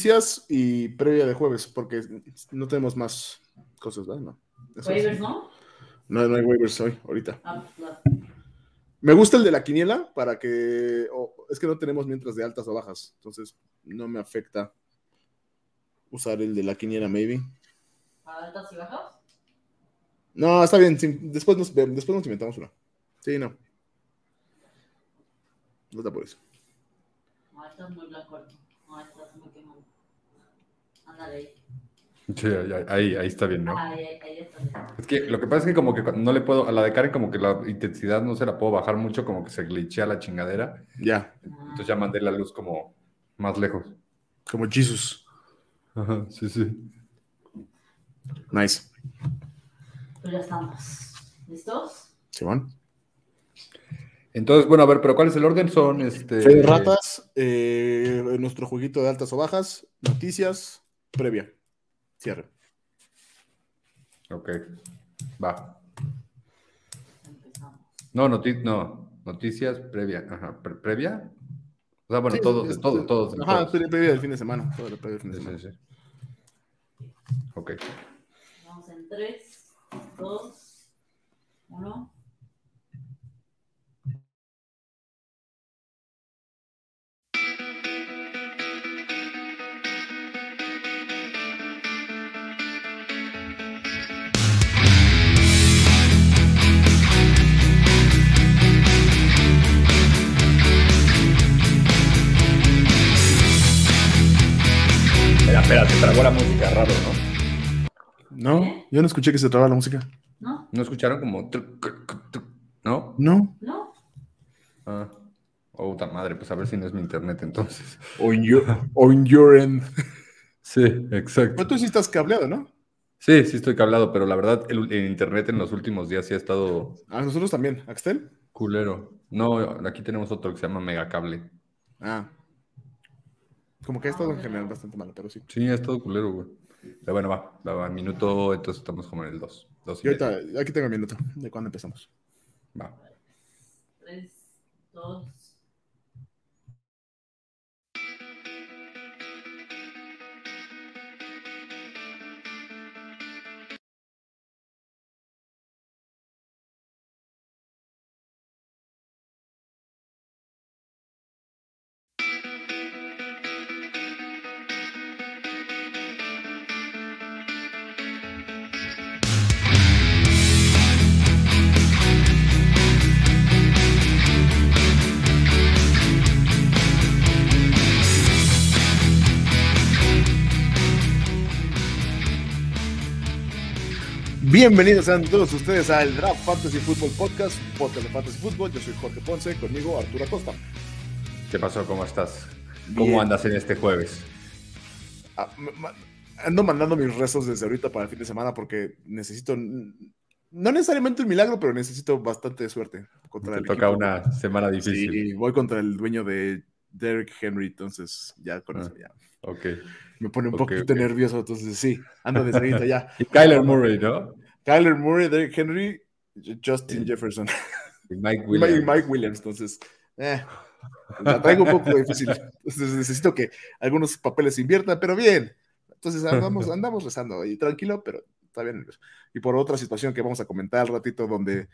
noticias y previa de jueves, porque no tenemos más cosas, ¿verdad? No. Eso ¿Waivers no? No, no hay waivers hoy, ahorita. Ah, pues, Me gusta el de la quiniela para que. es que no tenemos mientras de altas o bajas. Entonces no me afecta usar el de la quiniela, maybe. ¿Para altas y bajas? No, está bien. después, nos, después nos inventamos una. Sí, no. No te apures. No, estás muy blanco. No, estás muy quemado. Ándale ahí. Sí, ahí, ahí, ahí está bien, ¿no? Ahí, ahí, ahí está bien. Es que lo que pasa es que como que no le puedo, a la de Karen como que la intensidad no se la puedo bajar mucho, como que se glitchea la chingadera. Ya. Entonces ya mandé la luz como más lejos. Como Jesus. Ajá, sí, sí. Nice. Pues ya estamos. ¿Listos? Simón. Entonces, bueno, a ver, pero ¿cuál es el orden? Son este. Fede Ratas, eh, nuestro jueguito de altas o bajas, noticias, previa. Cierre. Ok. Va. Empezamos. No, noti- no, noticias previa. Ajá. pre- ¿Previa? O sea, bueno, Sí, todos, es- todos, todos. de Ajá, todos. pre- previa del fin de semana. todo previa del fin de Sí, semana. sí, sí. Ok. Vamos en 3, 2, 1. Espera, espera, se trabó la música, raro, ¿no? No, yo no escuché que se traba la música. ¿No? ¿No escucharon como... ¿No? No. ¿No? Ah. Oh, puta madre, pues a ver si no es mi internet entonces. On your, on your end. Sí, exacto. Pero tú sí estás cableado, ¿no? Sí, sí estoy cablado, pero la verdad el, el internet en los últimos días sí ha estado A nosotros también. ¿Axtel? culero. No, aquí tenemos otro que se llama Megacable. Ah. Como que ha estado en general bastante malo, pero sí. Sí, ha estado culero, güey. Pero bueno, va, va, va, minuto, entonces estamos como en el 2. Dos y ahorita, aquí tengo el minuto de cuándo empezamos. Va. 3, 2. Bienvenidos sean todos ustedes al Draft Fantasy Football Podcast, podcast de Fantasy Football. Yo soy Jorge Ponce, conmigo Arturo Acosta. ¿Qué pasó? ¿Cómo estás? ¿Cómo Bien. andas en este jueves? Ah, ma- Ando mandando mis rezos desde ahorita para el fin de semana porque necesito, no necesariamente un milagro, pero necesito bastante suerte contra Te el toca equipo. una semana difícil. Sí, voy contra el dueño de Derek Henry, entonces ya con Ah. eso ya Ok. me pone un Ok, poquito nervioso, entonces sí, ando desde ahorita ya. Y Kyler Murray, ¿no? Kyler Murray, Derek Henry, Justin Sí. Jefferson Y Mike y Williams. Mike Williams, entonces eh, la traigo un poco difícil, entonces necesito que algunos papeles se inviertan, pero bien, entonces andamos, andamos rezando y tranquilo, pero está bien. Y por otra situación que vamos a comentar al ratito, donde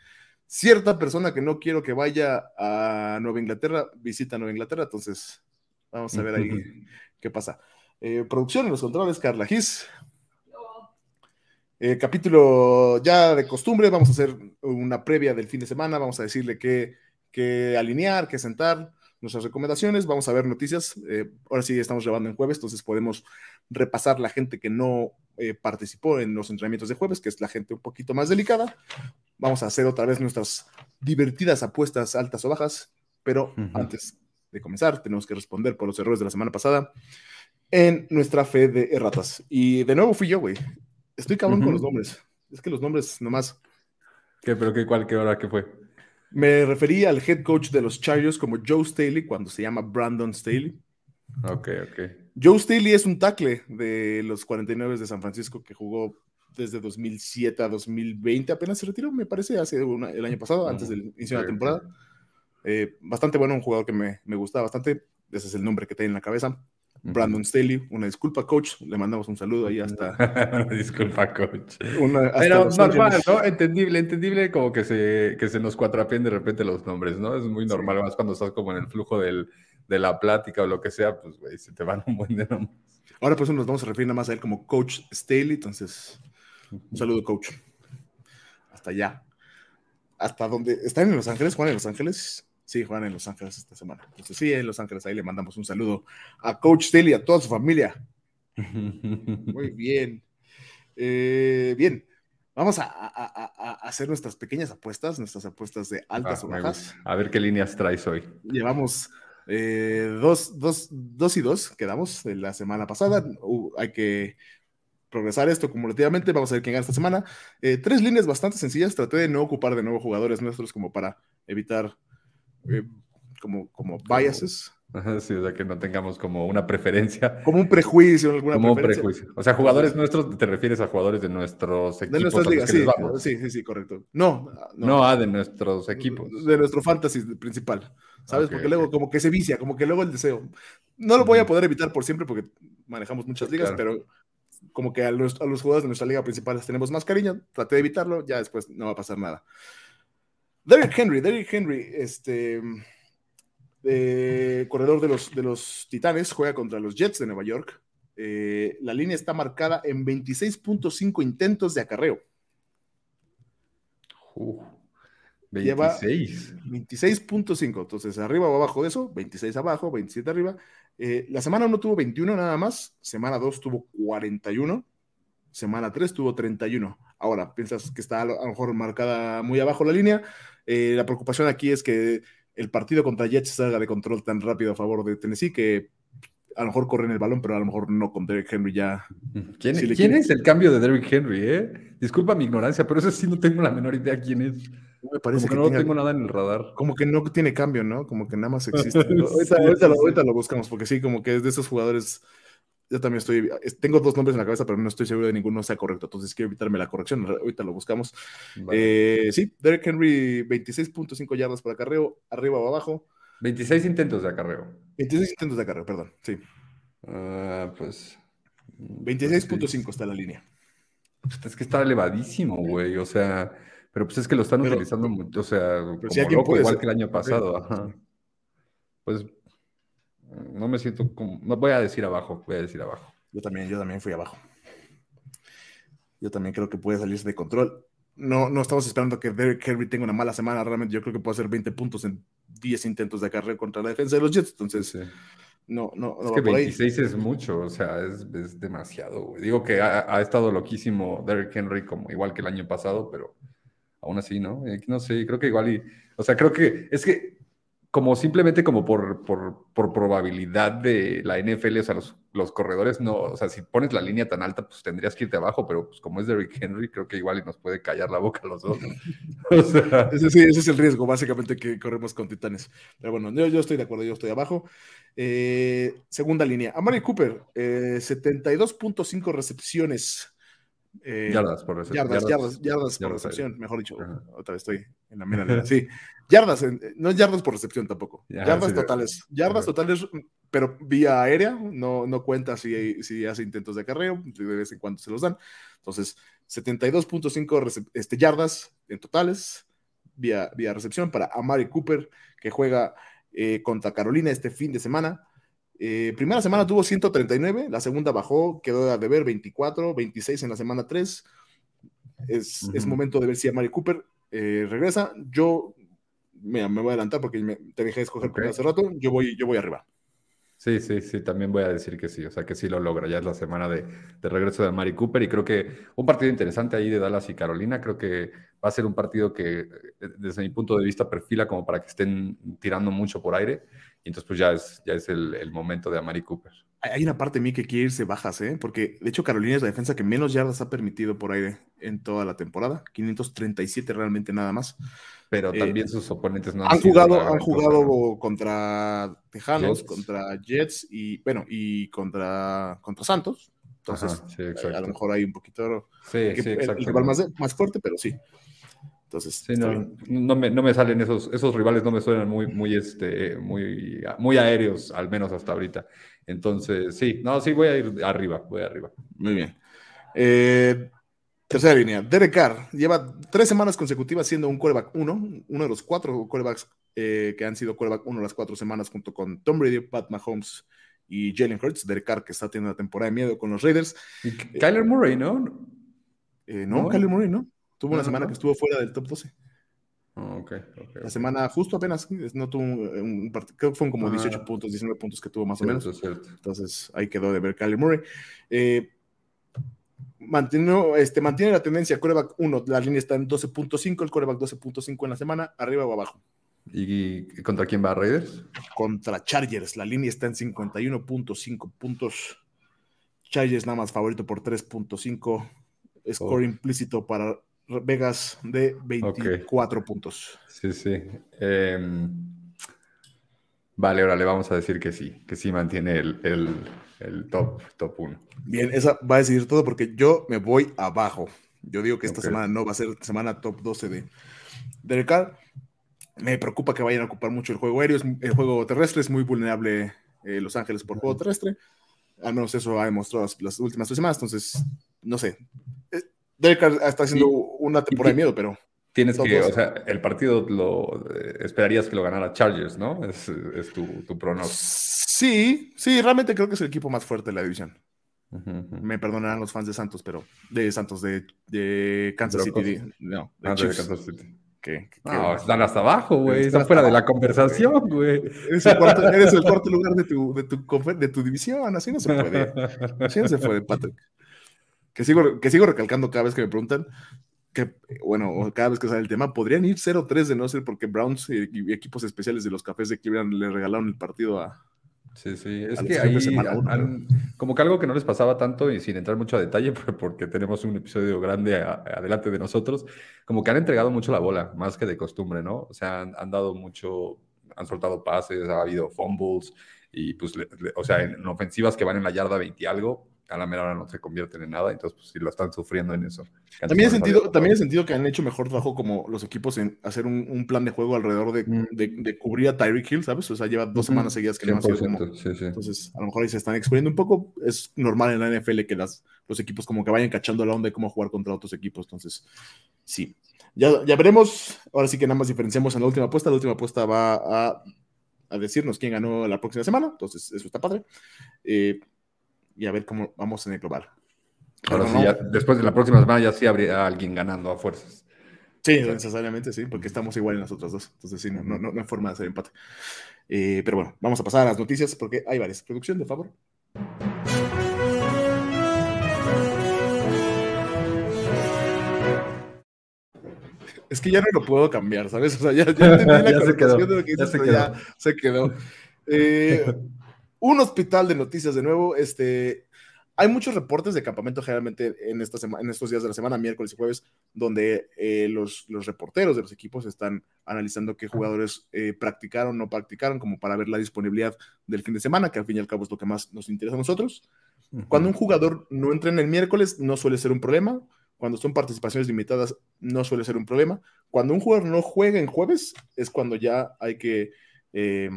cierta persona que no quiero que vaya a Nueva Inglaterra visita Nueva Inglaterra, entonces vamos a ver ahí qué pasa. Eh, producción en los controles, Carla Gis. Eh, capítulo ya de costumbre, vamos a hacer una previa del fin de semana, vamos a decirle qué, qué alinear, qué sentar, nuestras recomendaciones, vamos a ver noticias. eh, ahora sí estamos grabando en jueves, entonces podemos repasar la gente que no eh, participó en los entrenamientos de jueves, que es la gente un poquito más delicada. Vamos a hacer otra vez nuestras divertidas apuestas altas o bajas, pero antes de comenzar tenemos que responder por los errores de la semana pasada en nuestra fe de erratas. Y de nuevo fui yo, güey. Estoy cabrón con los nombres. Es que los nombres nomás. ¿Qué, pero qué, cuál, qué hora, qué fue? Me referí al head coach de los Chargers como Joe Staley cuando se llama Brandon Staley. Ok, ok. Joe Staley es un tackle de los 49 de San Francisco que jugó desde 2007 a 2020. Apenas se retiró, me parece, hace una- el año pasado, antes del inicio de la temporada. Eh, bastante bueno, un jugador que me, me gusta bastante. Ese es el nombre que tengo en la cabeza. Brandon Staley, una disculpa, coach. Le mandamos un saludo ahí hasta. Una disculpa, coach. una- hasta Pero normal. ¿no? Entendible, entendible como que se, que se nos cuatrapeen de repente los nombres, ¿no? Es muy Sí. normal, más cuando estás como en el flujo del, de la plática o lo que sea, pues, güey, se te van un buen de nombres. Ahora pues nos vamos a referir nada más a él como Coach Staley. Entonces, un saludo, coach. Hasta allá. ¿Hasta dónde? ¿Están en Los Ángeles? ¿Juan en Los Ángeles? Sí, Juan en Los Ángeles esta semana. Entonces, sí, en Los Ángeles. Ahí le mandamos un saludo a Coach Staley y a toda su familia. Muy bien. Eh, bien. Vamos a, a- a- a hacer nuestras pequeñas apuestas, nuestras apuestas de altas Ah, o bajas. A ver qué líneas traes hoy. Llevamos eh, dos, dos, dos y dos, quedamos de la semana pasada. Uh, hay que progresar esto cumulativamente. Vamos a ver quién gana esta semana. Eh, tres líneas bastante sencillas. Traté de no ocupar de nuevo jugadores nuestros como para evitar eh, como, como biases, Sí, o sea, que no tengamos como una preferencia, como un prejuicio, alguna como un prejuicio. O sea, jugadores nuestros, te refieres a jugadores de nuestros equipos De nuestras ligas, sí, sí, sí, sí, correcto. No, No, ah, de nuestros equipos. De nuestro fantasy principal, ¿sabes? Ok, porque luego como que se vicia, como que luego el deseo. No lo voy a poder evitar por siempre porque manejamos muchas ligas, claro. pero como que a los, a los jugadores de nuestra liga principal les tenemos más cariño, traté de evitarlo, ya después no va a pasar nada. Derrick Henry, Derrick Henry, este eh, corredor de los, de los Titanes, juega contra los Jets de Nueva York. Eh, la línea está marcada en 26.5 intentos de acarreo. Lleva- 26. 26.5, entonces arriba o abajo de eso, 26 abajo, 27 arriba. Eh, la semana 1 tuvo 21 nada más, semana 2 tuvo 41, semana 3 tuvo 31. Ahora, piensas que está a lo mejor marcada muy abajo la línea. Eh, la preocupación aquí es que el partido contra Jets salga de control tan rápido a favor de Tennessee que a lo mejor corren el balón, pero a lo mejor no con Derrick Henry ya. ¿Quién, Si quién es el cambio de Derrick Henry, eh? Disculpa mi ignorancia, pero eso sí no tengo la menor idea quién es. Me parece Como que que no tenga- tengo nada en el radar. como que no tiene cambio, ¿no? Como que nada más existe. ahorita, ahorita lo, ahorita lo buscamos, porque sí, como que es de esos jugadores. Yo también estoy. es- Tengo dos nombres en la cabeza, pero no estoy seguro de ninguno sea correcto. Entonces quiero evitarme la corrección. Ahorita lo buscamos. Vale. Eh, sí, Derek Henry, 26.5 yardas por acarreo, arriba o abajo. 26 intentos de acarreo. 26 intentos de acarreo, perdón. Sí, Ah, pues. 26.5 está la línea. Es que está elevadísimo, güey. O sea, pero pues es que lo están Pero- utilizando mucho. O sea, como si alguien loco, puede igual ser- que el año pasado. Ajá. Pues no me siento como. No voy a decir abajo, voy a decir abajo. Yo también, yo también fui abajo. Yo también creo que puede salirse de control. No, no estamos esperando que Derek Henry tenga una mala semana. Realmente yo creo que puede hacer 20 puntos en 10 intentos de acarreo contra la defensa de los Jets. Entonces, Sí. no, no, no Es que por ahí. 26 es mucho, o sea, es, es demasiado, güey. Digo que ha, ha estado loquísimo Derrick Henry, como igual que el año pasado, pero aún así, ¿no? Eh, No sé, creo que igual y. O sea, creo que es que como simplemente como por, por, por probabilidad de la NFL, o sea, los, los corredores no, o sea, si pones la línea tan alta, pues tendrías que irte abajo, pero pues como es Derrick Henry, creo que igual y nos puede callar la boca a los dos. Ese, sí, ese es el riesgo, básicamente, que corremos con Titanes. Pero bueno, yo, yo estoy de acuerdo, yo estoy abajo. Eh, segunda línea. Amari Cooper, eh, 72.5 recepciones. Eh, yardas por recepción. yardas, yardas, yardas por recepción, mejor dicho. Ajá. Otra vez estoy en la mera. Sí, yardas, en- no yardas por recepción tampoco. Ya, yardas sí, totales. Yardas Ajá. totales, pero vía aérea, no, no cuenta si, si hace intentos de acarreo, de vez en cuando se los dan. Entonces, 72.5 recep- este, yardas en totales vía, vía recepción para Amari Cooper, que juega eh, contra Carolina este fin de semana. Eh, primera semana tuvo 139, la segunda bajó, quedó a deber 24, 26 en la semana 3. Es, es Ujú. momento de ver si Amari Cooper eh, regresa. Yo mira, me voy a adelantar porque me- te dejé escoger Ok. primero hace rato. Yo voy, yo voy arriba. Sí, sí, sí, también voy a decir que sí, o sea que sí lo logra. Ya es la semana de, de regreso de Mari Cooper y creo que un partido interesante ahí de Dallas y Carolina. Creo que va a ser un partido que, eh, desde mi punto de vista, perfila como para que estén tirando mucho por aire. Y entonces, pues ya es, ya es el, el momento de Amari Cooper. Hay una parte de mí que quiere irse bajas, ¿eh? porque de hecho Carolina es la defensa que menos yardas ha permitido por aire en toda la temporada. 537 realmente nada más. Pero Eh, también sus oponentes no Han sido jugado, han jugado ¿no? contra Tejanos, Jets. contra Jets y bueno, y contra, contra Santos. Entonces, Ajá, sí, a- lo mejor hay un poquito Sí, que- sí, el- rival más, más fuerte, pero sí. Entonces, Sí, no, me, no me salen esos, esos rivales, no me suenan muy, muy, este, muy, muy aéreos, al menos hasta ahorita. Entonces, sí, no, sí, voy a ir arriba, voy arriba. Muy bien. Eh, tercera línea. Derek Carr lleva tres semanas consecutivas siendo un quarterback 1, uno de los cuatro quarterbacks eh, que han sido quarterback 1 las cuatro semanas junto con Tom Brady, Pat Mahomes y Jalen Hurts. Derek Carr que está teniendo una temporada de miedo con los Raiders. Y Kyler Murray, ¿no? Eh, no, No. Kyler Murray, ¿no? Tuvo una semana que estuvo fuera del top 12. Oh, ok, ok, La semana justo apenas, no tuvo un, un part- creo que fueron como Ah. 18 puntos, 19 puntos que tuvo más o menos. Cierto, cierto. Entonces ahí quedó de ver Kyler Murray. Eh, mantiene, este, mantiene la tendencia coreback 1, la línea está en 12.5, el coreback 12.5 en la semana, arriba o abajo. ¿Y contra quién va Raiders? Contra Chargers, la línea está en 51.5 puntos. Chargers nada más favorito por 3.5. Score Oh. implícito para Vegas de 24 puntos. Sí, sí. Em, vale, ahora le vamos a decir que sí, que sí mantiene el, el, el top, top 1. Bien, esa va a decidir todo porque yo me voy abajo. Yo digo que esta semana no va a ser semana top 12 de Derek Carr. Me preocupa que vayan a ocupar mucho el juego aéreo. El juego terrestre es muy vulnerable eh, Los Ángeles por juego terrestre. Al menos eso ha demostrado las, las últimas tres semanas. Entonces, no sé. Derek Carr está haciendo una temporada de miedo, pero Tienes que, o sea, el partido lo eh, esperarías que lo ganara Chargers, ¿no? Es, es tu, tu pronóstico. sí, sí, realmente creo que es el equipo más fuerte de la división. Me perdonarán los fans de Santos, pero de Santos, de, de Kansas Broncos. City. de- no, de Ah, de. Kansas City. No, están hasta abajo, güey. Están fuera de la conversación, güey. Eres el cuarto, eres el cuarto lugar de tu, de, tu, de tu división, así no se puede. Así no se puede, Patrick. Que sigo, que sigo recalcando cada vez que me preguntan, que, bueno, cada vez que sale el tema, podrían ir 0-3 de no ser porque Browns y, y equipos especiales de los cafés de Cleveland le regalaron el partido a... Sí, sí, es que ahí uno, han- como que algo que no les pasaba tanto y sin entrar mucho a detalle, porque tenemos un episodio grande a- adelante de nosotros, como que han entregado mucho la bola, más que de costumbre, ¿no? O sea, han, han dado mucho, han soltado pases, ha habido fumbles y pues, le- le- o sea, en, en ofensivas que van en la yarda 20 y algo, a la mera hora no se convierten en nada, entonces pues sí lo están sufriendo en eso. También he, sentido, también he sentido que han hecho mejor trabajo como los equipos en hacer un, un plan de juego alrededor de, Mm. de, de cubrir a Tyreek Hill, ¿sabes? O sea, lleva dos semanas seguidas que no ha sido como... 100%, sí, sí. Entonces, a lo mejor ahí se están exponiendo un poco. Es normal en la NFL que las, los equipos como que vayan cachando la onda de cómo jugar contra otros equipos. Entonces, sí. Ya, ya veremos. Ahora sí que nada más diferenciamos en la última apuesta. La última apuesta va a, a decirnos quién ganó la próxima semana. Entonces, eso está padre. Eh, y a ver cómo vamos en el global. Ahora Pero sí, no- ya- después de la próxima semana ya sí habría alguien ganando a fuerzas. Sí, necesariamente sí, porque estamos igual en las otras dos. Entonces, sí, no, no, no, no hay forma de hacer empate. Eh, pero bueno, vamos a pasar a las noticias porque hay varias. Producción, de favor. Es que ya no lo puedo cambiar, ¿sabes? O sea, ya, ya entendí la Ya se quedó, connotación de lo que ya dices, se ya se quedó. Eh, un hospital de noticias de nuevo. Este, hay muchos reportes de campamento generalmente en, esta sema- en estos días de la semana, miércoles y jueves, donde eh, los, los reporteros de los equipos están analizando qué jugadores eh, practicaron, no practicaron, como para ver la disponibilidad del fin de semana, que al fin y al cabo es lo que más nos interesa a nosotros. Cuando un jugador no entrena el miércoles, no suele ser un problema. Cuando son participaciones limitadas, no suele ser un problema. Cuando un jugador no juega en jueves, es cuando ya hay que eh,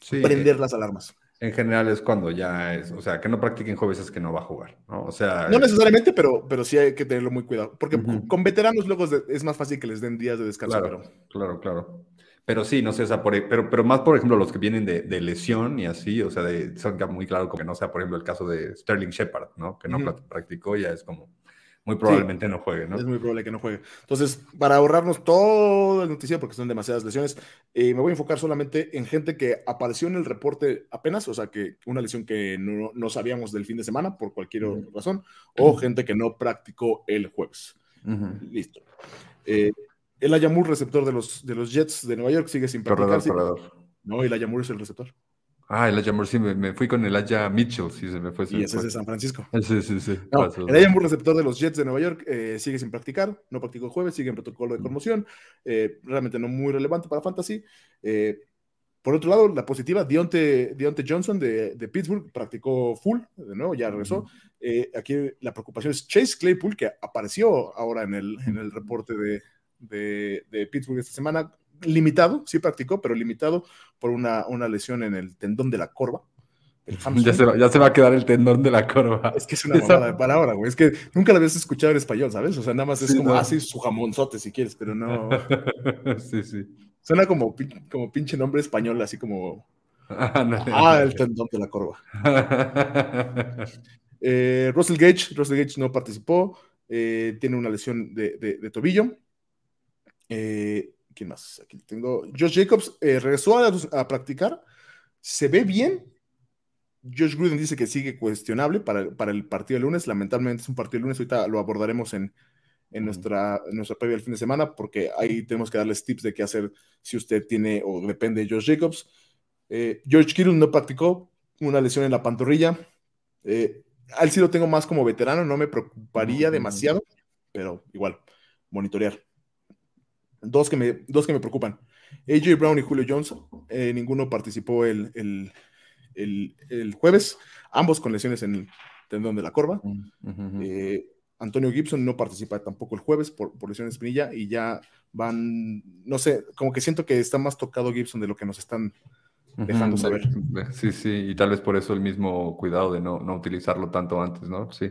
Sí, prender las alarmas. En general es cuando ya es, o sea, que no practiquen jueves es que no va a jugar, ¿no? O sea, No necesariamente, pero, pero sí hay que tenerlo muy cuidado. Porque con veteranos luego es, más fácil que les den días de descanso. claro, Pero claro, claro. Pero sí, no sé, o sea, por, e, pero, pero más, por ejemplo, los que vienen de, de lesión y así, o sea, de, son muy claro como que no sea, por ejemplo, el caso de Sterling Shepard, ¿no? Que no Ujú. plat- practicó, ya es como, muy probablemente no juegue, ¿no? es muy probable que no juegue. Entonces, para ahorrarnos todo el noticiero, porque son demasiadas lesiones, eh, me voy a enfocar solamente en gente que apareció en el reporte apenas, o sea, que una lesión que no, no sabíamos del fin de semana por cualquier Ujú. razón, o gente que no practicó el jueves. Listo. Eh, el Ayamur, receptor de los, de los Jets de Nueva York, sigue sin Corredor, practicar. sí. corredor. No, el Ayamur es el receptor. Ah, el Aya Moore, sí, me, me fui con el Aya Mitchell, sí, se me fue. se Y ese es de San Francisco. Sí, sí, sí. No, el Ayamur, receptor de los Jets de Nueva York, eh, sigue sin practicar, no practicó el jueves, sigue en protocolo de conmoción, eh, realmente no muy relevante para Fantasy. Eh, por otro lado, la positiva, Dionte, Dionte Johnson de, de Pittsburgh practicó full, de nuevo, ya regresó. Eh, aquí la preocupación es Chase Claypool, que apareció ahora en el, en el reporte de, de, de Pittsburgh esta semana, limitado, sí practicó, pero limitado por una, una lesión en el tendón de la corva. el Ya se, va, ya se va a quedar el tendón de la corva. Es que es una mamada de palabra, güey. Es que nunca la habías escuchado en español, ¿sabes? O sea, nada más es Sí, como no. así su jamonzote si quieres, pero no. sí, sí. Suena como, como pinche nombre español, así como. Ah, el tendón de la corva. Eh, Russell Gage, Russell Gage no participó, eh, tiene una lesión de, de- de tobillo. Eh, ¿Quién más? Aquí tengo. Josh Jacobs eh, regresó a, a practicar, se ve bien. Josh Gruden dice que sigue cuestionable para, para el partido de lunes. Lamentablemente es un partido de lunes. Ahorita lo abordaremos en, en nuestra, en nuestra previa del fin de semana, porque ahí tenemos que darles tips de qué hacer si usted tiene o depende de Josh Jacobs. Eh, George Kittle no practicó, una lesión en la pantorrilla. Eh, a él sí lo tengo más como veterano, no me preocuparía demasiado, pero igual, monitorear. Dos que me, dos que me preocupan. AJ Brown y Julio Jones, eh, ninguno participó el, el, el- el jueves, ambos con lesiones en el tendón de la corva. Ujú. Eh, Antonio Gibson no participa tampoco el jueves por, por lesión de espinilla y ya van, no sé, como que siento que está más tocado Gibson de lo que nos están dejando saber. Sí, sí, y tal vez por eso el mismo cuidado de no, no utilizarlo tanto antes, ¿no? Sí.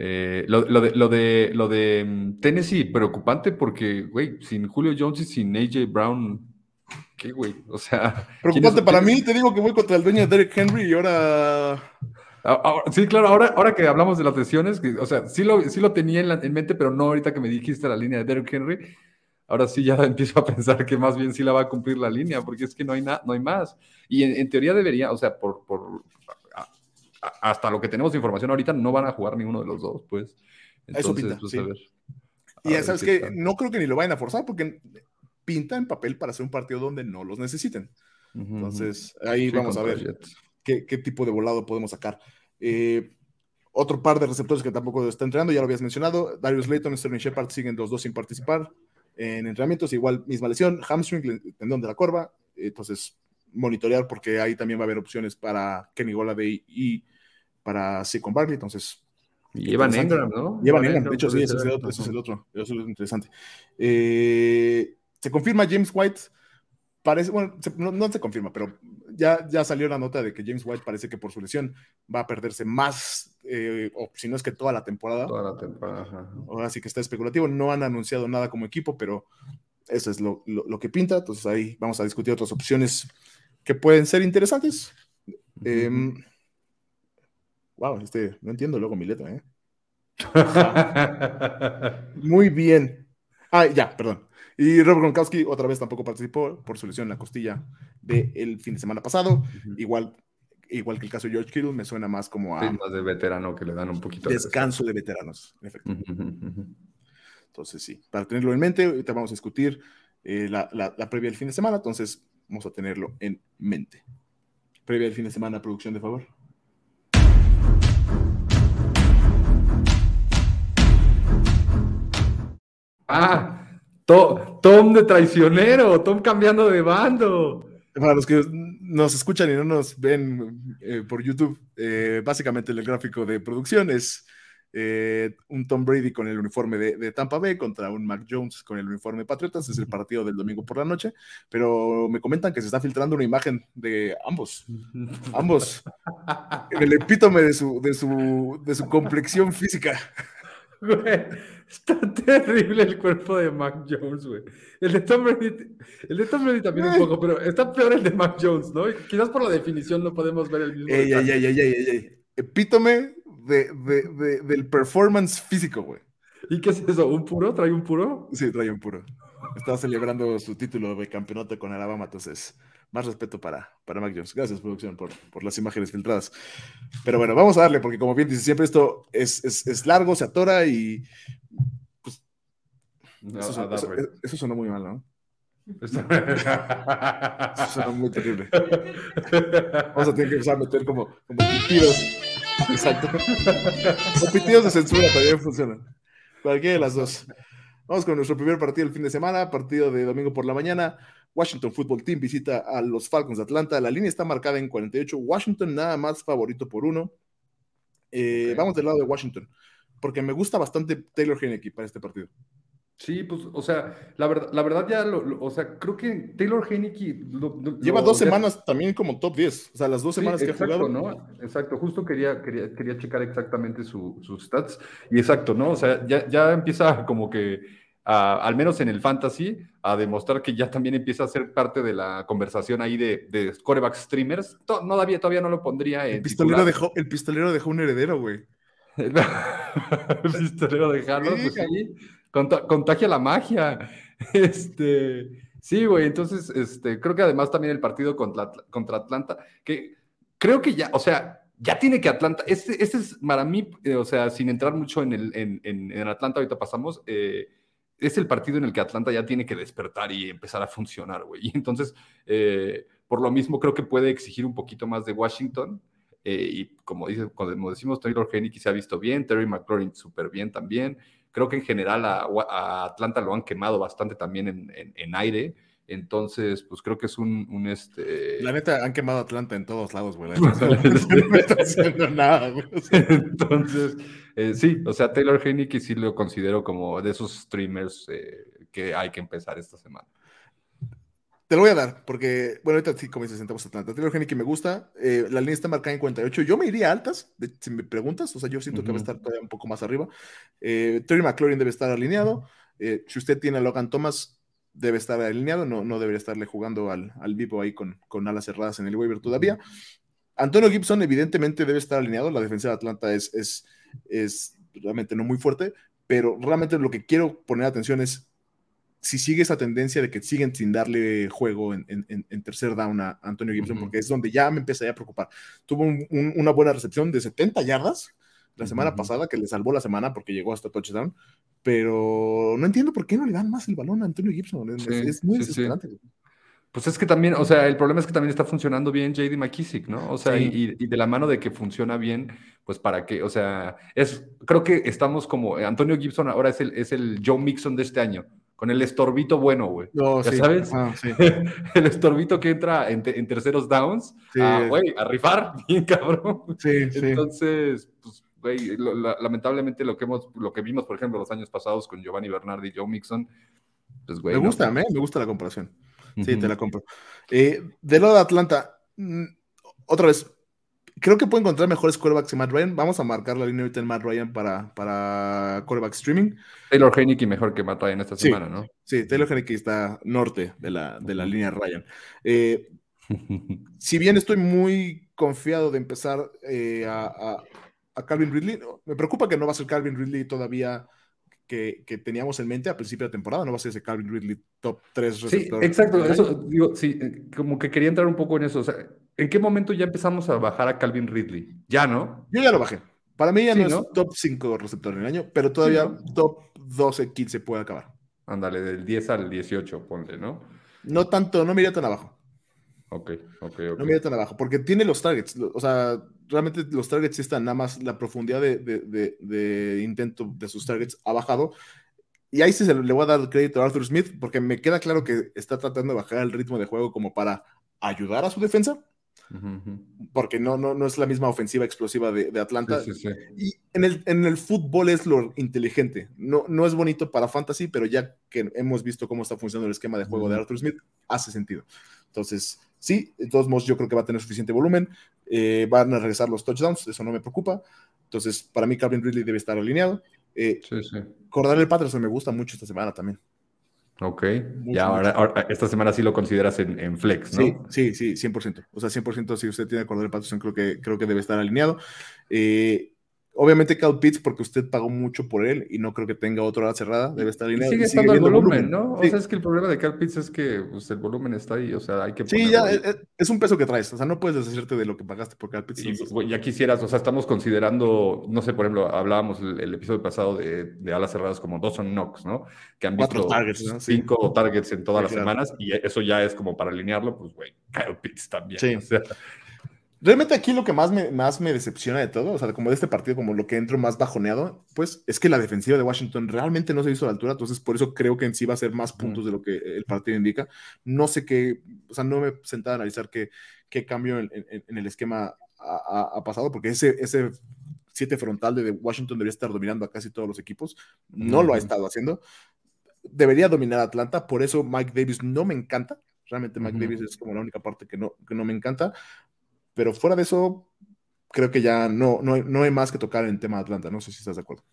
Eh, lo, lo de, lo, de, lo de mm, Tennessee, preocupante porque, güey, sin Julio Jones y sin AJ Brown, ¿qué, güey? O sea... Preocupante ¿quiénes- para mí, te digo que voy contra el dueño de Derek Henry y ahora Ah, ah, sí, claro, ahora, ahora que hablamos de las lesiones, que, o sea, sí lo, sí lo tenía en, la- en mente, pero no ahorita que me dijiste la línea de Derrick Henry, ahora sí ya empiezo a pensar que más bien sí la va a cumplir la línea, porque es que no hay, na- no hay más. Y en, en teoría debería, o sea, por, por hasta lo que tenemos de información ahorita, no van a jugar ninguno de los dos, pues. Eso pinta, pues, sí. a ver. A Y ya sabes que no creo que ni lo vayan a forzar porque pinta en papel para hacer un partido donde no los necesiten. Entonces, ahí Sí, vamos a ver qué, qué tipo de volado podemos sacar. Eh, otro par de receptores que tampoco está entrenando, ya lo habías mencionado. Darius Layton y Sterling Shepard siguen los dos sin participar en entrenamientos. Igual, misma lesión, hamstring, tendón de la corva. Entonces, monitorear porque ahí también va a haber opciones para Kenny Golladay y para Saquon Barkley. Entonces, Y Evan interesante. Engram, ¿no? Llevan Ingram, de hecho, sí, ese es el otro. Ese es el otro, eso es lo interesante. Eh, se confirma James White. Parece, bueno, se- no, no se confirma, pero ya, ya salió la nota de que James White parece que por su lesión va a perderse más, eh, o si no es que toda la temporada. Toda la temporada. ajá. Ahora sí que está especulativo. No han anunciado nada como equipo, pero eso es lo, lo- lo que pinta. Entonces ahí vamos a discutir otras opciones que pueden ser interesantes. Em, wow, este, no entiendo luego mi letra, ¿eh? Muy bien. Ah, ya, perdón. Y Rob Gronkowski otra vez tampoco participó por su lesión en la costilla del fin de semana pasado. Igual, igual que el caso de George Kittle, me suena más como Sí, a más de veterano que le dan un poquito de descanso de veteranos. En efecto. Entonces, sí, para tenerlo en mente, ahorita vamos a discutir eh, la, la- la previa del fin de semana, entonces vamos a tenerlo en mente. Previa del fin de semana, producción de favor. Ah, To- Tom de traicionero, Tom cambiando de bando. Para los que nos escuchan y no nos ven eh, por YouTube, eh, básicamente el gráfico de producción es eh, un Tom Brady con el uniforme de, de Tampa Bay contra un Mac Jones con el uniforme de Patriotas. Es el partido del domingo por la noche, pero me comentan que se está filtrando una imagen de ambos, ambos, en el epítome de su, de su, de su complexión física. Está terrible el cuerpo de Mac Jones, güey. El de Tom Brady, el de Tom Brady también un poco, pero está peor el de Mac Jones, ¿no? Quizás por la definición no podemos ver el mismo. Ey, ey, detalle. ey, ey, ey, ey, ey. Epítome de, de- de- del performance físico, güey. ¿Y qué es eso? ¿Un puro? ¿Trae un puro? Sí, trae un puro. Estaba celebrando su título de campeonato con Alabama, entonces más respeto para, para Mac Jones. Gracias, producción, por, por las imágenes filtradas. Pero bueno, vamos a darle, porque como bien dice, siempre esto es, es, es largo, se atora y No, eso, sonó- eso- darle. eso sonó muy mal, ¿no? Eso sonó muy terrible. Vamos a tener que empezar a meter como, como pitidos. Exacto. Los pitidos de censura también funcionan. Cualquiera de las dos. Vamos con nuestro primer partido del fin de semana, partido de domingo por la mañana. Washington Football Team visita a los Falcons de Atlanta. La línea está marcada en 48. Washington nada más favorito por uno. Eh. Vamos del lado de Washington, porque me gusta bastante Taylor Heineke para este partido. Sí, pues, o sea, la verdad, la verdad ya, lo, lo- o sea, creo que Taylor Heineke lo- Lleva dos ya- semanas también como top 10. O sea, las dos Sí, semanas que exacto, ha jugado. ¿no? Exacto, justo quería, quería, quería checar exactamente su- sus stats. Y exacto, ¿no? O sea, ya, ya empieza como que, a- al menos en el fantasy, a demostrar que ya también empieza a ser parte de la conversación ahí de, de quarterback streamers. No, todavía, todavía no lo pondría en El pistolero, titular. dejó, el pistolero dejó un heredero, güey. El pistolero de Sí, pues conta- contagia la magia. Este, sí, güey, entonces, este, creo que además también el partido contra, contra Atlanta, que creo que ya, o sea, ya tiene que Atlanta, este, este es para mí, eh, o sea, sin entrar mucho en el, en, en- en Atlanta, ahorita pasamos, eh, es el partido en el que Atlanta ya tiene que despertar y empezar a funcionar, güey. Y entonces, eh, por lo mismo, creo que puede exigir un poquito más de Washington. Eh, y como, dice, como decimos, Taylor Heineke se ha visto bien, Terry McLaurin súper bien también. Creo que en general a, a Atlanta lo han quemado bastante también en, en- en aire. Entonces, pues creo que es un, un, este... La neta, han quemado Atlanta en todos lados, güey. No está haciendo nada, güey. Entonces, eh, sí, o sea, Taylor Heineke sí lo considero como de esos streamers eh, que hay que empezar esta semana. Te lo voy a dar, porque, bueno, ahorita sí, como dices, sentamos Atlanta. Taylor Heineke me gusta. eh, la línea está marcada en 48. Yo me iría a altas, de- si me preguntas. O sea, yo siento que va a estar todavía un poco más arriba. Eh, Terry McLaurin debe estar alineado. eh, si usted tiene a Logan Thomas, debe estar alineado. No, no debería estarle jugando al, al vivo ahí con, con alas cerradas en el waiver todavía. Antonio Gibson, evidentemente, debe estar alineado. La defensa de Atlanta es, es, es realmente no muy fuerte, pero realmente lo que quiero poner atención es si sigue esa tendencia de que siguen sin darle juego en, en- tercer down a Antonio Gibson, porque es donde ya me empezaría a preocupar. Tuvo un- un- una buena recepción de 70 yardas la semana pasada, que le salvó la semana porque llegó hasta touchdown, pero no entiendo por qué no le dan más el balón a Antonio Gibson. Es, Sí, es muy sí, sí. desesperante. Pues es que también, o sea, el problema es que también está funcionando bien JD McKissick, ¿no? O sea, Sí. y, y de la mano de que funciona bien, pues para qué, o sea, es, creo que estamos como, Antonio Gibson ahora es el, es el Joe Mixon de este año, con el estorbito bueno, güey. No, ¿Ya sí. sabes? Sí. el estorbito que entra en, te- en terceros downs, Sí. a, güey, a rifar, bien cabrón. Sí, sí. Entonces, pues, güey, lo- la- lamentablemente lo que hemos, lo que vimos, por ejemplo, los años pasados con Giovanni Bernardi y Joe Mixon, pues, güey. me no. gusta, me, me gusta la comparación. Sí, te la compro. Eh, del lado de Atlanta, mm, otra vez, creo que puede encontrar mejores quarterbacks que Matt Ryan. Vamos a marcar la línea ahorita en Matt Ryan para, para quarterback streaming. Taylor Heineke mejor que Matt Ryan esta Sí. semana, ¿no? Sí, Taylor Heineke está norte de la, de la línea Ryan. Eh, si bien estoy muy confiado de empezar eh, a, a- a Calvin Ridley, me preocupa que no va a ser Calvin Ridley todavía que, que teníamos en mente a principio de temporada, no va a ser ese Calvin Ridley top 3 Sí, receptor. exacto. del año. Eso, digo, sí, eh, como que quería entrar un poco en eso. O sea, ¿en qué momento ya empezamos a bajar a Calvin Ridley? Ya, ¿no? Yo ya lo bajé. Para mí ya Sí, no, ¿no? es top 5 receptor en el año, pero todavía ¿no? top 12, 15 puede acabar. Ándale, del 10 al 18, ponle, ¿no? No tanto, no me iría tan abajo. Ok, ok, ok. No me iría tan abajo, porque tiene los targets. O sea, realmente los targets sí están, nada más la profundidad de, de- de- de intento de sus targets ha bajado. Y ahí sí se le voy a dar crédito a Arthur Smith, porque me queda claro que está tratando de bajar el ritmo de juego como para ayudar a su defensa, Porque no, no, no es la misma ofensiva explosiva de, de Atlanta. Sí, sí, sí. Y en el, en el fútbol es lo inteligente. No, no es bonito para fantasy, pero ya que hemos visto cómo está funcionando el esquema de juego de. Arthur Smith, hace sentido. Entonces, sí, de todos modos, yo creo que va a tener suficiente volumen. eh, van a regresar los touchdowns, eso no me preocupa. Entonces, para mí, Calvin Ridley debe estar alineado. Eh, Sí, sí. Cordell Patterson me gusta mucho esta semana también. Ok. Mucho, ya, ahora, ahora- esta semana sí lo consideras en, en flex, ¿no? Sí, sí, sí, 100%. O sea, 100% si usted tiene a Cordell Patterson, creo que, creo que debe estar alineado. Eh, obviamente, Cal Pitts, porque usted pagó mucho por él y no creo que tenga otra hora cerrada, debe estar alineado. sigue y estando el viendo volumen, ¿no? Sí. O sea, es que el problema de Cal Pitts es que pues, el volumen está ahí, o sea, hay que Sí, ya ahí. es, es un peso que traes. O sea, no puedes deshacerte de lo que pagaste por Cal Pitts. Y, entonces- güey, ya quisieras, o sea, estamos considerando, no sé, por ejemplo, hablábamos el, el episodio pasado de, de alas cerradas como Dawson Knox, ¿no? Que han Cuatro visto targets, ¿no? Sí. cinco targets en todas Sí, las claro. semanas y eso ya es como para alinearlo, pues, güey, Kyle Pitts también. Sí. O sea, Realmente aquí lo que más me, más me decepciona de todo, o sea, como de este partido, como lo que entro más bajoneado, pues es que la defensiva de Washington realmente no se hizo a la altura, entonces por eso creo que en sí va a ser más puntos de lo que el partido indica. No sé qué, o sea, no me he sentado a analizar qué, qué cambio en, en- en el esquema ha, pasado, porque ese, ese siete frontal de Washington debería estar dominando a casi todos los equipos, no lo ha estado haciendo. debería dominar Atlanta, por eso Mike Davis no me encanta. Realmente Mike. Davis es como la única parte que no, que no me encanta. Pero fuera de eso, creo que ya no, no, no hay más que tocar en el tema de Atlanta. No sé si estás de acuerdo.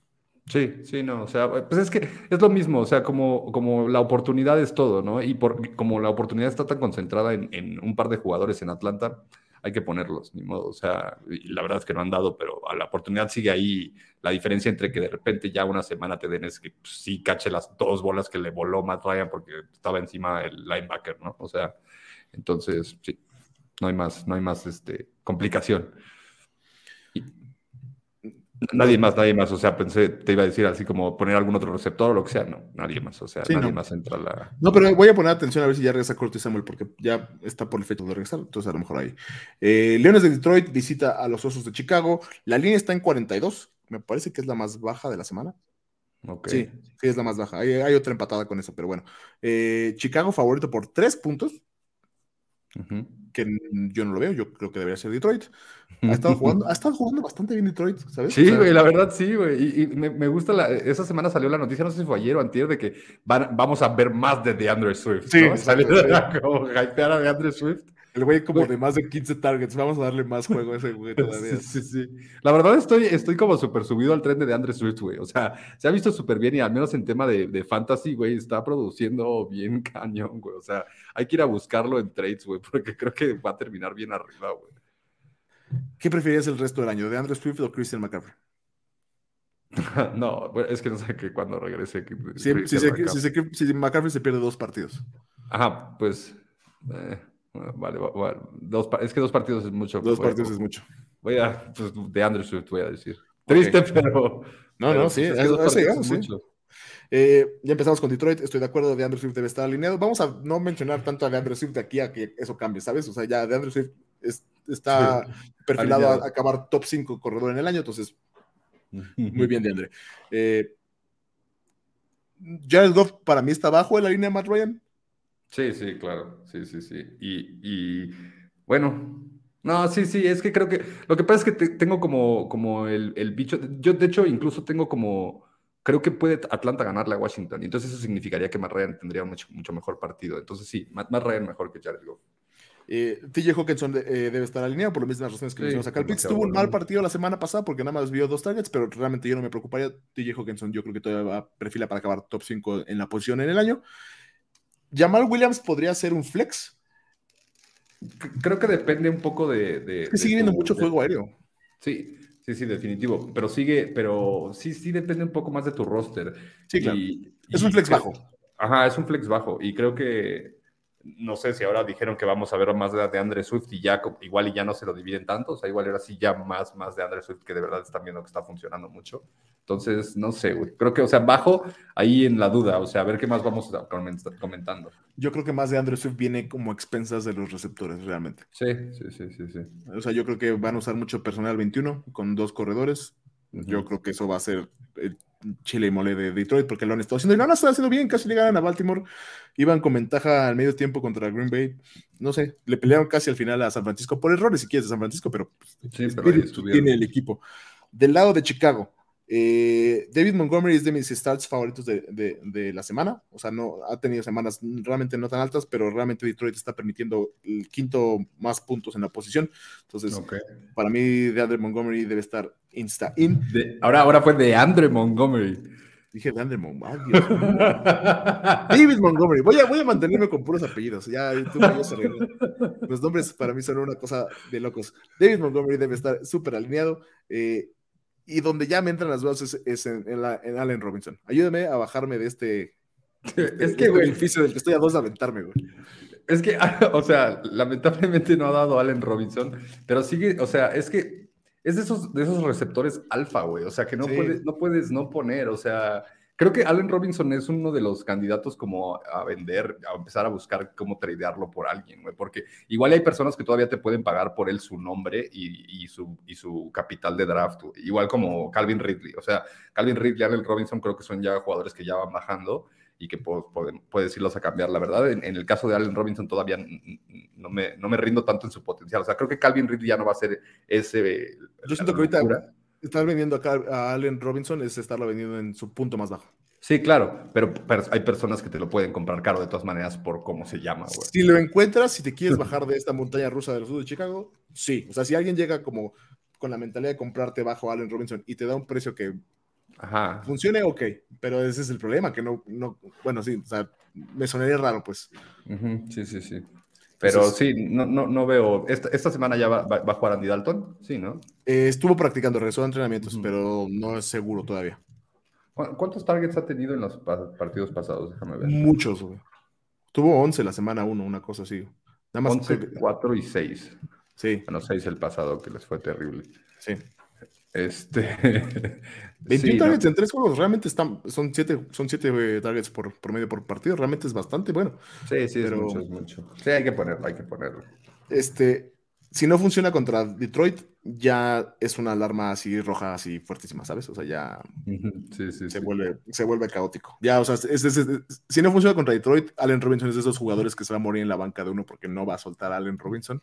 Sí, sí, no, o sea, pues es que es lo mismo, o sea, como, como la oportunidad es todo, ¿no? Y por, como la oportunidad está tan concentrada en, en un par de jugadores en Atlanta, hay que ponerlos, ni modo, o sea, la verdad es que no han dado, pero a la oportunidad sigue ahí. La diferencia entre que de repente ya una semana te den es que pues, sí cache las dos bolas que le voló Matt Ryan porque estaba encima el linebacker, ¿no? O sea, entonces, sí, no hay más, no hay más este, complicación. Y- Nadie más, nadie más. O sea, pensé, te iba a decir así como poner algún otro receptor o lo que sea. No, nadie más. O sea, Sí, nadie no. más entra a la. No, pero voy a poner atención a ver si ya regresa Curtis Samuel, porque ya está por el fecho de regresar, entonces a lo mejor ahí. Eh, Leones de Detroit visita a los Osos de Chicago. La línea está en 42, me parece que es la más baja de la semana. Ok. Sí, sí, es la más baja. Hay, hay otra empatada con eso, pero bueno. Eh, Chicago favorito por tres puntos, Ujú. que yo no lo veo, yo creo que debería ser Detroit. Ha estado jugando, ha estado jugando bastante bien Detroit, ¿sabes? Sí, O sea, güey, la verdad sí, güey. Y, y me, me gusta la. Esa semana salió la noticia, no sé si fue ayer o antier, de que van- vamos a ver más de DeAndre Swift. Sí, ¿no? Salió como hypear a DeAndre Swift. El güey como Güey. de más de 15 targets, vamos a darle más juego a ese güey todavía. Sí, sí, sí. La verdad estoy, estoy como súper subido al tren de DeAndre Swift, güey. O sea, se ha visto súper bien y al menos en tema de, de fantasy, güey, está produciendo bien cañón, güey. O sea, hay que ir a buscarlo en trades, güey, porque creo que va a terminar bien arriba, güey. ¿Qué prefieres el resto del año, de Andrew Swift o Christian McCaffrey? no, es que no sé que cuando regrese. que- Si, si, se- si se- si McCaffrey se pierde dos partidos. Ajá, pues. eh, vale, va- va- dos, pa- es que dos partidos es mucho. Dos Voy partidos es mucho. Voy a. Pues, de Andrew Swift, voy a decir. Triste, pero. No, pero, no, sí, es. Eh, ya empezamos con Detroit, estoy de acuerdo, de Andrew Swift debe estar alineado. Vamos a no mencionar tanto a de Andrew Swift de aquí a que eso cambie, ¿sabes? O sea, ya de Andrew Swift es- está perfilado a, alineado. a acabar top 5 corredor en el año, entonces muy bien de Andre. Eh, Jared Goff para mí está abajo en la línea de Matt Ryan. Sí, sí, claro. Sí, sí, sí. Y, y, bueno, no, sí, sí, es que creo que lo que pasa es que te- tengo como, como el, el bicho. Yo, de hecho, incluso tengo como. Creo que puede Atlanta ganarle a Washington. Y entonces eso significaría que Matt Ryan tendría un mucho, mucho mejor partido. Entonces sí, Matt, Matt Ryan mejor que Jared Goff. Eh, TJ Hawkinson de- eh, debe estar alineado por las mismas razones que Sí, mencionamos acá. El Pitts tuvo un mal partido la semana pasada porque nada más vio dos targets, pero realmente yo no me preocuparía. TJ Hawkinson yo creo que todavía va perfila para acabar top 5 en la posición en el año. Jamal Williams podría ser un flex. Creo que depende un poco de. de- Es que sigue viendo mucho de- juego aéreo. Sí, sí, sí, definitivo. Pero sigue, pero sí, sí depende un poco más de tu roster. Sí, claro. Y- Es y un flex bajo. Ajá, es un flex bajo. Y creo que, no sé si ahora dijeron que vamos a ver más de, de Andre Swift y ya igual y ya no se lo dividen tanto. O sea, igual ahora sí ya más, más de Andre Swift que de verdad están viendo que está funcionando mucho. Entonces, no sé, güey. Creo que, o sea, bajo ahí en la duda. O sea, a ver qué más vamos a coment- comentando. Yo creo que más de Andrew Swift viene como expensas de los receptores, realmente. Sí, sí, sí, sí, sí. O sea, yo creo que van a usar mucho personal 21 con dos corredores. Yo creo que eso va a ser el chile y mole de Detroit porque lo han estado haciendo y no lo han estado haciendo bien. Casi le ganan a Baltimore. Iban con ventaja al medio tiempo contra Green Bay. No sé, le pelearon casi al final a San Francisco por errores, si quieres, de San Francisco, pero pues, Sí, pero tiene el equipo. Del lado de Chicago, eh, David Montgomery es de mis starts favoritos de, de- de la semana. O sea, no ha tenido semanas realmente no tan altas, pero realmente Detroit está permitiendo el quinto más puntos en la posición. Entonces, Ok. para mí, de Andre Montgomery debe estar insta-in. De- ahora, ahora fue de Andre Montgomery. Dije de Andre Montgomery. David Montgomery. Voy a, voy a mantenerme con puros apellidos. Ya arregló. Los nombres para mí son una cosa de locos. David Montgomery debe estar súper alineado. eh, y donde ya me entran las dudas es, es en, en la- en Allen Robinson. Ayúdame a bajarme de este, es de que, este güey, edificio del que estoy a dos de aventarme, güey. Es que, o sea, lamentablemente no ha dado Allen Robinson, pero sigue, o sea, es que es de esos, de esos receptores alfa, güey, o sea, que no, Sí. puedes, no puedes no poner, o sea, creo que Allen Robinson es uno de los candidatos como a vender, a empezar a buscar cómo tradearlo por alguien, güey, porque igual hay personas que todavía te pueden pagar por él su nombre y, y su, y su capital de draft, güey. igual como Calvin Ridley, o sea, Calvin Ridley y Allen Robinson creo que son ya jugadores que ya van bajando y que pueden- puedes irlos a cambiar. La verdad, en, en el caso de Allen Robinson todavía no me, no me rindo tanto en su potencial. O sea, creo que Calvin Ridley ya no va a ser ese... Yo siento que ahorita estar vendiendo acá a Allen Robinson es estarlo vendiendo en su punto más bajo. Sí, claro, pero, hay personas que te lo pueden comprar caro de todas maneras por cómo se llama, güey. Si lo encuentras, si te quieres bajar de esta montaña rusa del sur de Chicago, sí. O sea, si alguien llega como con la mentalidad de comprarte bajo Allen Robinson y te da un precio que Ajá. funcione, ok. Pero ese es el problema, que no, no bueno, sí, o sea, me sonaría raro, pues. Sí, sí, sí. Pero Entonces- sí, no, no, no veo. Esta, esta semana ya va, va- va a jugar Andy Dalton, sí, ¿no? Eh, estuvo practicando, regresó a entrenamientos, Ujú. pero no es seguro todavía. ¿Cu- ¿Cuántos targets ha tenido en los pa- partidos pasados? Déjame ver. Muchos, güey. Tuvo 11 la semana 1, una cosa así. Nada más. 11, creo que- 4 y 6. Sí, Bueno, 6 el pasado, que les fue terrible. sí. Este. 21 sí, ¿no? targets en tres juegos, realmente están, son 7 son siete, eh, targets por, por medio por partido, realmente es bastante bueno. Sí, sí, Pero- es mucho, es mucho. Sí, hay que ponerlo, hay que ponerlo. Este, si no funciona contra Detroit, ya es una alarma así roja, así fuertísima, ¿sabes? O sea, ya Ujú, Sí, sí, se sí. vuelve, se vuelve caótico. Ya, o sea, es- es- es- si no funciona contra Detroit, Allen Robinson es de esos jugadores que se va a morir en la banca de uno porque no va a soltar a Allen Robinson.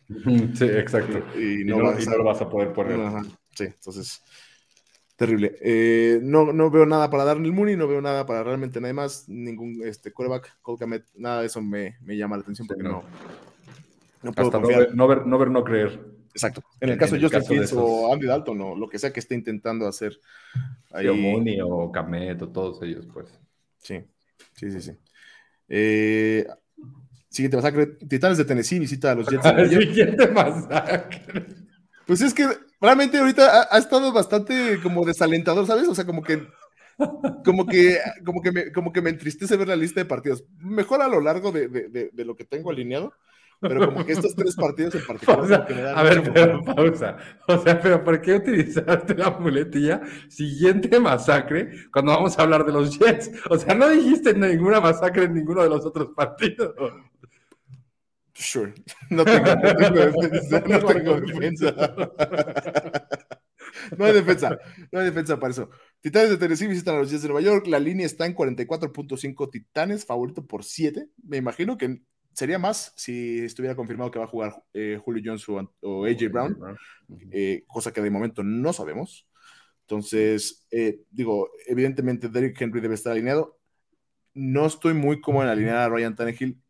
Sí, exacto. Y, Y no, no, va a y no lo vas a poder poner. Ajá, Sí, entonces, terrible. Eh, no, no veo nada para darle el Mooney, no veo nada para realmente nada más, ningún este, quarterback, Colcamet, nada de eso me, me llama la atención porque no. no, no puedo Hasta no confiar. ver, no ver, no ver, no creer. Exacto. En el en caso el de Justin Fields o Andy Dalton o lo que sea que esté intentando hacer ahí. O Mooney o Camet o todos ellos, pues. Sí, sí, sí, sí. Eh, siguiente masacre. Titanes de Tennessee visita a los Jets. Siguiente masacre. Pues es que realmente ahorita ha, ha estado bastante como desalentador, ¿sabes? O sea, como que como que como que me, como que me entristece ver la lista de partidos. Mejor a lo largo de, de- de- de lo que tengo alineado, pero como que estos tres partidos en particular O sea, que me dan a ver, pero pausa. O sea, pero ¿por qué utilizaste la muletilla siguiente masacre cuando vamos a hablar de los Jets? O sea, no dijiste ninguna masacre en ninguno de los otros partidos. Sure. No tengo, no tengo defensa. No tengo defensa. No hay defensa. No hay defensa para eso. Titanes de Tennessee visitan a los Jets de Nueva York. La línea está en 44.5 Titanes, favorito por 7. Me imagino que sería más si estuviera confirmado que va a jugar eh, Julio Jones o, o AJ Brown, eh, cosa que de momento no sabemos. Entonces, eh, digo, evidentemente Derrick Henry debe estar alineado. No estoy muy cómodo en alinear a Ryan Tannehill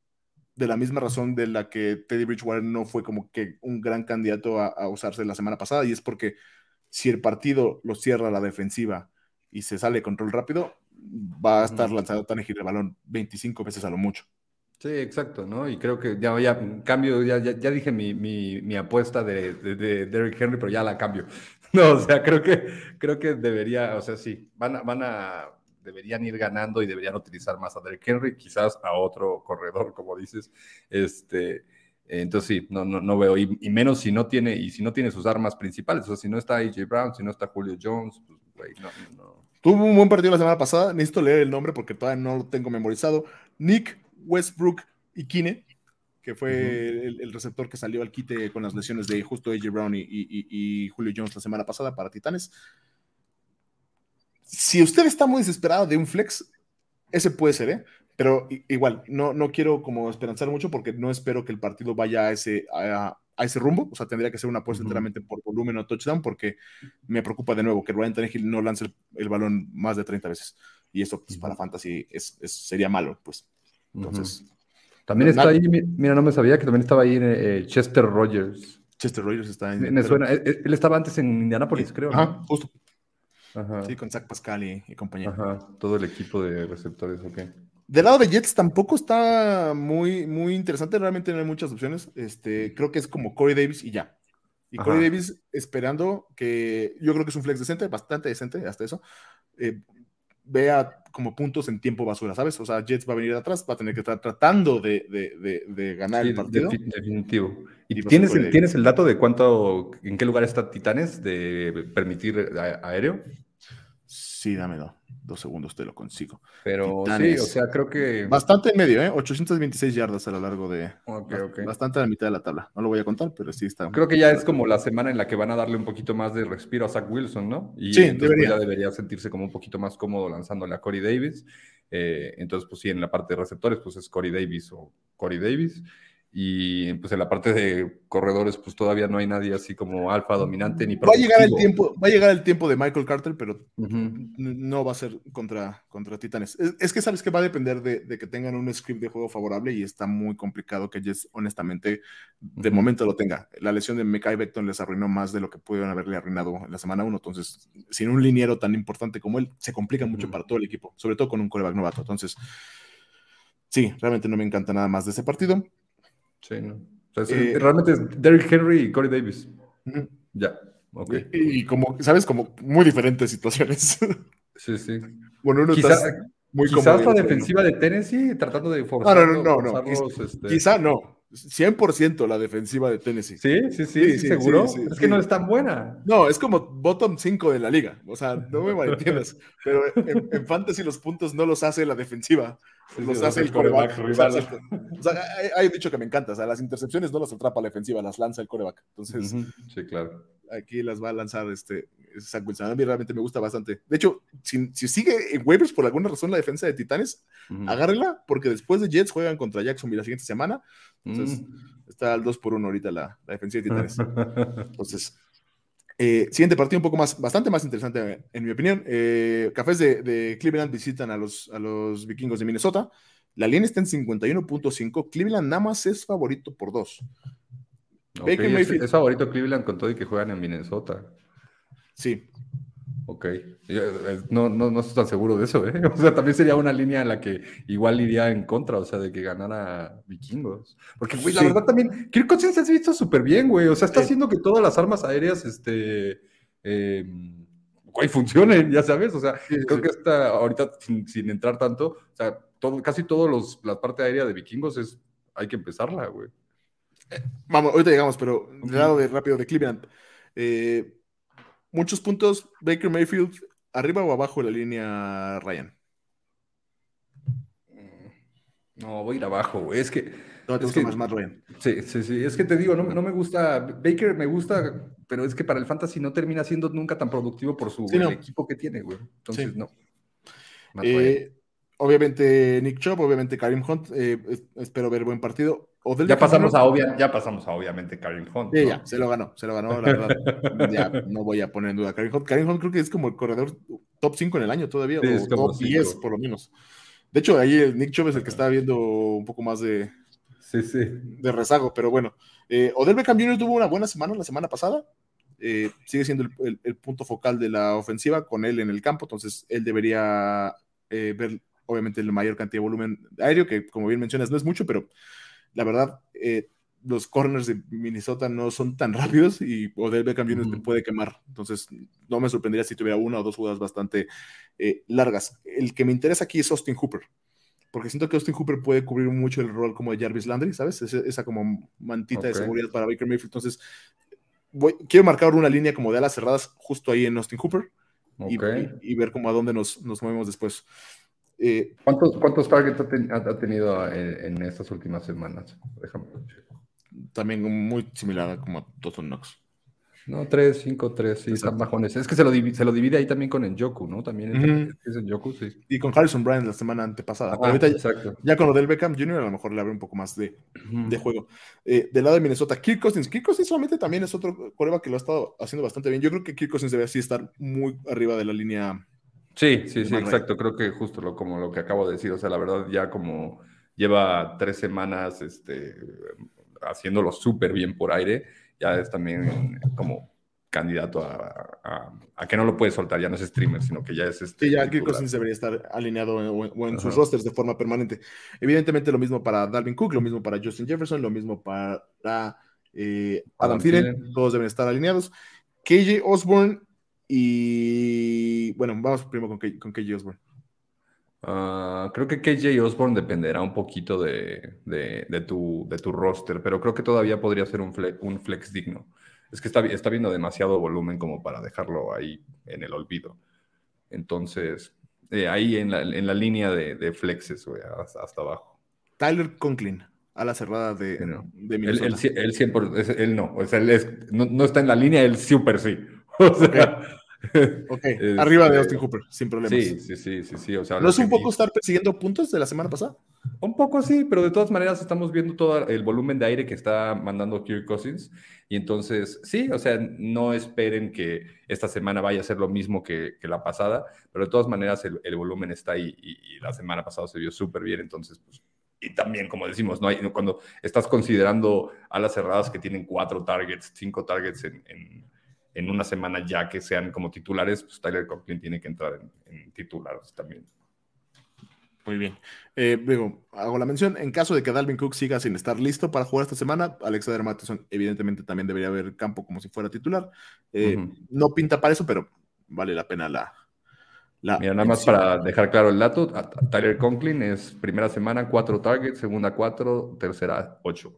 de la misma razón de la que Teddy Bridgewater no fue como que un gran candidato a, a usarse la semana pasada, y es porque si el partido lo cierra la defensiva y se sale de control rápido, va a estar Ujú. lanzando Tannehill el balón 25 veces a lo mucho. Sí, exacto, ¿no? Y creo que ya, ya cambio, ya, ya, ya dije mi, mi, mi apuesta de, de, de Derrick Henry, pero ya la cambio. No, o sea, creo que, creo que debería, o sea, sí, van a, van a, deberían ir ganando y deberían utilizar más a Derrick Henry, quizás a otro corredor, como dices. Este, entonces sí, no, no, no veo, y, y menos si no tiene, y si no tiene sus armas principales, o sea, si no está AJ Brown, si no está Julio Jones, pues, güey, no, no. Tuvo un buen partido la semana pasada, necesito leer el nombre porque todavía no lo tengo memorizado. Nick Westbrook y Kine, que fue el, el receptor que salió al quite con las lesiones de justo AJ Brown y, y- y- y Julio Jones la semana pasada para Titanes. Si usted está muy desesperado de un flex, ese puede ser, ¿eh? Pero igual, no, no quiero como esperanzar mucho porque no espero que el partido vaya a ese, a, a ese rumbo. O sea, tendría que ser una apuesta enteramente por volumen o touchdown porque me preocupa de nuevo que Ryan Tannehill no lance el, el balón más de 30 veces. Y eso pues, para fantasy es, es- sería malo, pues. Entonces, También está ahí, mi- mira, no me sabía que también estaba ahí eh, Chester Rogers. Chester Rogers está en... Me, suena, él, él estaba antes en Indianapolis, creo. ¿no? Ajá, justo. Ajá. Sí, con Zach Pascal y, y compañía. Ajá, todo el equipo de receptores, ok. Del lado de Jets tampoco está muy, muy interesante. Realmente no hay muchas opciones. Este, creo que es como Corey Davis y ya. Y Corey Ajá. Davis esperando que yo creo que es un flex decente, bastante decente, hasta eso. eh, vea como puntos en tiempo basura, ¿sabes? O sea, Jets va a venir de atrás, va a tener que estar tratando de, de- de- de ganar Sí, el partido. defi- definitivo. ¿Y tienes el, tienes el dato de cuánto, en qué lugar está Titanes de permitir a- aéreo? Sí, dámelo. Dos segundos te lo consigo. Pero Titanes. sí, o sea, creo que... Bastante en medio, ¿eh? 826 yardas a lo largo de. Ok, bast- ok. Bastante a la mitad de la tabla. No lo voy a contar, pero sí está. Creo que ya es como la semana en la que van a darle un poquito más de respiro a Zach Wilson, ¿no? Y Sí, debería. ya debería sentirse como un poquito más cómodo lanzándole a Corey Davis. Eh, entonces, pues sí, en la parte de receptores, pues es Corey Davis o Corey Davis. Y pues en la parte de corredores, pues todavía no hay nadie así como alfa dominante ni Va a llegar el tiempo, va a llegar el tiempo de Michael Carter, pero no va a ser contra, contra Titanes. Es, es que sabes que va a depender de, de que tengan un script de juego favorable y está muy complicado que Jets, honestamente, de momento lo tenga. La lesión de Mekai Beckton les arruinó más de lo que pudieron haberle arruinado en la semana 1. Entonces, sin un liniero tan importante como él, se complica mucho para todo el equipo, sobre todo con un coreback novato. Entonces, sí, realmente no me encanta nada más de ese partido. Sí, ¿no? O sea, Eh, realmente es Derrick Henry y Corey Davis. Ya, ok. Y, y como, ¿sabes? Como muy diferentes situaciones. Sí, sí. bueno, uno Quizá- está muy Quizás la no. defensiva de Tennessee tratando de No, forzar. no, no, no, no. forzarlos, este- Quizá no. 100% la defensiva de Tennessee. Sí, sí, sí, Sí, sí, sí, seguro. sí, es que no es tan buena. No, es como bottom 5 de la liga. O sea, no me malentiendas. pero en, en fantasy los puntos no los hace la defensiva. Los hace el coreback. O sea, sea, hay, hay dicho que me encanta. O sea, las intercepciones no las atrapa la defensiva, las lanza el coreback. Entonces, Ujú, Sí, claro. aquí las va a lanzar este Zach Wilson. A mí realmente me gusta bastante. De hecho, si, si sigue en waivers por alguna razón la defensa de Titanes, agárrela, porque después de Jets juegan contra Jacksonville la siguiente semana. Entonces, Mm. está al 2 por 1 ahorita la, la defensiva de Titanes. Entonces, eh, siguiente partido un poco más, bastante más interesante en mi opinión. Eh, Cafés de, de Cleveland visitan a los, a los vikingos de Minnesota. La línea está en 51.5. Cleveland nada más es favorito por 2. Ok, Baker es, Mayfield. es favorito Cleveland con todo y que juegan en Minnesota. Sí, Ok. Yo, eh, No, no, no estoy tan seguro de eso, ¿eh? O sea, también sería una línea en la que igual iría en contra, o sea, de que ganara Vikingos. Porque, güey, la verdad también, Kirk Cousins se ha visto súper bien, güey. O sea, está Sí. haciendo que todas las armas aéreas, este, eh, güey, funcionen, ya sabes. O sea, Sí, creo que está ahorita, sin, sin entrar tanto, o sea, todo, casi todos los, la parte aérea de Vikingos es, hay que empezarla, güey. vamos, ahorita llegamos, pero del lado de rápido de Cleveland. eh, muchos puntos. Baker Mayfield, arriba o abajo de la línea Ryan. No, voy a ir abajo, güey. Es que, No te Es gusta que- más Ryan. Sí, sí, sí. Es que te digo, no, me- no me gusta. Baker me gusta, pero es que para el fantasy no termina siendo nunca tan productivo por su Sí, no. equipo que tiene, güey. Entonces, Sí. no. Eh, obviamente Nick Chubb, obviamente Karim Hunt. eh, es- espero ver buen partido. Odell. Ya pasamos a obvia, ya pasamos a obviamente Karim Hunt. Sí, ¿no? ya, se lo ganó, se lo ganó, la verdad. ya no voy a poner en duda Karim Hunt. Karim Hunt creo que es como el corredor top 5 en el año todavía, Sí, o top cinco. 10 por lo menos. De hecho, ahí el Nick Chubb es el que está viendo un poco más de, Sí, sí. de rezago, pero bueno. Eh, Odell Beckham Jr. tuvo una buena semana la semana pasada. Eh, sigue siendo el, el- el punto focal de la ofensiva con él en el campo, entonces él debería eh, ver, obviamente, la mayor cantidad de volumen aéreo, que como bien mencionas, no es mucho, pero la verdad, eh, los corners de Minnesota no son tan rápidos y Odell Beckham Jr. te puede quemar. Entonces, no me sorprendería si tuviera una o dos jugadas bastante eh, largas. El que me interesa aquí es Austin Hooper porque siento que Austin Hooper puede cubrir mucho el rol como de Jarvis Landry, ¿sabes? Esa, esa como mantita Ok. de seguridad para Baker Mayfield. Entonces, voy- quiero marcar una línea como de alas cerradas justo ahí en Austin Hooper y, Ok. y- y ver como a dónde nos, nos movemos después. Eh, ¿Cuántos, cuántos targets ha, ten- ha- tenido en, en estas últimas semanas? Déjame. también muy similar a como Toton Knox. No, tres, cinco, tres, sí, están Exacto. bajones. Es que se lo, divi- se lo divide ahí también con Enjoku, ¿no? También es Enjoku, sí. Y con Harrison Bryant la semana antepasada. Ah, ahorita ya, exacto. ya con Odell Beckham Jr. a lo mejor le abre un poco más de, de juego. Eh, del lado de Minnesota, Kirk Cousins. Kirk Cousins solamente también es otro coreba que lo ha estado haciendo bastante bien. Yo creo que Kirk Cousins debe así estar muy arriba de la línea Sí, sí, sí, exacto. Creo que justo lo, como lo que acabo de decir. O sea, la verdad, ya como lleva tres semanas este, haciéndolo súper bien por aire, ya es también como candidato a, a- a que no lo puede soltar, ya no es streamer, sino que ya es este. Sí, ya Kirk. Cousins debería estar alineado en- o en, o en sus rosters de forma permanente. Evidentemente, lo mismo para Dalvin Cook, lo mismo para Justin Jefferson, lo mismo para eh, Adam Adam. Thielen. Todos deben estar alineados. KJ Osborne y. Bueno, vamos primero con, K- con KJ Osborne. Ah, creo que KJ Osborne dependerá un poquito de, de- de tu, de tu roster, pero creo que todavía podría ser un flex, un flex digno. Es que está, está viendo demasiado volumen como para dejarlo ahí en el olvido. Entonces, eh, ahí en la, en la línea de, de flexes, güey, hasta, hasta abajo. Tyler Conklin, a la cerrada de, Sí, no. de Él, Minnesota. él, él 100%, es- él no, o sea, él es- no, no está en la línea, él súper sí. O sea, Ok, Este, arriba de Austin Hooper, sin problemas. Sí, sí, sí, sí, sí. O sea, ¿No es un poco vi- estar persiguiendo puntos de la semana pasada? Un poco sí, pero de todas maneras estamos viendo todo el volumen de aire que está mandando Kirk Cousins. Y entonces, sí, o sea, no esperen que esta semana vaya a ser lo mismo que, que la pasada, pero de todas maneras el, el volumen está ahí y, y la semana pasada se vio súper bien. Entonces, pues, y también, como decimos, ¿no? Hay, cuando estás considerando alas cerradas que tienen cuatro targets, cinco targets en, en, en una semana ya que sean como titulares, pues Tyler Conklin tiene que entrar en, en titulares también. Muy bien. Eh, luego, hago la mención, en caso de que Dalvin Cook siga sin estar listo para jugar esta semana, Alexander Matheson evidentemente también debería haber campo como si fuera titular. Eh. No pinta para eso, pero vale la pena la... la Mira, nada más para dejar claro el dato, Tyler Conklin es primera semana, cuatro targets, segunda cuatro, tercera ocho.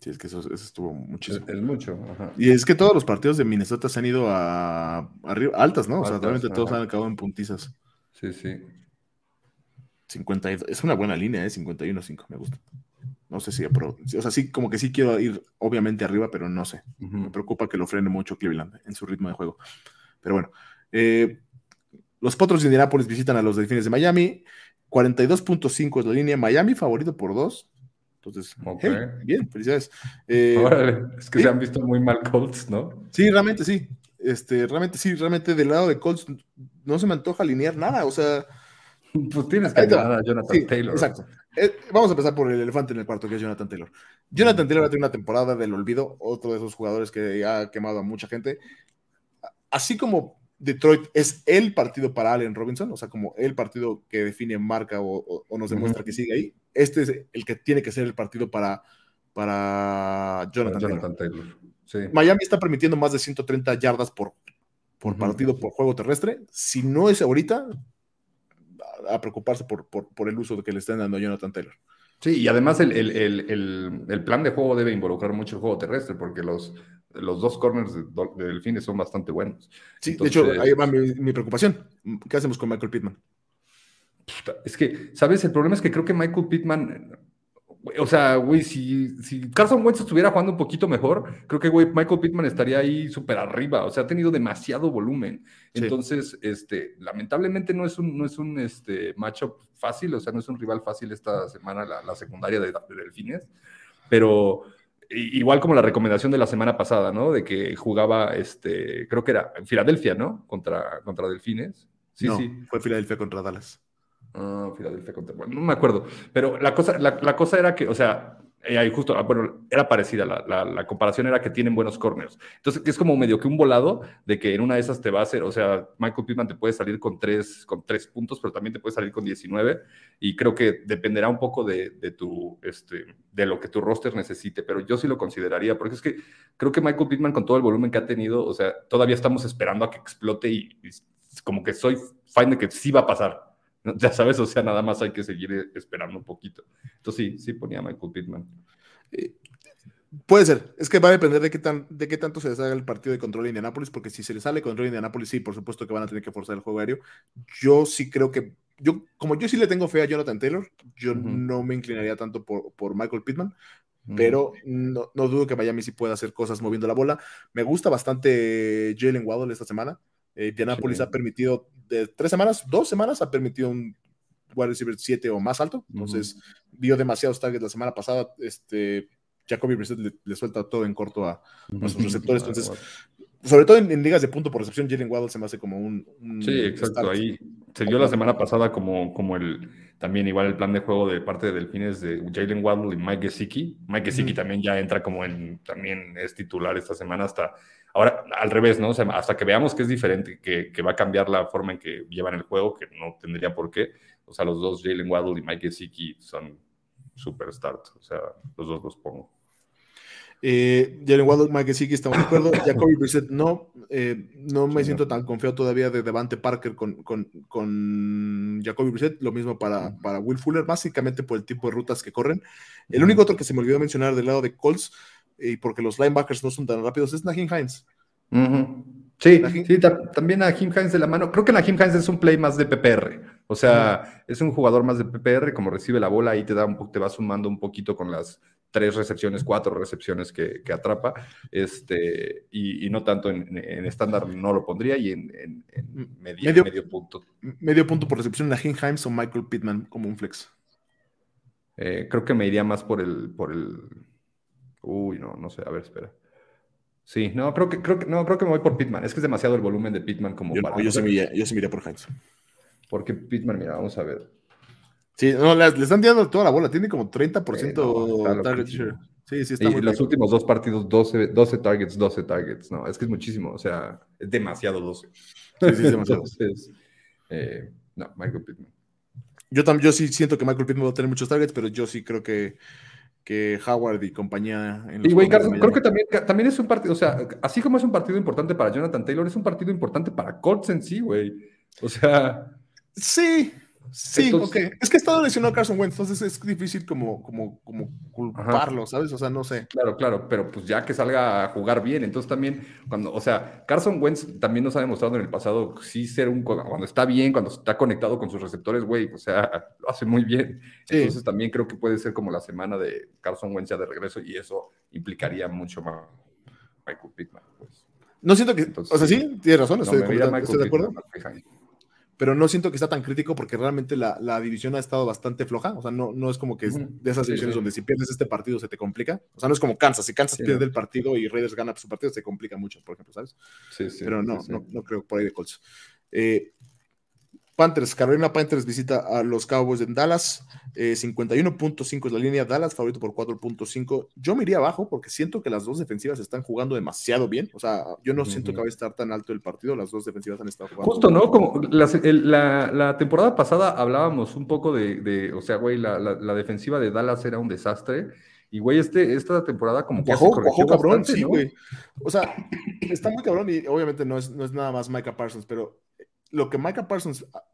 Sí, es que eso, eso estuvo Es, muchísimo. es mucho. ajá. Y es que todos los partidos de Minnesota se han ido a arriba, altas, ¿no? O sea, realmente todos han acabado en puntizas. Sí, sí. 52, es una buena línea, ¿eh? 51-5, me gusta. No sé si, pero, o sea, sí, como que sí quiero ir obviamente arriba, pero no sé. Me preocupa que lo frene mucho Cleveland en su ritmo de juego. Pero bueno, eh, los Potros de Indianapolis visitan a los Delfines de Miami. 42.5 es la línea. Miami favorito por dos. Entonces, hey, bien, felicidades. Eh, Órale, es que sí. se han visto muy mal Colts, ¿no? sí, realmente sí. Este, realmente sí, realmente del lado de Colts no se me antoja alinear nada. O sea, Pues tienes que ganar a Jonathan Sí, Taylor. Exacto. Eh, vamos a empezar por el elefante en el cuarto, que es Jonathan Taylor. Jonathan Taylor ha tenido una temporada del olvido, otro de esos jugadores que ha quemado a mucha gente. Así como Detroit es el partido para Allen Robinson, o sea, como el partido que define marca o, o- o nos demuestra que sigue ahí, este es el que tiene que ser el partido para, para Jonathan, Taylor. Jonathan Taylor. Sí. Miami está permitiendo más de 130 yardas por, por partido por juego terrestre. Si no es ahorita, a- a preocuparse por, por, por el uso que le están dando a Jonathan Taylor. Sí, y además el, el- el- el- el plan de juego debe involucrar mucho el juego terrestre, porque los, los dos corners de, de Delfines son bastante buenos. Sí, Entonces- de hecho, ahí va mi, mi preocupación. ¿Qué hacemos con Michael Pittman? Es que, ¿sabes? El problema es que creo que Michael Pittman, o sea, güey, si, si Carson Wentz estuviera jugando un poquito mejor, creo que, güey, Michael Pittman estaría ahí súper arriba, o sea, ha tenido demasiado volumen. Sí. Entonces, este, lamentablemente no es un, no es un este, matchup fácil, o sea, no es un rival fácil esta semana la, la secundaria de, de Delfines, pero igual como la recomendación de la semana pasada, ¿no? De que jugaba, este, creo que era en Filadelfia, ¿no? Contra, contra Delfines. Sí, no, sí. fue Filadelfia contra Dallas. Ah, Filadelfia contra. Bueno, no me acuerdo. Pero la cosa, la, la cosa era que, o sea, eh, ahí justo, ah, bueno, era parecida. La, la- la comparación era que tienen buenos corners. Entonces, es como medio que un volado de que en una de esas te va a hacer, o sea, Michael Pittman te puede salir con tres, con tres puntos, pero también te puede salir con 19. Y creo que dependerá un poco de, de tu, este, de lo que tu roster necesite. Pero yo sí lo consideraría, porque es que creo que Michael Pittman, con todo el volumen que ha tenido, o sea, todavía estamos esperando a que explote y, y como que soy fan de que sí va a pasar. Ya sabes, o sea, nada más hay que seguir eh, esperando un poquito. Entonces sí, sí ponía Michael Pittman. Puede ser. Es que va a depender de qué, tan, de qué tanto se les haga el partido de control de Indianapolis, porque si se les sale control de Indianapolis, sí, por supuesto que van a tener que forzar el juego aéreo. Yo sí creo que, yo, como yo sí le tengo fe a Jonathan Taylor, yo no me inclinaría tanto por, por Michael Pittman, pero no, no dudo que Miami sí pueda hacer cosas moviendo la bola. Me gusta bastante Jalen Waddle esta semana. Eh, Indianapolis Sí. ha permitido, de tres semanas, dos semanas, ha permitido un wide receiver 7 o más alto. Entonces, vio demasiados targets la semana pasada. Este, Jacoby Brissett le, le suelta todo en corto a, a sus receptores. Entonces, sobre todo en, en ligas de punto por recepción, Jalen Waddle se me hace como un. un Sí, exacto. start. Ahí se vio la semana pasada como, como el también igual el plan de juego de parte de Delfines de Jalen Waddle y Mike Gesicki. Mike Gesicki también ya entra como en, también es titular esta semana hasta, ahora al revés, ¿no? O sea, hasta que veamos que es diferente, que, que va a cambiar la forma en que llevan el juego, que no tendría por qué. O sea, los dos, Jalen Waddle y Mike Gesicki, son super start. O sea, los dos los pongo. Eh, Jalen Waddle, Mike Gesicki, estamos de acuerdo. Jacoby Brissett, no. eh, no me Sí, siento no. tan confiado todavía de Devante Parker con, con, con Jacoby Brissett. Lo mismo para, para Will Fuller, básicamente por el tipo de rutas que corren. El único otro que se me olvidó mencionar del lado de Colts, y porque los linebackers no son tan rápidos, es Nahin Hines. Sí, también a Jim Hines de la mano. Creo que Najim Hines es un play más de PPR. O sea, es un jugador más de PPR, como recibe la bola y te da un te va sumando un poquito con las tres recepciones, cuatro recepciones que, que atrapa, este, y, y, no tanto en, en, estándar no lo pondría y en, medio, Medio- medio punto. Medio punto por recepción la Himes o Michael Pittman como un flex. Eh, creo que me iría más por el, por el. Uy, no, no sé, a ver, espera. Sí, no, creo que, creo que, no, creo que me voy por Pitman. Es que es demasiado el volumen de Pitman como Yo, para. no, yo, sí me iría, yo sí me iría por Himes. Porque Pitman, mira, vamos a ver. Sí, no, le, le están tirando toda la bola. Tiene como 30% Eh, no, target share. Sí, sí, está Y muy los bien. últimos dos partidos, 12, 12 targets, 12 targets. No, es que es muchísimo. O sea, es demasiado 12. Sí, sí, es demasiado. Entonces, eh, no, Michael Pittman. Yo, tam- yo sí siento que Michael Pittman va a tener muchos targets, pero yo sí creo que, que Howard y compañía. En los Y güey, Carson, creo que también, que también es un partido, o sea, así como es un partido importante para Jonathan Taylor, es un partido importante para Colts en sí, güey. O sea, Sí, sí, Entonces- ok. Es que ha estado lesionado Carson Wentz, entonces es difícil como, como, como culparlo, ¿sabes? O sea, no sé. claro, claro, pero pues ya que salga a jugar bien, entonces también, cuando, o sea, Carson Wentz también nos ha demostrado en el pasado sí ser un, cuando está bien, cuando está conectado con sus receptores, güey, o sea, lo hace muy bien. Sí. Entonces también creo que puede ser como la semana de Carson Wentz ya de regreso y eso implicaría mucho más Michael Pittman, pues. No siento que. Entonces, o sea, sí. tienes razón, No, estoy, de acuerdo. Pero no siento que está tan crítico porque realmente la, la división ha estado bastante floja. O sea, no, no es como que es de esas divisiones sí. donde si pierdes este partido se te complica. O sea, no es como Kansas. Si Kansas Sí, pierde no. el partido y Raiders gana su partido, se complica mucho, por ejemplo, ¿sabes? Sí, sí, Pero no, no, no creo por ahí de Colts. Eh, Panthers, Carolina Panthers visita a los Cowboys en Dallas. eh, 51.5 es la línea. Dallas favorito por 4.5. Yo me iría abajo porque siento que las dos defensivas están jugando demasiado bien. O sea, yo no siento que va a estar tan alto el partido. Las dos defensivas han estado jugando. Justo, ¿no? Como la, el- la- la temporada pasada hablábamos un poco de, de- o sea, güey, la, defensiva de Dallas era un desastre. Y, güey, este, esta temporada como que se corrigió cuajó cabrón, bastante, sí, ¿no? güey. O sea, está muy cabrón y obviamente no es, no es nada más Micah Parsons, pero lo que Micah Parsons ha-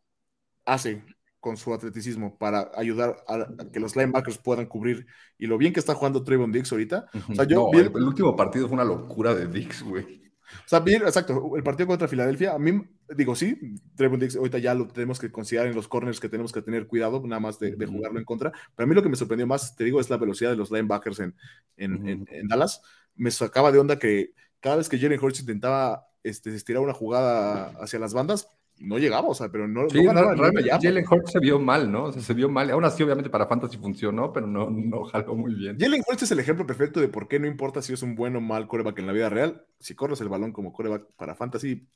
hace con su atleticismo para ayudar a, que los linebackers puedan cubrir y lo bien que está jugando Trayvon Diggs ahorita. O sea, yo No, vi el- último partido fue una locura de Dix, güey. O sea, bien, exacto, el partido contra Filadelfia, a mí, digo, sí, Trayvon Diggs ahorita ya lo tenemos que considerar en los corners que tenemos que tener cuidado, nada más de, jugarlo en contra. Pero a mí lo que me sorprendió más, te digo, es la velocidad de los linebackers en, en, Ujú. en- en Dallas. Me sacaba de onda que cada vez que Jalen Hurts intentaba este, estirar una jugada hacia las bandas, no llegaba, o sea, pero no, Sí, no ganaba. Jalen Hurts se vio mal, ¿no? O sea, se vio mal. Aún así, obviamente, para Fantasy funcionó, pero no, no jaló muy bien. Jalen Hurts es el ejemplo perfecto de por qué no importa si es un buen o mal coreback en la vida real. Si corres el balón como coreback para fantasy,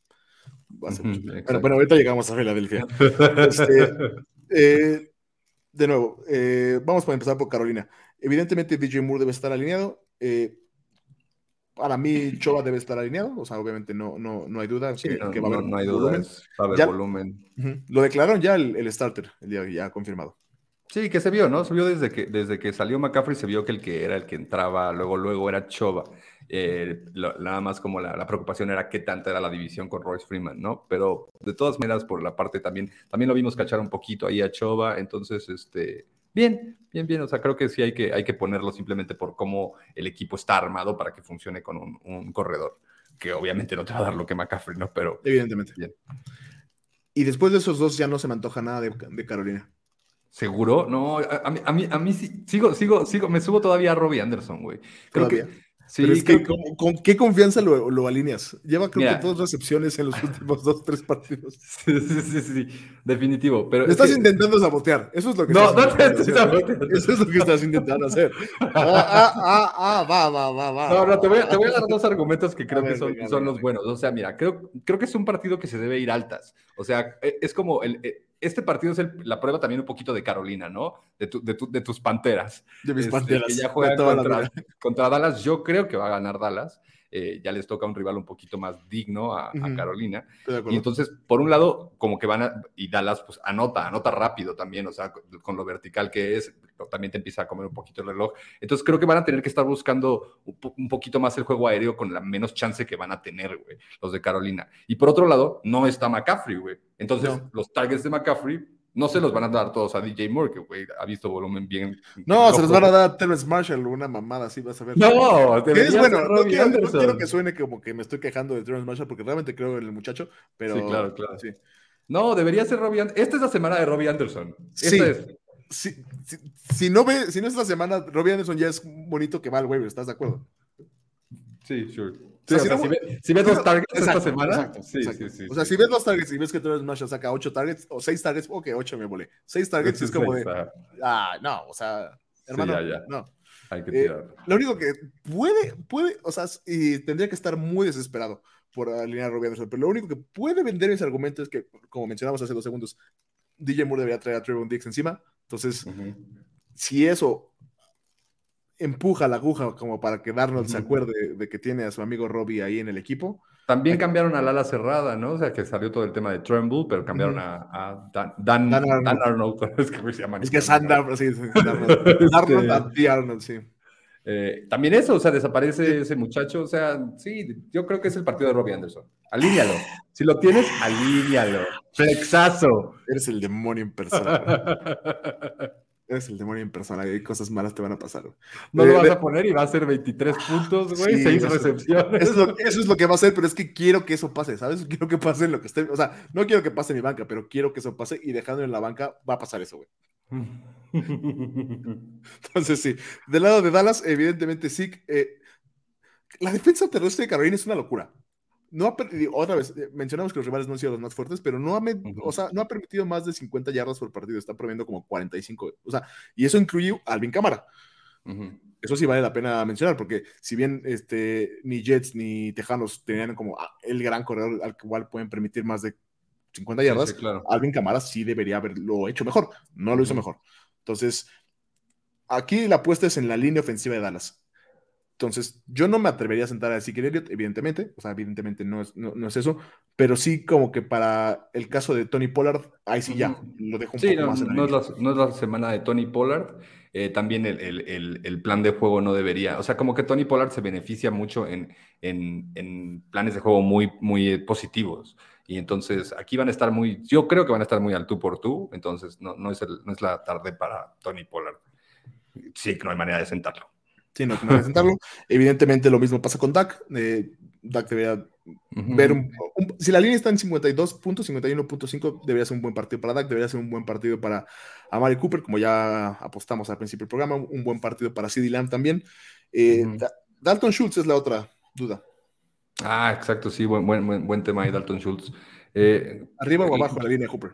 va a ser mucho. Bueno, exacto. bueno, ahorita llegamos a Filadelfia. Este, eh, de nuevo, eh, vamos a empezar por Carolina. Evidentemente, DJ Moore debe estar alineado. Eh, para mí, Choba debe estar alineado. O sea, obviamente no, no, no hay duda Sí, que, no, que va a haber no hay volumen. dudas. Va a haber Ya- volumen. Lo declararon ya el, el starter, el día ya confirmado. Sí, que se vio, ¿no? Se vio desde que, desde que salió McCaffrey, se vio que el que era el que entraba, luego, luego era Choba. Eh, lo- nada más como la, la preocupación era qué tanta era la división con Royce Freeman, ¿no? Pero de todas maneras, por la parte también, también lo vimos cachar un poquito ahí a Choba, entonces, este, bien, bien, bien, o sea, creo que sí hay que, hay que ponerlo simplemente por cómo el equipo está armado para que funcione con un, un corredor, que obviamente no te va a dar lo que McCaffrey, ¿no? Pero Evidentemente. Bien. Y después de esos dos ya no se me antoja nada de, de Carolina. ¿Seguro? No, a, a mí, a mí, a mí sí, sigo, sigo, sigo, me subo todavía a Robbie Anderson, güey. Creo Todavía. que, sí, Pero es que, ¿con, con qué confianza lo, lo alineas? Lleva, creo Mira. que dos recepciones en los últimos dos, tres partidos. Sí, sí, sí, sí, definitivo. Pero Me es estás que- intentando sabotear. Eso es lo que No, estás no te intentando estoy hacer. saboteando. Eso es lo que estás intentando hacer. Ah, ah, ah, ah, va, va, va, va. No, no, te voy, a, te voy a dar dos argumentos que creo ver, que son, venga, son venga, los venga. buenos. O sea, mira, creo, creo que es un partido que se debe ir altas. O sea, e- es como el, e- este partido es el- la prueba también un poquito de Carolina, ¿no? De, tu- de, tu- de tus panteras. De mis Este, panteras. Que ya juegan contra, contra Dallas. Yo creo que va a ganar Dallas. Eh, ya les toca un rival un poquito más digno a. Carolina. Y entonces, por un lado, como que van a, y Dallas, pues anota, anota rápido también, o sea, con, con lo vertical que es, también te empieza a comer un poquito el reloj. Entonces, creo que van a tener que estar buscando un, po- un poquito más el juego aéreo con la menos chance que van a tener, güey, los de Carolina. Y por otro lado, no está McCaffrey, güey. Entonces, No. los targets de McCaffrey no se los van a dar todos a DJ Moore, que, güey, ha visto volumen bien. No, se los van a dar. a Terrence Marshall, una mamada así, vas a ver. No, Que es debería bueno, ser no quiero, no quiero que suene como que me estoy quejando de Terrence Marshall, porque realmente creo en el muchacho, pero... Sí, claro, claro. sí. No, debería ser Robbie Anderson. Esta es la semana de Robbie Anderson. Esta Sí. es. si, si, si no ve, si no esta semana, Robbie Anderson ya es bonito que va al waiver, ¿estás de acuerdo? Sí, sure. Sí, si o sea, no- si, ve- si ves dos targets Exacto, esta semana, exacto, sí, exacto. sí. O sea, si ves dos targets y ves que Travis Marshall saca ocho targets o seis targets, ok, ocho me volé. Seis targets es como de, ah, no, o sea, hermano, ya, ya. no. Hay que Eh, tirar. Lo único que puede, puede, o sea, y tendría que estar muy desesperado por alinear a Robbie Anderson, pero lo único que puede vender mis argumentos es que, como mencionamos hace dos segundos, DJ Moore debería traer a Trevor Dix encima. Entonces, Ujú. si eso empuja la aguja como para que Darnold se acuerde de que tiene a su amigo Robbie ahí en el equipo, También cambiaron al ala cerrada, ¿no? O sea, que salió todo el tema de Tremble, pero cambiaron a, a Dan, Dan, Dan Dan Arnold. Arnold. Es que se llaman es que es. Darnold, sí, sí, Darnold, Darnold a ti, Arnold, sí. Eh, también eso, o sea, desaparece ese muchacho. O sea, sí, yo creo que es el partido de Robbie Anderson. Alíñalo. Si lo tienes, alíñalo. Flexazo. Eres el demonio en persona. Eres el demonio en persona. y cosas malas te van a pasar. güey. No lo Eh, vas de- a poner y va a ser 23 puntos, güey, Sí, 6 eso- recepciones. Eso es, lo, eso es lo que va a hacer, pero es que quiero que eso pase, ¿sabes? Quiero que pase en lo que esté. O sea, no quiero que pase en mi banca, pero quiero que eso pase y dejando en la banca va a pasar eso, güey. Entonces, sí. Del lado de Dallas, evidentemente, sí. eh, la defensa terrestre de Carolina es una locura. No ha otra vez, eh, mencionamos que los rivales no han sido los más fuertes, pero no ha, o sea, no ha permitido más de 50 yardas por partido. Está promediendo como 45. O sea, y eso incluye a Alvin Cámara. Ujú. Eso sí vale la pena mencionar, porque si bien este, ni Jets ni Tejanos tenían como ah, el gran corredor al cual pueden permitir más de 50 Sí, yardas, sí, claro. Alvin Camara sí debería haberlo hecho mejor. No lo hizo mejor. Entonces, aquí la apuesta es en la línea ofensiva de Dallas. Entonces, yo no me atrevería a sentar a Ezekiel Elliott, evidentemente. O sea, evidentemente no es, no, no es eso. Pero sí, como que para el caso de Tony Pollard, ahí sí ya lo dejo un Sí, poco no, más en no es, la, no es la semana de Tony Pollard. Eh, también el, el- el- el plan de juego no debería. O sea, como que Tony Pollard se beneficia mucho en, en- en planes de juego muy, muy positivos. Y entonces aquí van a estar muy. Yo creo que van a estar muy al tú por tú. Entonces no, no, es, el- no es la tarde para Tony Pollard. Sí, que no hay manera de sentarlo. Sí, no, como presentarlo. Evidentemente lo mismo pasa con Dak. Eh, Dak debería ver un, un- si la línea está en 52 puntos, 51.5, debería ser un buen partido para Dak, debería ser un buen partido para Amari Cooper, como ya apostamos al principio del programa, un, buen partido para CD Lamb también. Eh. Da- Dalton Schultz es la otra duda. Ah, exacto, sí, buen, buen, buen, tema ahí, Dalton Schultz. Eh, ¿Arriba o abajo la línea de Cooper?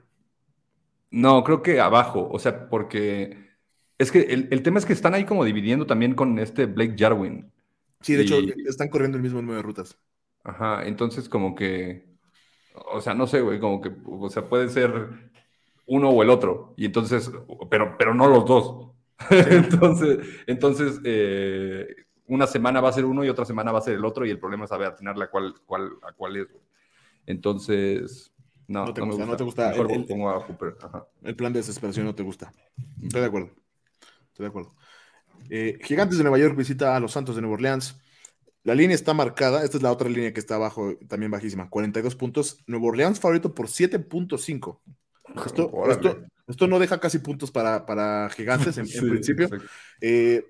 No, creo que abajo, o sea, porque es que el, el tema es que están ahí como dividiendo también con este Blake Jarwin. Sí, de hecho, están corriendo el mismo número de rutas. Ajá, entonces como que, o sea, no sé, güey, como que, o sea, puede ser uno o el otro, y entonces, pero, pero no los dos. entonces, entonces eh, una semana va a ser uno y otra semana va a ser el otro, y el problema es saber atinarle a cuál, cuál, a cuál es. Entonces, no, No te me gusta, no te gusta. El plan de desesperación no te gusta. Estoy de acuerdo. Estoy de acuerdo. Eh, Gigantes de Nueva York visita a los Santos de Nueva Orleans. La línea está marcada. Esta es la otra línea que está abajo, también bajísima. 42 puntos. Nueva Orleans favorito por 7.5. Esto, esto, esto no deja casi puntos para, para Gigantes en, principio. Eh,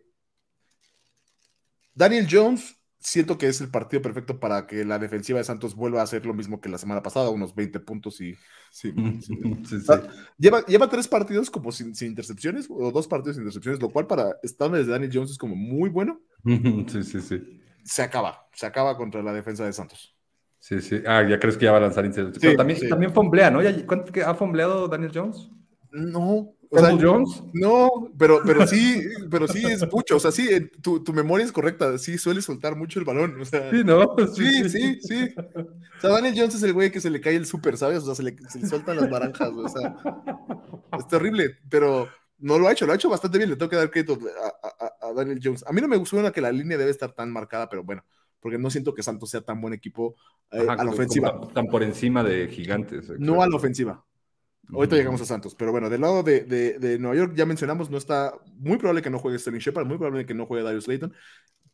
Daniel Jones, siento que es el partido perfecto para que la defensiva de Santos vuelva a hacer lo mismo que la semana pasada, unos 20 puntos y sí, sí. Sí, sí. Ah, Lleva, lleva tres partidos como sin, sin intercepciones, o dos partidos sin intercepciones, lo cual para estándar de Daniel Jones es como muy bueno. Sí, sí, sí. Se acaba, se acaba contra la defensa de Santos. Sí, sí. Ah, ya crees que ya va a lanzar intercepción. Sí, Pero también, también fomblea, ¿no? ¿Ya, ¿Cuánto ha fombleado Daniel Jones? No, o sea, ¿Fumble Jones? no, pero, pero sí, pero sí es mucho, o sea, sí, eh, tu, tu memoria es correcta, sí suele soltar mucho el balón, o sea, Sí, ¿no? sí, sí, sí. O sea, Daniel Jones es el güey que se le cae el súper, ¿sabes? O sea, se le, se le sueltan las naranjas, o sea, es terrible, pero no lo ha hecho, lo ha hecho bastante bien, le tengo que dar crédito a, a- a Daniel Jones. A mí no me suena que la línea debe estar tan marcada, pero bueno, porque no siento que Santos sea tan buen equipo eh, Ajá, a la ofensiva, Tan por encima de gigantes. no a la ofensiva. Ahorita llegamos a Santos, pero bueno, del lado de, de- de Nueva York ya mencionamos, no está muy probable que no juegue Sterling Shepard, muy probable que no juegue Darius Layton.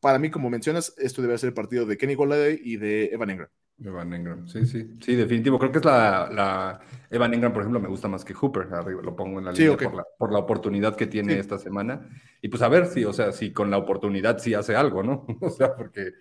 Para mí, como mencionas, esto debe ser el partido de Kenny Golladay y de Evan Engram. Evan Engram, sí, sí. Sí, definitivo. Creo que es la, la... Evan Engram, por ejemplo, me gusta más que Hooper. Arriba lo pongo en la Sí, línea ok. por, la, por la oportunidad que tiene Sí. esta semana. Y pues a ver si, o sea, si con la oportunidad sí hace algo, ¿no? O sea, porque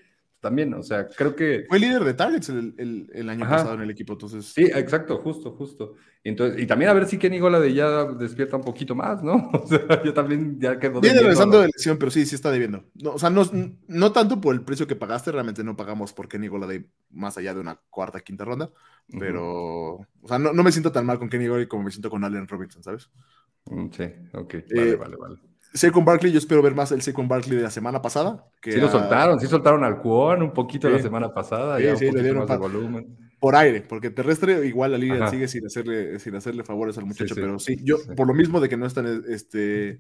también, o sea, creo que... Fue líder de targets el, el- el año Ajá. pasado en el equipo, entonces. Sí, exacto, justo, justo. Entonces, y también a ver si Kenny de ya despierta un poquito más, ¿no? O sea, yo también ya quedo Viene regresando de lesión, pero sí, sí está debiendo. No, o sea, no, no tanto por el precio que pagaste, realmente no pagamos por Kenny Golladay más allá de una cuarta, quinta ronda, pero, o sea, no, no me siento tan mal con Kenny Golladay como me siento con Allen Robinson, ¿sabes? Mm, Sí, ok, vale, Eh, vale, vale. Saquon Barkley, yo espero ver más el Saquon Barkley de la semana pasada. Que Sí lo a- soltaron, sí soltaron al Cuón un poquito Sí. la semana pasada, Sí, ya un sí, le dieron más de volumen. Por aire, porque terrestre igual la Ajá. sigue sin hacerle, sin hacerle favores al muchacho, pero sí, yo, por lo mismo de que no están este,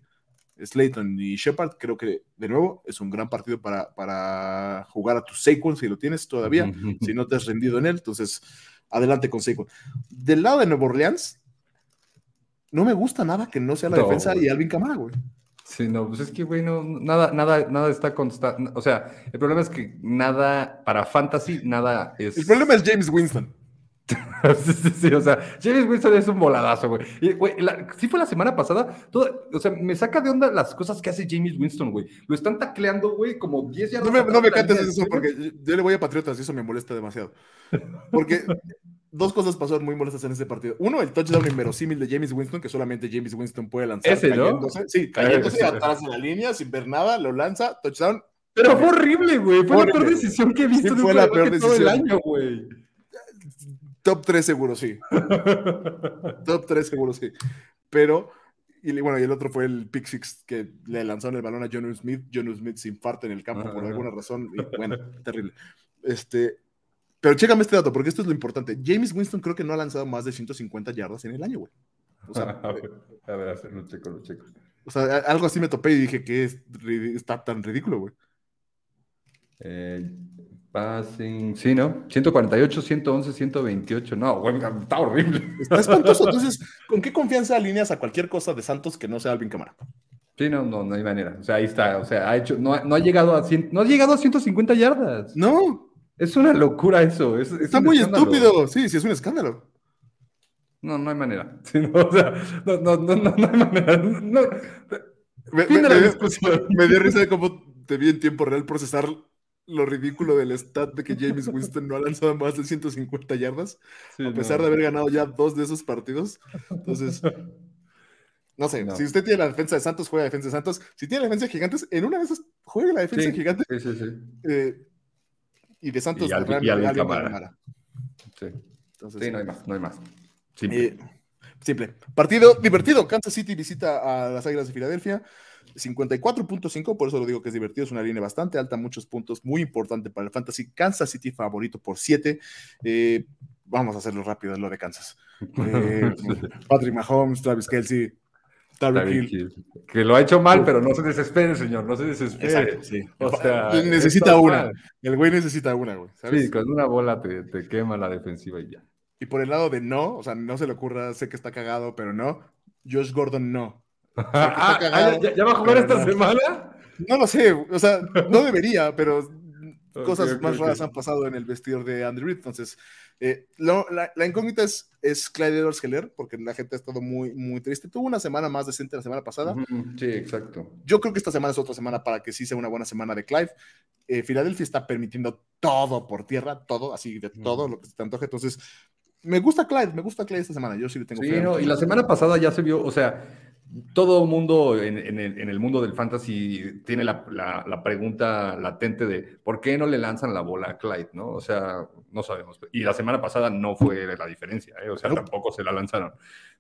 Slayton y Shepard, creo que de nuevo es un gran partido para, para jugar a tu Saquon si lo tienes todavía. Si no te has rendido en él, entonces adelante con Saquon. Del lado de Nuevo Orleans, no me gusta nada que no sea la No, defensa güey. y Alvin Kamara, güey. Sí, no, pues es que, güey, no, nada, nada, nada está constante. O sea, el problema es que nada, para fantasy, nada es. El problema es James Winston. sí, sí, sí, o sea, James Winston es un voladazo, güey. Y, güey, la- sí fue la semana pasada, todo- o sea, me saca de onda las cosas que hace James Winston, güey. Lo están tacleando, güey, como 10 yardas No me, no me cantes eso porque yo le voy a Patriotas y eso me molesta demasiado. Porque dos cosas pasaron muy molestas en ese partido. Uno, el touchdown inverosímil de James Winston, que solamente James Winston puede lanzar. Ese, ¿no? cayéndose, Sí, cayéndose Ese. atrás de la línea, sin ver nada, lo lanza, touchdown. Pero fue horrible, güey. Fue la Horrible, peor güey. decisión que he visto Sí, un fue la peor en todo el decisión. año, güey. Top 3 seguro, sí. Top 3 seguro, sí. Pero, y bueno, y el otro fue el pick six que le lanzaron el balón a John Smith. John Smith se infarta en el campo por alguna razón. Y bueno, terrible. Este, pero chécame este dato, porque esto es lo importante. James Winston creo que no ha lanzado más de 150 yardas en el año, güey. O sea, a ver, a ver, a ver, lo checo, lo checo. o sea, algo así me topé y dije que es, está tan ridículo, güey. Eh, passing, sí, ¿no? 148, 111, 128. No, güey, está horrible. Está espantoso. Entonces, ¿con qué confianza alineas a cualquier cosa de Santos que no sea Alvin Camara? Sí, no, no, no hay manera. O sea, ahí está. O sea, ha hecho, no, no ha llegado a 100, no ha llegado a 150 yardas. No, Es una locura eso. es- es está muy escándalo. estúpido. Sí, sí, es un escándalo. No, no hay manera. Sí, no, o sea, no, no, no, no, no hay manera. No, Me, la dio risa de cómo te vi en tiempo real procesar lo ridículo del stat de que James Winston no ha lanzado más de 150 yardas, sí, a pesar no. de haber ganado ya dos de esos partidos. Entonces, no sé, No. si usted tiene la defensa de Santos, juega defensa de Santos. Si tiene la defensa de Gigantes, en una de esas, juegue la defensa Sí, de Gigantes. Sí, sí, sí. eh, y de Santos, Y realmente, y. Sí, Entonces, Sí, no hay más, no hay más. Simple. Eh, simple. Partido divertido. Kansas City visita a las Águilas de Filadelfia. 54.5, por eso lo digo que es divertido. Es una línea bastante alta, muchos puntos, muy importante para el Fantasy. Kansas City favorito por 7. Eh, vamos a hacerlo rápido, es lo de Kansas. Eh, Patrick Mahomes, Travis Kelsey, Hill. Hill. Que lo ha hecho mal, pero no se desespere, señor, no se desespere. Exacto, sí. O sea, necesita una. mal. El güey necesita una, güey. ¿sabes? Sí, con una bola te, te quema la defensiva y ya. Y por el lado de no, o sea, no se le ocurra, sé que está cagado, pero no. Josh Gordon no. Ah, cagado, ¿ya, ya va a jugar esta no. semana? No lo sé, o sea, no debería, pero Ok, cosas más ok. raras han pasado en el vestidor de Andrew Reid. Entonces, eh, lo- la, la incógnita es, es Clyde edwards Heller, porque la gente ha estado muy, muy triste. Tuvo una semana más decente la semana pasada. Sí, exacto. Yo creo que esta semana es otra semana para que sí sea una buena semana de Clive. Eh, Filadelfia está permitiendo todo por tierra, todo, así de todo lo que se te antoje. Entonces, me gusta Clyde, me gusta Clyde esta semana. Yo sí le tengo Sí, no, y la semana pasada ya se vio, o sea, todo mundo en, en el, en el mundo del fantasy tiene la, la- la pregunta latente de por qué no le lanzan la bola a Clyde, ¿no? O sea, no sabemos. Y la semana pasada no fue la diferencia, ¿eh? o sea, tampoco se la lanzaron.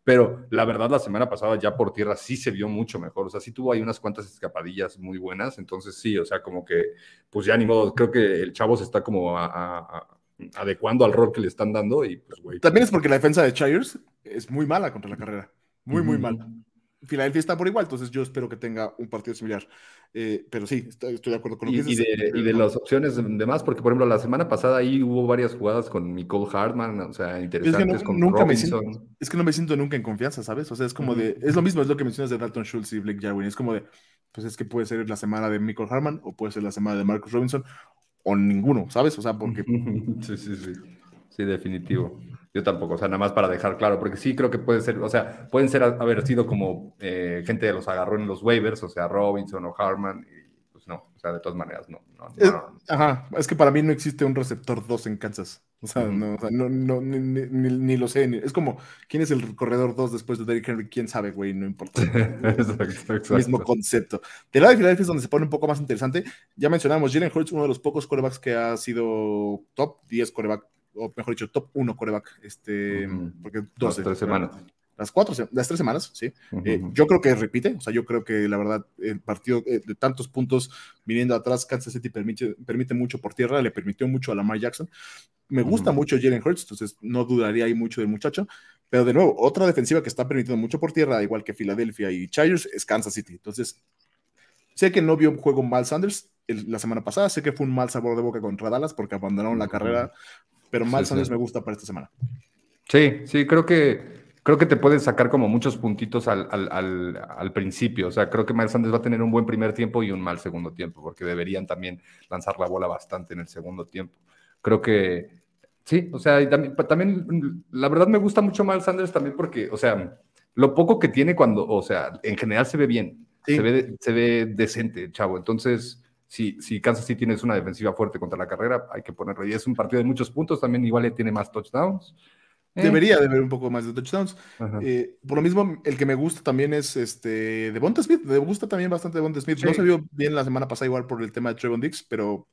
Pero la verdad, la semana pasada ya por tierra sí se vio mucho mejor, o sea, sí tuvo ahí unas cuantas escapadillas muy buenas, entonces sí, o sea, como que, pues ya ni modo, creo que el chavo se está como a- a- a- adecuando al rol que le están dando y pues, güey. También es porque la defensa de Chires es muy mala contra la carrera. Muy, muy Ujú. Filadelfia está por igual, entonces yo espero que tenga un partido similar. Eh, pero sí, estoy, estoy de acuerdo con lo Y, que y dices. de, y de las opciones de de más, porque por ejemplo, la semana pasada ahí hubo varias jugadas con Nicole Hartman, o sea, interesantes no- con nunca me Robinson. Es que no me siento nunca en confianza, ¿sabes? O sea, es como de. Es lo mismo, es lo que mencionas de Dalton Schultz y Blake Jarwin. Es como de. Pues es que puede ser la semana de Michael Harman o puede ser la semana de Marcus Robinson o ninguno, ¿sabes? O sea, porque. Sí, sí, sí. Sí, definitivo. Yo tampoco, o sea, nada más para dejar claro, porque sí creo que puede ser, o sea, pueden ser haber sido como eh, gente de los agarró en los waivers, o sea, Robinson o Harman, y pues no. O sea, de todas maneras, no. no, no, Es-. Ajá, es que para mí no existe un receptor 2 en Kansas. O sea, no, o sea, no, no, ni, ni- ni- ni lo sé. ni- es como, ¿quién es el corredor 2 después de Derrick Henry? ¿Quién sabe, güey? No importa. exacto, exacto. Mismo concepto. Del lado de Filadelfia es donde se pone un poco más interesante. Ya mencionamos, Jalen Hurts, uno de los pocos corebacks que ha sido top 10 coreback, o mejor dicho, top 1 coreback. Este, Ujú. porque Dos, 12. tres semanas. Las cuatro, las tres semanas, sí. Eh, Ujú. yo creo que repite, o sea, yo creo que la verdad el partido eh, de tantos puntos viniendo atrás, Kansas City permite, permite mucho por tierra, le permitió mucho a Lamar Jackson. Me gusta Ujú. mucho Jalen Hurts, entonces no dudaría ahí mucho del muchacho, pero de nuevo, otra defensiva que está permitiendo mucho por tierra, igual que Filadelfia y Chargers, es Kansas City. Entonces, sé que no vio un juego mal Sanders el- la semana pasada, sé que fue un mal sabor de boca contra Dallas porque abandonaron la carrera, pero mal Sí, Sanders sí. me gusta para esta semana. Sí, sí, creo que creo que te puedes sacar como muchos puntitos al, al, al, al principio. O sea, creo que Miles Sanders va a tener un buen primer tiempo y un mal segundo tiempo, porque deberían también lanzar la bola bastante en el segundo tiempo. Creo que sí, o sea, también, también la verdad me gusta mucho Miles Sanders también porque, o sea, lo poco que tiene cuando, o sea, en general se ve bien, Sí. se, ve, se ve decente, chavo. Entonces, si, si Kansas City tienes una defensiva fuerte contra la carrera, hay que ponerlo. Y es un partido de muchos puntos, también igual le tiene más touchdowns. Eh, Debería de haber un poco más de touchdowns. Eh, por lo mismo, el que me gusta también es este Devonta Smith. Me gusta también bastante Devonta Smith. No Sí. se vio bien la semana pasada igual por el tema de Trevon Dix, pero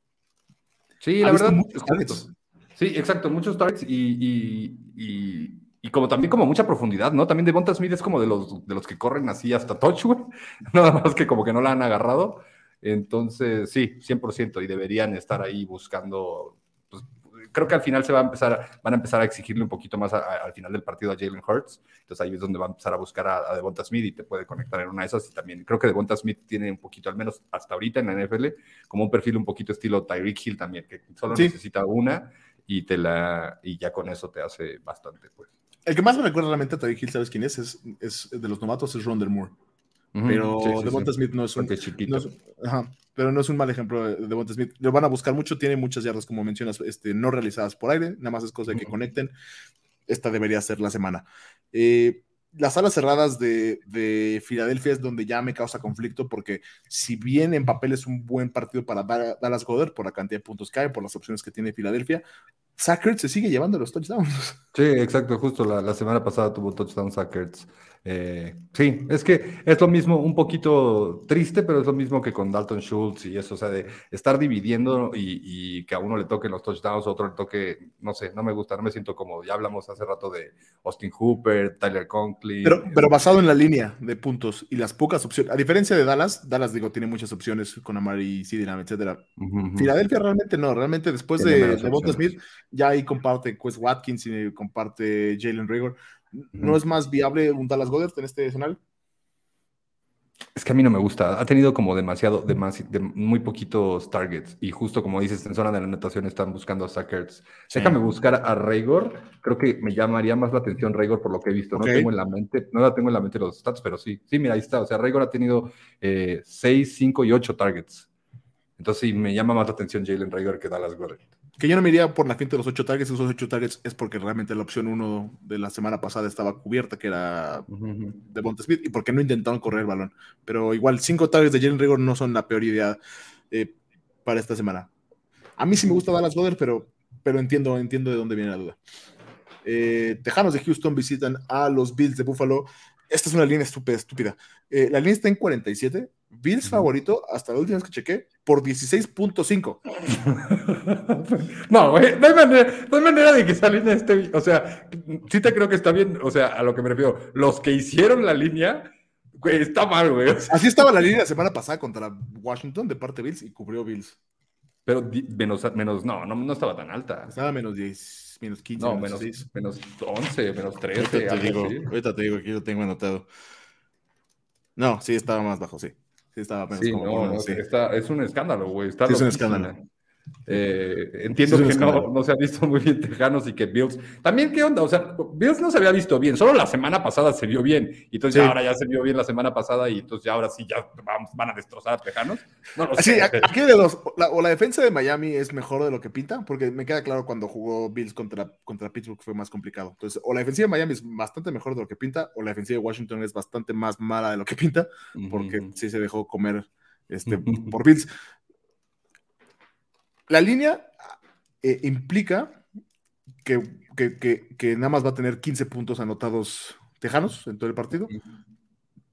Sí, la verdad. muchos targets. Sí, exacto, muchos targets y, y, y, y como también como mucha profundidad, ¿no? También Devonta Smith es como de los, de los que corren así hasta touch, güey. Nada más que como que no la han agarrado. Entonces, sí, 100% y deberían estar ahí buscando. Pues, creo que al final se va a empezar, van a empezar a exigirle un poquito más a- a- al final del partido a Jalen Hurts. Entonces ahí es donde va a empezar a buscar a, a Devonta Smith y te puede conectar en una de esas. Y también creo que Devonta Smith tiene un poquito, al menos hasta ahorita en la NFL, como un perfil un poquito estilo Tyreek Hill también, que solo Sí. necesita una y te la y ya con eso te hace bastante, pues. el que más me recuerda realmente a Tyreek Hill, ¿sabes quién es? Es, es de los novatos, es Rondell Moore. Pero Sí, sí, sí. Devonta Smith no es un, chiquito. no es- ajá, pero no es un mal ejemplo de Devonta Smith. Lo van a buscar mucho, tiene muchas yardas, como mencionas, este, no realizadas por aire, nada más es cosa de que conecten. Esta debería ser la semana. Eh, las alas cerradas de, de Filadelfia es donde ya me causa conflicto, porque si bien en papel es un buen partido para Dallas Goddard, por la cantidad de puntos que hay, por las opciones que tiene Filadelfia, Sackert se sigue llevando los touchdowns. Sí, exacto, justo la, la semana pasada tuvo touchdown Sackers. Eh, sí, es que es lo mismo, un poquito triste, pero es lo mismo que con Dalton Schultz y eso, o sea, de estar dividiendo y, y que a uno le toquen los touchdowns, a otro le toque, no sé, no me gusta, no me siento cómodo. Ya hablamos hace rato de Austin Hooper, Tyler Conklin. Pero, pero basado en la línea de puntos y las pocas opciones, a diferencia de Dallas, Dallas, digo, tiene muchas opciones con Amari, Sidilam, etcétera. Filadelfia realmente no, realmente después Tiene de, de. Smith, ya ahí comparte Quest Watkins y comparte Jalen Rigor. ¿No es más viable un Dallas Goddard en este escenario? Es que a mí no me gusta. Ha tenido como demasiado, demasi- de muy poquitos targets. Y justo como dices, en zona de la anotación están buscando a Sackers. Sí. Déjame buscar a Raygor. Creo que me llamaría más la atención Raygor por lo que he visto. No tengo en la mente, no la tengo en la mente los stats, pero sí. Sí, mira, ahí está. O sea, Raygor ha tenido 6, 5 y 8 targets. Entonces sí, me llama más la atención Jalen Raygor que Dallas Goddard. Que yo no me iría por la finta de los ocho targets, esos ocho targets es porque realmente la opción uno de la semana pasada estaba cubierta, que era Devonta Smith, y porque no intentaron correr el balón. Pero igual, cinco targets de Jalen Rigor no son la peor idea eh, para esta semana. A mí sí me gusta Dallas Goddard, pero, pero entiendo, entiendo de dónde viene la duda. Eh, Tejanos de Houston visitan a los Bills de Buffalo. Esta es una línea estúpida. estúpida. Eh, la línea está en 47. Bills favorito, hasta la última vez que chequé, por 16.5. No, güey, no hay manera, no hay manera de que esa línea esté. O sea, sí te creo que está bien. O sea, a lo que me refiero, los que hicieron la línea, güey, está mal, güey. O sea, Así estaba la línea la semana pasada contra Washington de parte de Bills y cubrió Bills. Pero menos, menos no, no, no estaba tan alta. Estaba menos 10, menos 15, No, menos, menos, 6. menos 11, menos Ahorita 13. te, algo digo, ahorita te digo, aquí lo tengo anotado. No, sí, estaba más bajo, sí. Sí, estaba menos Sí, como no, uno, no, sí. está- es un escándalo, güey. Está Sí, es un escándalo. Eh, entiendo Sí, que no, no se ha visto muy bien Tejanos y que Bills. También, ¿qué onda? O sea, Bills no se había visto bien, solo la semana pasada se vio bien. Y entonces Sí. ya ahora ya se vio bien la semana pasada y entonces ya ahora sí ya vamos- van a destrozar a Tejanos. No Así, sé. aquí de dos, la- o la defensa de Miami es mejor de lo que pinta, porque me queda claro cuando jugó Bills contra, contra Pittsburgh fue más complicado. Entonces, o la defensiva de Miami es bastante mejor de lo que pinta, o la defensiva de Washington es bastante más mala de lo que pinta, porque sí se dejó comer este, por Bills. La línea eh, implica que, que- que- que nada más va a tener 15 puntos anotados Tejanos en todo el partido.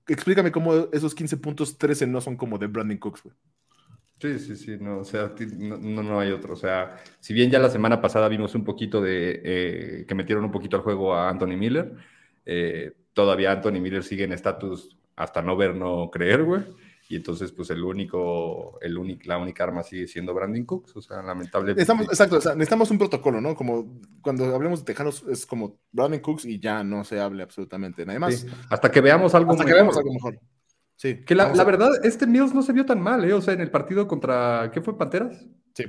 Explícame cómo esos 15 puntos, 13 no son como de Brandon Cooks, güey. Sí, sí, sí, no, o sea, no, no hay otro. O sea, si bien ya la semana pasada vimos un poquito de eh, que metieron un poquito al juego a Anthony Miller, eh, todavía Anthony Miller sigue en estatus hasta no ver, no creer, güey. Y entonces, pues el único, el único, la única arma sigue siendo Brandon Cooks. O sea, lamentablemente. Estamos, exacto, o sea, necesitamos un protocolo, ¿no? Como cuando hablemos de Tejanos es como Brandon Cooks y ya no se hable absolutamente nada más. Sí, hasta que veamos algo Hasta que mejor. veamos algo mejor. Sí. Que la, la a- verdad, este Mills no se vio tan mal, ¿eh? O sea, en el partido contra, ¿qué fue? ¿Panteras? Sí.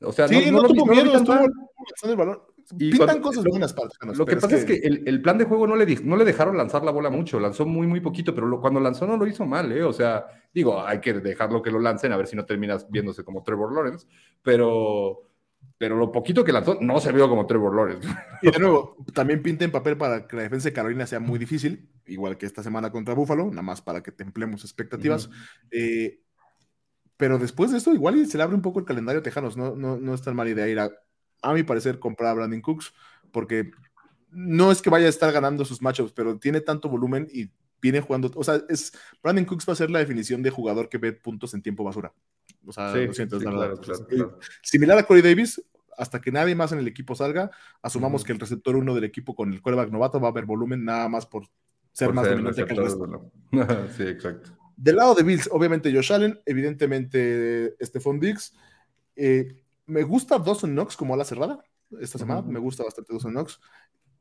O sea, Sí, no, no, no tuvo no miedo, tan estuvo el balón. Y Pintan cuando- cosas lo- buenas para Lo que pasa es que, el, el plan de juego no le, no le dejaron lanzar la bola mucho, lanzó muy, muy poquito, pero lo- cuando lanzó no lo hizo mal, ¿eh? O sea, digo, hay que dejarlo que lo lancen, a ver si no terminas viéndose como Trevor Lawrence, pero, pero lo poquito que lanzó no se vio como Trevor Lawrence. Y de nuevo, también pinta en papel para que la defensa de Carolina sea muy difícil, igual que esta semana contra Buffalo, nada más para que templemos expectativas. Eh, pero después de esto, igual se le abre un poco el calendario a Tejanos. No, no, no es tan mala idea ir a, a mi parecer, comprar a Brandon Cooks, porque no es que vaya a estar ganando sus matchups, pero tiene tanto volumen y viene jugando. O sea, es Brandon Cooks va a ser la definición de jugador que ve puntos en tiempo basura. O sea, Sí, lo siento, es sí, la claro, verdad. claro, Entonces, claro. Similar a Corey Davis, hasta que nadie más en el equipo salga, asumamos que el receptor uno del equipo con el quarterback novato va a haber volumen nada más por ser Por más ser dominante que el resto. bueno. sí, exacto. Del lado de Bills, obviamente Josh Allen, evidentemente Stephon Diggs. Eh, me gusta Dawson Knox como ala cerrada esta semana, Ujú. me gusta bastante Dawson Knox.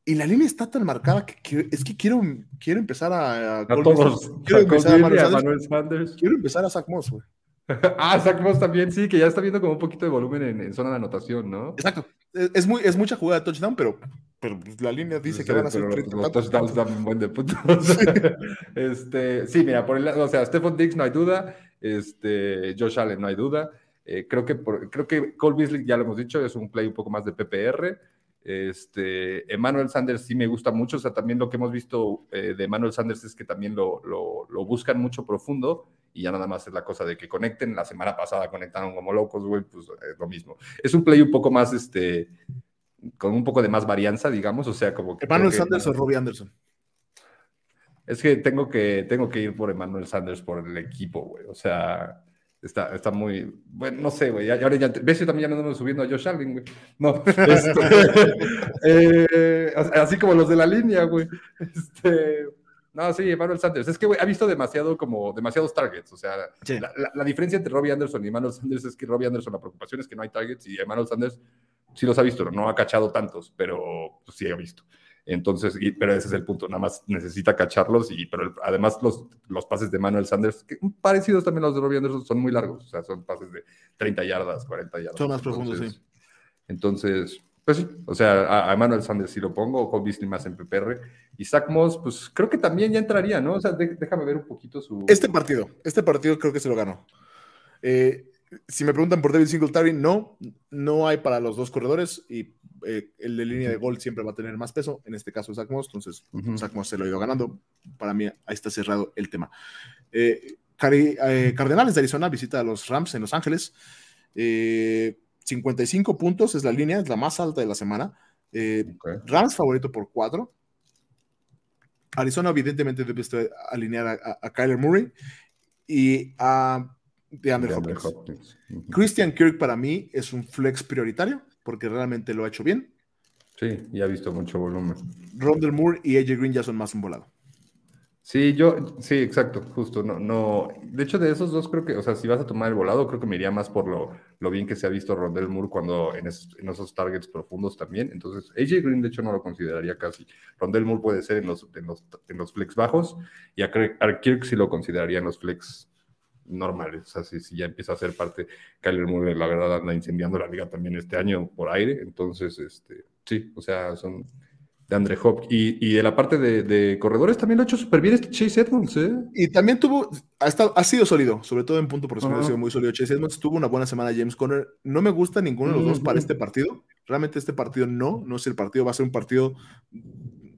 Y la línea está tan marcada que quiero- es que quiero, quiero empezar a, a A todos, quiero a empezar a Manuel a Sanders, Manuel Sanders. quiero empezar a Zach Moss, güey. Ah, Zach Moss también, sí, que ya está viendo como un poquito de volumen en, en zona de anotación, ¿no? Exacto. Es, es muy, es mucha jugada de touchdown, pero, pero la línea dice que Sí, van a ser pero 30 los touchdowns dan un buen de puntos. este, sí, mira, por el lado, o sea, Stephon Diggs no hay duda, este, Josh Allen no hay duda. Eh, creo, que por- creo que Cole Beasley, ya lo hemos dicho, es un play un poco más de PPR. Este, Emmanuel Sanders sí me gusta mucho, o sea, también lo que hemos visto eh, de Emmanuel Sanders es que también lo, lo- lo buscan mucho profundo y ya nada más es la cosa de que conecten. La semana pasada conectaron como locos, güey, pues es lo mismo. Es un play un poco más, este, con un poco de más varianza, digamos, o sea, como que... Emmanuel que- Sanders o Robbie Anderson. es que tengo que, tengo que ir por Emmanuel Sanders por el equipo, güey. O sea, está, está muy. Bueno, no sé, güey. Ahora ya. ¿Ves? Yo también ya no ando subiendo a Josh Allen, güey. No. este, eh, así como los de la línea, güey. Este. No, sí, Emmanuel Sanders. Es que, güey, ha visto demasiado como demasiados targets. O sea, Sí. la, la- la diferencia entre Robbie Anderson y Emmanuel Sanders es que Robbie Anderson la preocupación es que no hay targets y Emmanuel Sanders sí los ha visto, no ha cachado tantos, pero pues, sí ha visto. Entonces, y- pero ese es el punto, nada más necesita cacharlos y pero el- además los, los pases de Manuel Sanders, que parecidos también a los de Robbie Anderson, son muy largos, o sea, son pases de 30 yardas, 40 yardas. Son más profundos, Entonces- sí. Entonces, pues sí, o sea, a, a Emmanuel Sanders sí lo pongo, o Cole Beasley más en PPR, y Zach Moss, pues creo que también ya entraría, ¿no? O sea, de- déjame ver un poquito su... Este partido, este partido creo que se lo ganó. Eh, si me preguntan por David Singletary, no, no hay para los dos corredores y eh, el de línea de gol siempre va a tener más peso, en este caso Zach Moss, entonces Ujú. Zach Moss se lo ha ido ganando. Para mí ahí está cerrado el tema. Eh, Cari- eh, Cardenales de Arizona visita a los Rams en Los Ángeles. Eh, 55 puntos es la línea, es la más alta de la semana. Rams favorito por 4. Arizona evidentemente debe estar- alinear a, a- a Kyler Murray y a DeAndre DeAndre Hopkins. Christian Kirk para mí es un flex prioritario porque realmente lo ha hecho bien. Sí, ya ha visto mucho volumen. Rondell Moore y AJ Green ya son más un volado. Sí, yo, sí, exacto, justo, no, no, de hecho de esos dos creo que, o sea, si vas a tomar el volado, creo que me iría más por lo, lo bien que se ha visto Rondell Moore cuando en, esos- en esos targets profundos también, entonces AJ Green de hecho no lo consideraría casi, Rondell Moore puede ser en los, en los, en los flex bajos y a, Kirk- a Kirk sí lo consideraría en los flex normales, o sea, si, si ya empieza a ser parte, Kyler Murray la verdad anda incendiando la liga también este año por aire, entonces, este, sí, o sea, son de Andre Hopkins. Y, y de la parte de, de corredores también lo ha hecho súper bien este Chase Edmonds, ¿eh? Y también tuvo, ha, estado- ha sido sólido, sobre todo en punto por ha Ajá. sido muy sólido. Chase Edmonds tuvo una buena semana James Conner. No me gusta ninguno de los dos para este partido. Realmente este partido no, no es el partido, va a ser un partido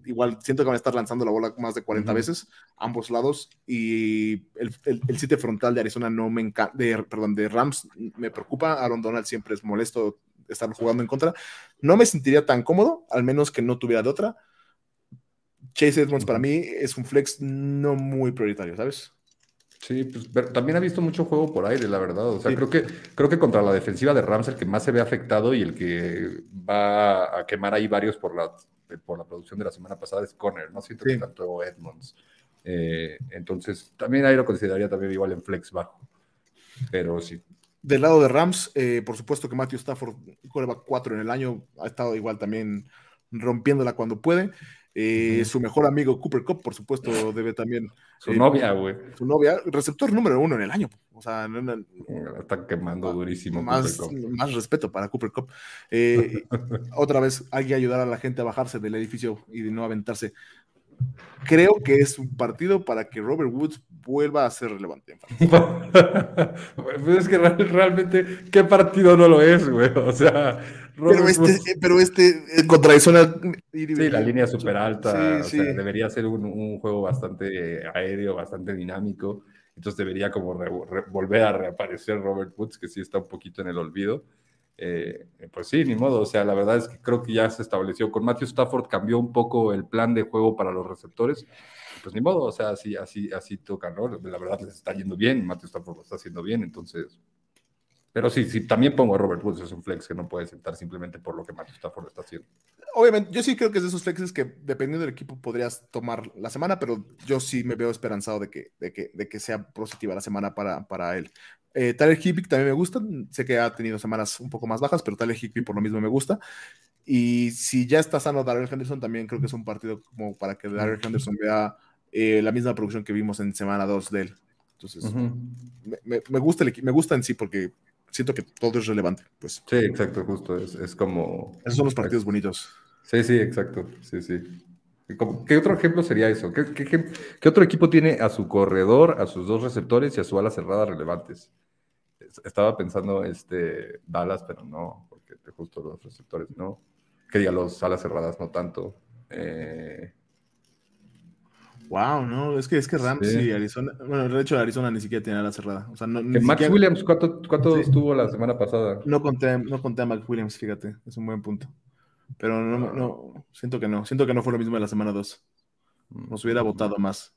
igual siento que van a estar lanzando la bola más de 40 Ujú. veces, ambos lados, y el, el, el sitio frontal de Arizona no me encanta, de, perdón, de Rams me preocupa, Aaron Donald siempre es molesto estar jugando en contra, no me sentiría tan cómodo, al menos que no tuviera de otra. Chase Edmonds para mí es un flex no muy prioritario, ¿sabes? Sí, pues pero también ha visto mucho juego por aire, la verdad. O sea, Sí. creo que creo que contra la defensiva de Rams el que más se ve afectado y el que va a quemar ahí varios por la por la producción de la semana pasada es Conner, no siento Sí. que tanto Edmonds. Eh, entonces, también ahí lo consideraría también igual en flex bajo. Pero sí. Del lado de Rams, eh, por supuesto que Matthew Stafford, quarterback 4 en el año, ha estado igual también rompiéndola cuando puede. Eh. Su mejor amigo Cooper Cup, por supuesto, debe también. Su eh, novia, güey. Su novia, receptor número uno en el año. O sea, no- no- La Está quemando durísimo. más, más respeto para Cooper Cup. Eh, otra vez, hay que ayudar a la gente a bajarse del edificio y de no aventarse. Creo que es un partido para que Robert Woods vuelva a ser relevante. Pues es que real- realmente, ¿qué partido no lo es, güey? O sea, Pero este, Woods- eh, pero este eh, contra Arizona. Sí, la línea súper alta. Sí, o sí. sea, debería ser un, un juego bastante aéreo, bastante dinámico. Entonces debería como re- re- volver a reaparecer Robert Woods, que sí está un poquito en el olvido. Eh, pues sí, ni modo. O sea, la verdad es que creo que ya se estableció. Con Matthew Stafford cambió un poco el plan de juego para los receptores. Pues ni modo, o sea, así, así, así toca, ¿no? La verdad les está yendo bien, Matthew Stafford lo está haciendo bien, entonces. Pero sí, sí, también pongo a Robert Woods, es un flex que no puede sentar simplemente por lo que Matthew Stafford está haciendo. Obviamente, yo sí creo que es de esos flexes que dependiendo del equipo podrías tomar la semana, pero yo sí me veo esperanzado de que, de que, de que sea positiva la semana para, para él. Eh, Tyler Higby también me gusta, sé que ha tenido semanas un poco más bajas, pero Tyler Higby por lo mismo me gusta. Y si ya está sano Darrell Henderson, también creo que es un partido como para que Darrell Henderson vea eh, la misma producción que vimos en semana 2 de él. Entonces, Ujú. me, me- me gusta el me gusta en sí porque siento que todo es relevante. Pues Sí, exacto, justo. Es, es como. esos son los partidos bonitos. Sí, sí, exacto. Sí, sí. ¿Y cómo- ¿Qué otro ejemplo sería eso? ¿Qué, qué, qué- qué otro equipo tiene a su corredor, a sus dos receptores y a su ala cerrada relevantes? Es- Estaba pensando este Dallas, pero no, porque justo los receptores no. Que diga, los alas cerradas no tanto. Eh, Wow, no, es que es que Rams Sí. y Arizona, bueno, de hecho Arizona ni siquiera tiene la cerrada. O sea, no, ni que Max siquiera- Williams, ¿cuánto, cuánto Sí. estuvo la semana pasada? no conté, no conté a Mac Williams, fíjate, es un buen punto. Pero no, no, siento que no, siento que no fue lo mismo de la semana 2. Nos hubiera votado más.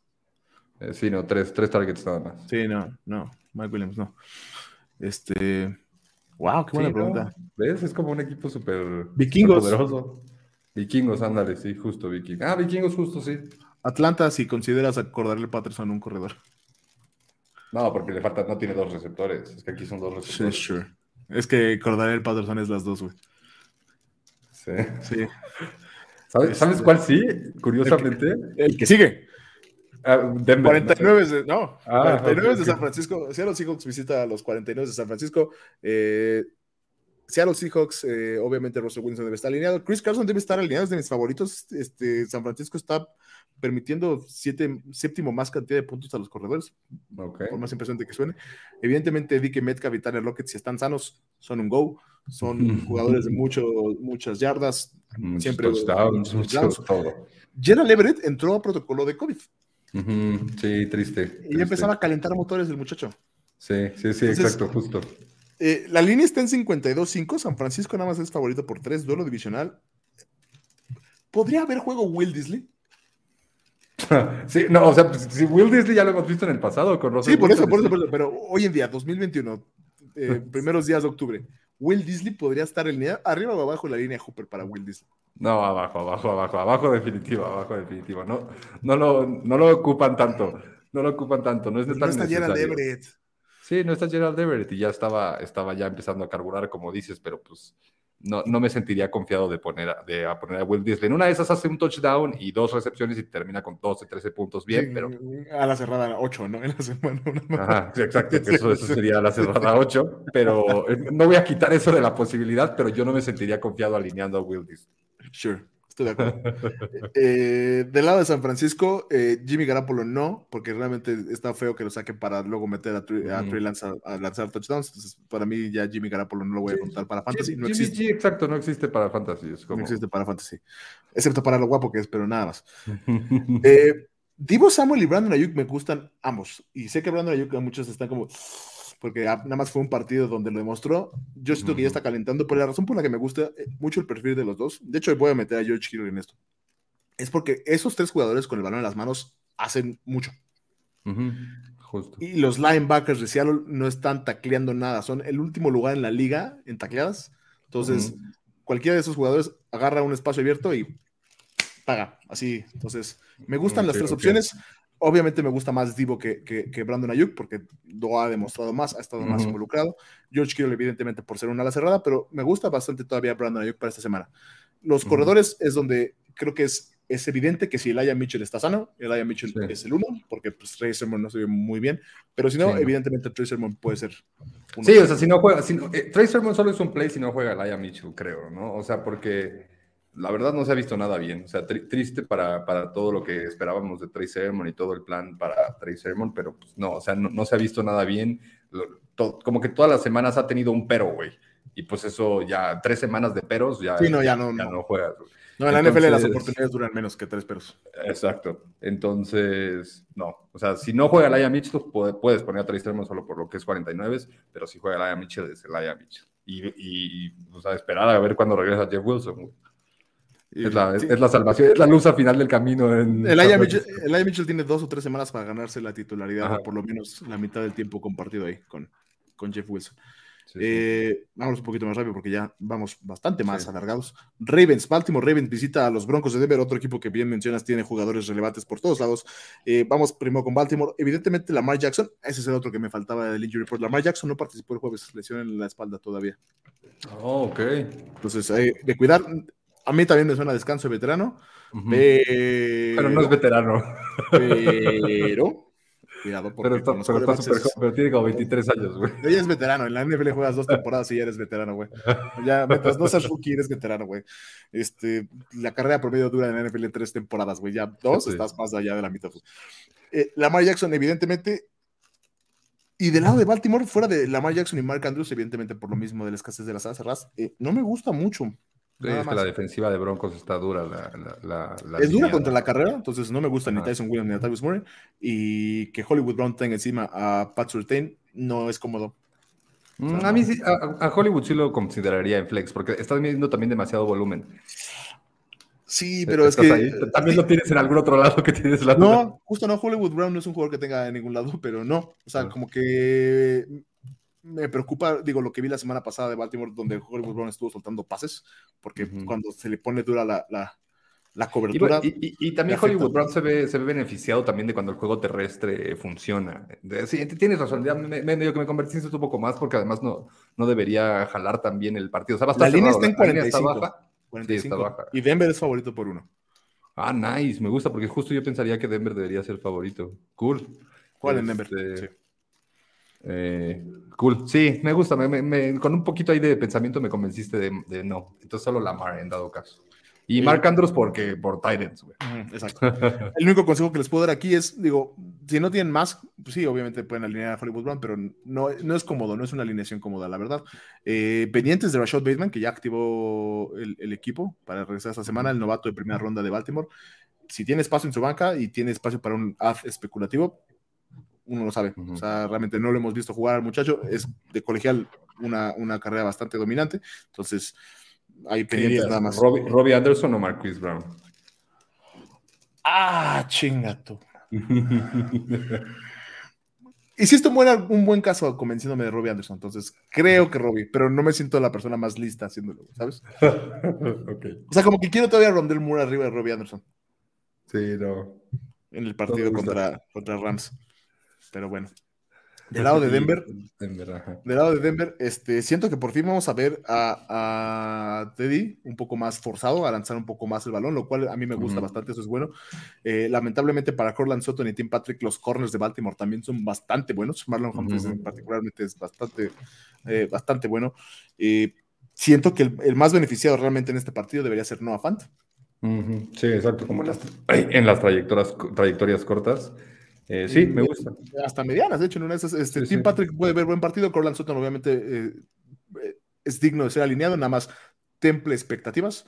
Eh, sí, no, tres, tres targets nada más. Sí, no, no, Mike Williams no. Este, wow, qué buena Sí, ¿no? pregunta. ¿Ves? Es como un equipo súper Vikingos. poderoso. Vikingos, ándale, sí, justo Vikingos. Ah, Vikingos, justo, sí. Atlanta, si consideras acordarle Patterson un corredor. No, porque le falta, no tiene dos receptores. Es que aquí son dos Sí, receptores. sure. Es que Cordarel Patterson es las dos, güey. Sí. Sí. ¿Sabes, ¿Sabes cuál sí? Curiosamente. El que sigue. Ah, Denver. 49 de, no, Ah, 49 ok, de. San Francisco. Seattle Seahawks visita a los 49 de San Francisco. Eh, Seattle Seahawks, eh, obviamente Russell Wilson debe estar alineado. Chris Carson debe estar alineado, es de mis favoritos. Este, San Francisco está permitiendo siete, séptimo más cantidad de puntos a los corredores, por más impresionante que suene. Evidentemente, DK Metcalf y Tyler Lockett, si están sanos, son un go. Son jugadores de mucho, muchas yardas. Muchos Siempre touchdowns, muchos todo. Gerald Everett entró a protocolo de COVID Sí, triste. y triste. empezaba a calentar motores el muchacho. Sí, sí, sí, Entonces- exacto, justo. Eh, la línea está en 52-5. San Francisco nada más es favorito por 3. Duelo divisional. ¿Podría haber juego Will Disley? sí, no, o sea, pues, si Will Disley ya lo hemos visto en el pasado con Russell Sí, por eso, por eso, por eso. Pero hoy en día, 2021, eh, primeros días de octubre, Will Disley podría estar en línea, arriba o abajo de la línea Hooper para Will Disley. No, abajo, abajo, abajo, abajo definitivo, abajo definitivo. No, no, lo, no lo ocupan tanto. No lo ocupan tanto. No es tan no está Gerald. Everett. Sí, no está Gerald Everett y ya estaba, estaba ya empezando a carburar, como dices, pero pues no, no me sentiría confiado de poner, a- de, a poner a Will Disley. En una de esas hace un touchdown y dos recepciones y termina con 12, 13 puntos bien, Sí, pero... A la cerrada 8, ¿no? En la semana. una- Ajá, sí, exacto, eso, eso sería la cerrada 8, pero eh, no voy a quitar eso de la posibilidad, pero yo no me sentiría confiado alineando a Will Disley. Sure, Estoy de acuerdo. Eh, del lado de San Francisco, eh, Jimmy Garapolo no, porque realmente está feo que lo saquen para luego meter a Trey, Lance a, a lanzar touchdowns. Entonces, para mí ya Jimmy Garapolo no lo voy a contar para Fantasy. No Jimmy existe, G, exacto, no existe para fantasy. Es como... no existe para Fantasy. Excepto para lo guapo que es, pero nada más. Eh, Divo Samuel y Brandon Ayuk me gustan ambos. Y sé que Brandon Ayuk a muchos están como. Porque ah, nada más fue un partido donde lo demostró. Yo siento que ya está calentando. Pero la razón por la que me gusta eh, mucho el perfil de los dos. De hecho, voy a meter a George Kittle en esto. Es porque esos tres jugadores con el balón en las manos hacen mucho. Ujú, Justo. Y los linebackers de Seattle no están tacleando nada. Son el último lugar en la liga en tacleadas. Entonces, Ujú. cualquiera de esos jugadores agarra un espacio abierto y paga. Así. Entonces, me gustan las Ok, tres ok. opciones. Obviamente me gusta más Divo que, que, que Brandon Ayuk porque lo ha demostrado más, ha estado más Ujú. involucrado. George Kittle, evidentemente, por ser una ala cerrada, pero me gusta bastante todavía Brandon Ayuk para esta semana. Los Ujú. corredores es donde creo que es, es evidente que si Elijah Mitchell está sano, Elijah Mitchell Sí. es el uno, porque pues, Trey Sermon no se ve muy bien, pero si no, Sí, evidentemente Trey Sermon puede ser uno. Sí, o sea, si no juega, si no, eh, Trey Sermon solo es un play si no juega Laia Mitchell, creo, ¿no? O sea, porque la verdad no se ha visto nada bien. O sea, tri- triste para, para todo lo que esperábamos de Trey Sermon y todo el plan para Trey Sermon, pero pues no, o sea, no, no se ha visto nada bien. Lo- to- como que todas las semanas ha tenido un pero, güey. Y pues eso ya, tres semanas de peros, ya, Sí, no, ya no, no. juegas. güey. No, en la NFL las oportunidades duran menos que tres peros. Exacto. Entonces, no. O sea, si no juega Laia Mitchell, puede- puedes poner a Trey Sermon solo por lo que es 49, pero si juega Laia Mitchell, es Laia Mitchell. Y, y, y, o sea, esperar a ver cuándo regresa Jeff Wilson. güey. Es la, es, sí. es la salvación, es la luz al final del camino. En Elijah San Mitchell, tiene dos o tres semanas para ganarse la titularidad, Ajá. o por lo menos la mitad del tiempo compartido ahí con, con Jeff Wilson. Sí, sí. Eh, vamos un poquito más rápido porque ya vamos bastante más Sí. alargados. Ravens, Baltimore Ravens visita a los Broncos de Denver, otro equipo que bien mencionas tiene jugadores relevantes por todos lados. Eh, vamos primero con Baltimore. Evidentemente, Lamar Jackson, ese es el otro que me faltaba del injury report. Lamar Jackson no participó el jueves, lesión en la espalda todavía. Oh, ok. Entonces, eh, de cuidar. A mí también me suena descanso de veterano, Ujú. pero, Pero no es veterano. pero cuidado porque Pero está, pero, está es- joven, pero tiene como 23 años, güey. Ella es veterano, en la NFL juegas dos temporadas y ya eres veterano, güey. Ya, mientras no seas rookie, eres veterano, güey. Este, la carrera promedio dura en la NFL tres temporadas, güey. Ya dos, Sí. estás más allá de la mitad. Eh, Lamar Jackson, evidentemente. Y del lado de Baltimore, fuera de Lamar Jackson y Mark Andrews, evidentemente por lo mismo de la escasez de las alas eh, no me gusta mucho. Sí, es que la defensiva de Broncos está dura. La, la, es dura contra la carrera, entonces no me gusta ni. Tyson Williams ni a Travis Murray. Y que Hollywood Brown tenga encima a Pat Surtain no es cómodo. Mm, A mí sí, a, a Hollywood sí lo consideraría en flex, porque estás midiendo también demasiado volumen. Sí, pero es que. ahí. También lo tienes en algún otro lado que tienes la No, justo no. Hollywood Brown no es un jugador que tenga en ningún lado, pero no. O sea, Ah. como que me preocupa, digo, lo que vi la semana pasada de Baltimore, donde Hollywood Brown estuvo soltando pases, porque cuando se le pone dura la, la, la cobertura. y- y- y también. Hollywood Brown se ve, se ve beneficiado también de cuando el juego terrestre funciona. Sí, tienes razón, ya me, me- medio que me convertiste un poco más porque además no, no debería jalar tan bien el partido. O sea, va a estar La línea cerrado, está en la línea 45. baja. 45. Sí, está baja. Y Denver es favorito por uno. Ah, nice, me gusta porque justo yo pensaría que Denver debería ser favorito. Cool. ¿Cuál en Denver? Este, Sí. Eh, cool, sí, me gusta. me- me- con un poquito ahí de pensamiento me convenciste de, de no. Entonces solo Lamar en dado caso. Y Sí. Mark Andrews porque por Titans, güey. Exacto. El único consejo que les puedo dar aquí es, digo, si no tienen más, pues sí, obviamente pueden alinear a Hollywood Brown, pero no, no es cómodo, no es una alineación cómoda, la verdad. Eh, pendientes de Rashad Bateman, que ya activó el, el equipo para regresar esta semana, el novato de primera ronda de Baltimore. Si tiene espacio en su banca y tiene espacio para un ad especulativo, uno lo sabe. O sea, realmente no lo hemos visto jugar al muchacho. Es de colegial una, una carrera bastante dominante. Entonces, hay ¿Qué pendientes nada más. Robbie, Robbie Anderson o Marquise Brown. Ah, chingato. Hiciste un buen, un buen caso convenciéndome de Robbie Anderson, entonces creo que Robbie, pero no me siento la persona más lista haciéndolo, ¿sabes? O sea, como que quiero todavía Rondell Moore arriba de Robbie Anderson Sí, no. en el partido contra, contra Rams. Pero bueno. Del lado de Denver, Denver, ajá. del lado de Denver, este, siento que por fin vamos a ver a, a Teddy un poco más forzado, a lanzar un poco más el balón, lo cual a mí me gusta bastante, eso es bueno. Eh, lamentablemente para Corland Sutton y Tim Patrick, los corners de Baltimore también son bastante buenos. Marlon Humphries en particularmente es bastante, eh, bastante bueno. Eh, siento que el, el más beneficiado realmente en este partido debería ser Noah Fant. Sí, exacto, como en las, en las trayectorias, trayectorias cortas. Eh, sí, me gusta. Hasta medianas, de hecho, en una de esas, este, Sí, Tim sí. Patrick puede ver buen partido, Corland Sutton obviamente eh, eh, es digno de ser alineado, nada más temple expectativas.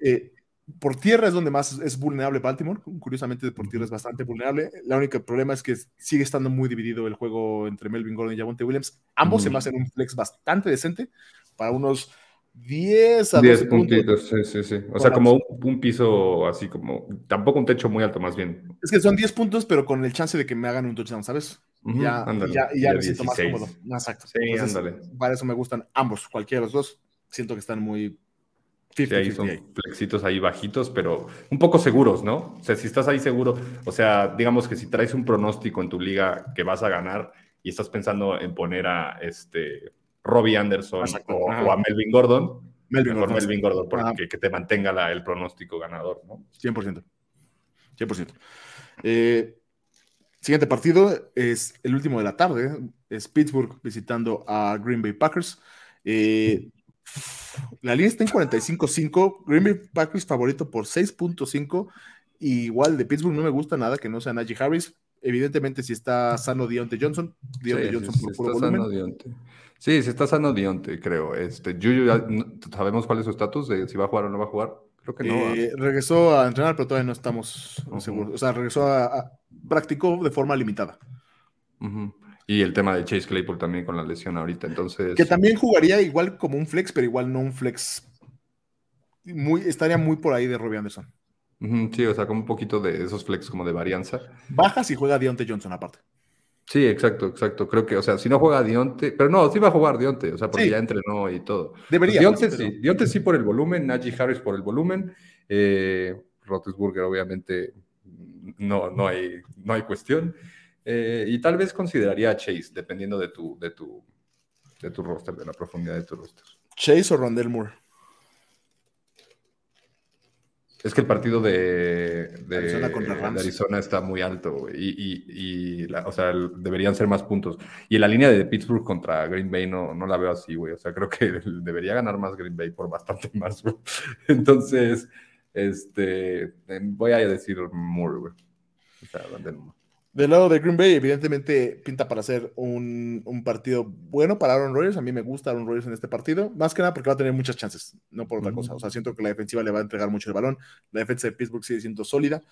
Eh, por tierra es donde más es vulnerable Baltimore, curiosamente por tierra es bastante vulnerable. La única problema es que sigue estando muy dividido el juego entre Melvin Gordon y Javonte Williams. Ambos se Ujú. me hacen un flex bastante decente para unos 10 a 12 10 puntos. puntitos, sí, sí, sí. O sea, como un, un piso así como, tampoco un techo muy alto, más bien. Es que son 10 puntos, pero con el chance de que me hagan un touchdown, ¿sabes? Ya, ándale, ya, me siento más 16. cómodo. Exacto. Sí, Entonces, ándale. Para eso me gustan ambos, cualquiera de los dos. Siento que están muy Sí, ahí 50-50 son flexitos ahí bajitos, pero un poco seguros, ¿no? O sea, si estás ahí seguro, o sea, digamos que si traes un pronóstico en tu liga que vas a ganar y estás pensando en poner a este Robbie Anderson Exacto, o, a Melvin Gordon, Melvin mejor Gordon, Melvin Gordon porque que te mantenga la- el pronóstico ganador, ¿no? 100%. 100%. Eh, siguiente partido es el último de la tarde. Es Pittsburgh visitando a Green Bay Packers. Eh, la línea está en 45-5. Green Bay Packers favorito por 6.5. Y igual de Pittsburgh no me gusta nada que no sea Najee Harris. Evidentemente, si está sano Deontay Johnson, Deontay Sí, Johnson sí, por sí, puro está volumen. Sí, sí está sano Dionte, creo. Este, Juju, ya- ¿sabemos cuál es su estatus de si va a jugar o no va a jugar? Creo que no. ¿ah? Eh, regresó a entrenar, pero todavía no estamos Ujú. seguros. O sea, regresó a, a- practicó de forma limitada. Y el tema de Chase Claypool también con la lesión ahorita, entonces... Que también jugaría igual como un flex, pero igual no un flex. Muy, estaría muy por ahí de Robbie Anderson. Sí, o sea, como un poquito de esos flex como de varianza. Baja si juega Deontay Johnson aparte. Sí, exacto, exacto. Creo que, o sea, si no juega Dionte, pero no, sí va a jugar Dionte, o sea, porque Sí. ya entrenó y todo. Debería. Dionte pues, pero- sí, Dionte sí por el volumen, Najee Harris por el volumen, eh, obviamente no, no, hay, no hay cuestión. Eh, y tal vez consideraría a Chase, dependiendo de tu, de tu, de tu roster, de la profundidad de tu roster. Chase o Rondell Moore. Es que el partido de, de- Arizona contra de Rams. Arizona está muy alto, güey, y, y- y la- o sea, el- deberían ser más puntos. Y la línea de Pittsburgh contra Green Bay no, no la veo así, güey. O sea, creo que debería ganar más Green Bay por bastante más, güey. Entonces, este, eh, voy a decir Moore, güey. O sea, Moore. Del lado de Green Bay, evidentemente pinta para ser un, un partido bueno para Aaron Rodgers. A mí me gusta Aaron Rodgers en este partido, más que nada porque va a tener muchas chances, no por otra cosa. O sea, siento que la defensiva le va a entregar mucho el balón. La defensa de Pittsburgh sigue siendo sólida,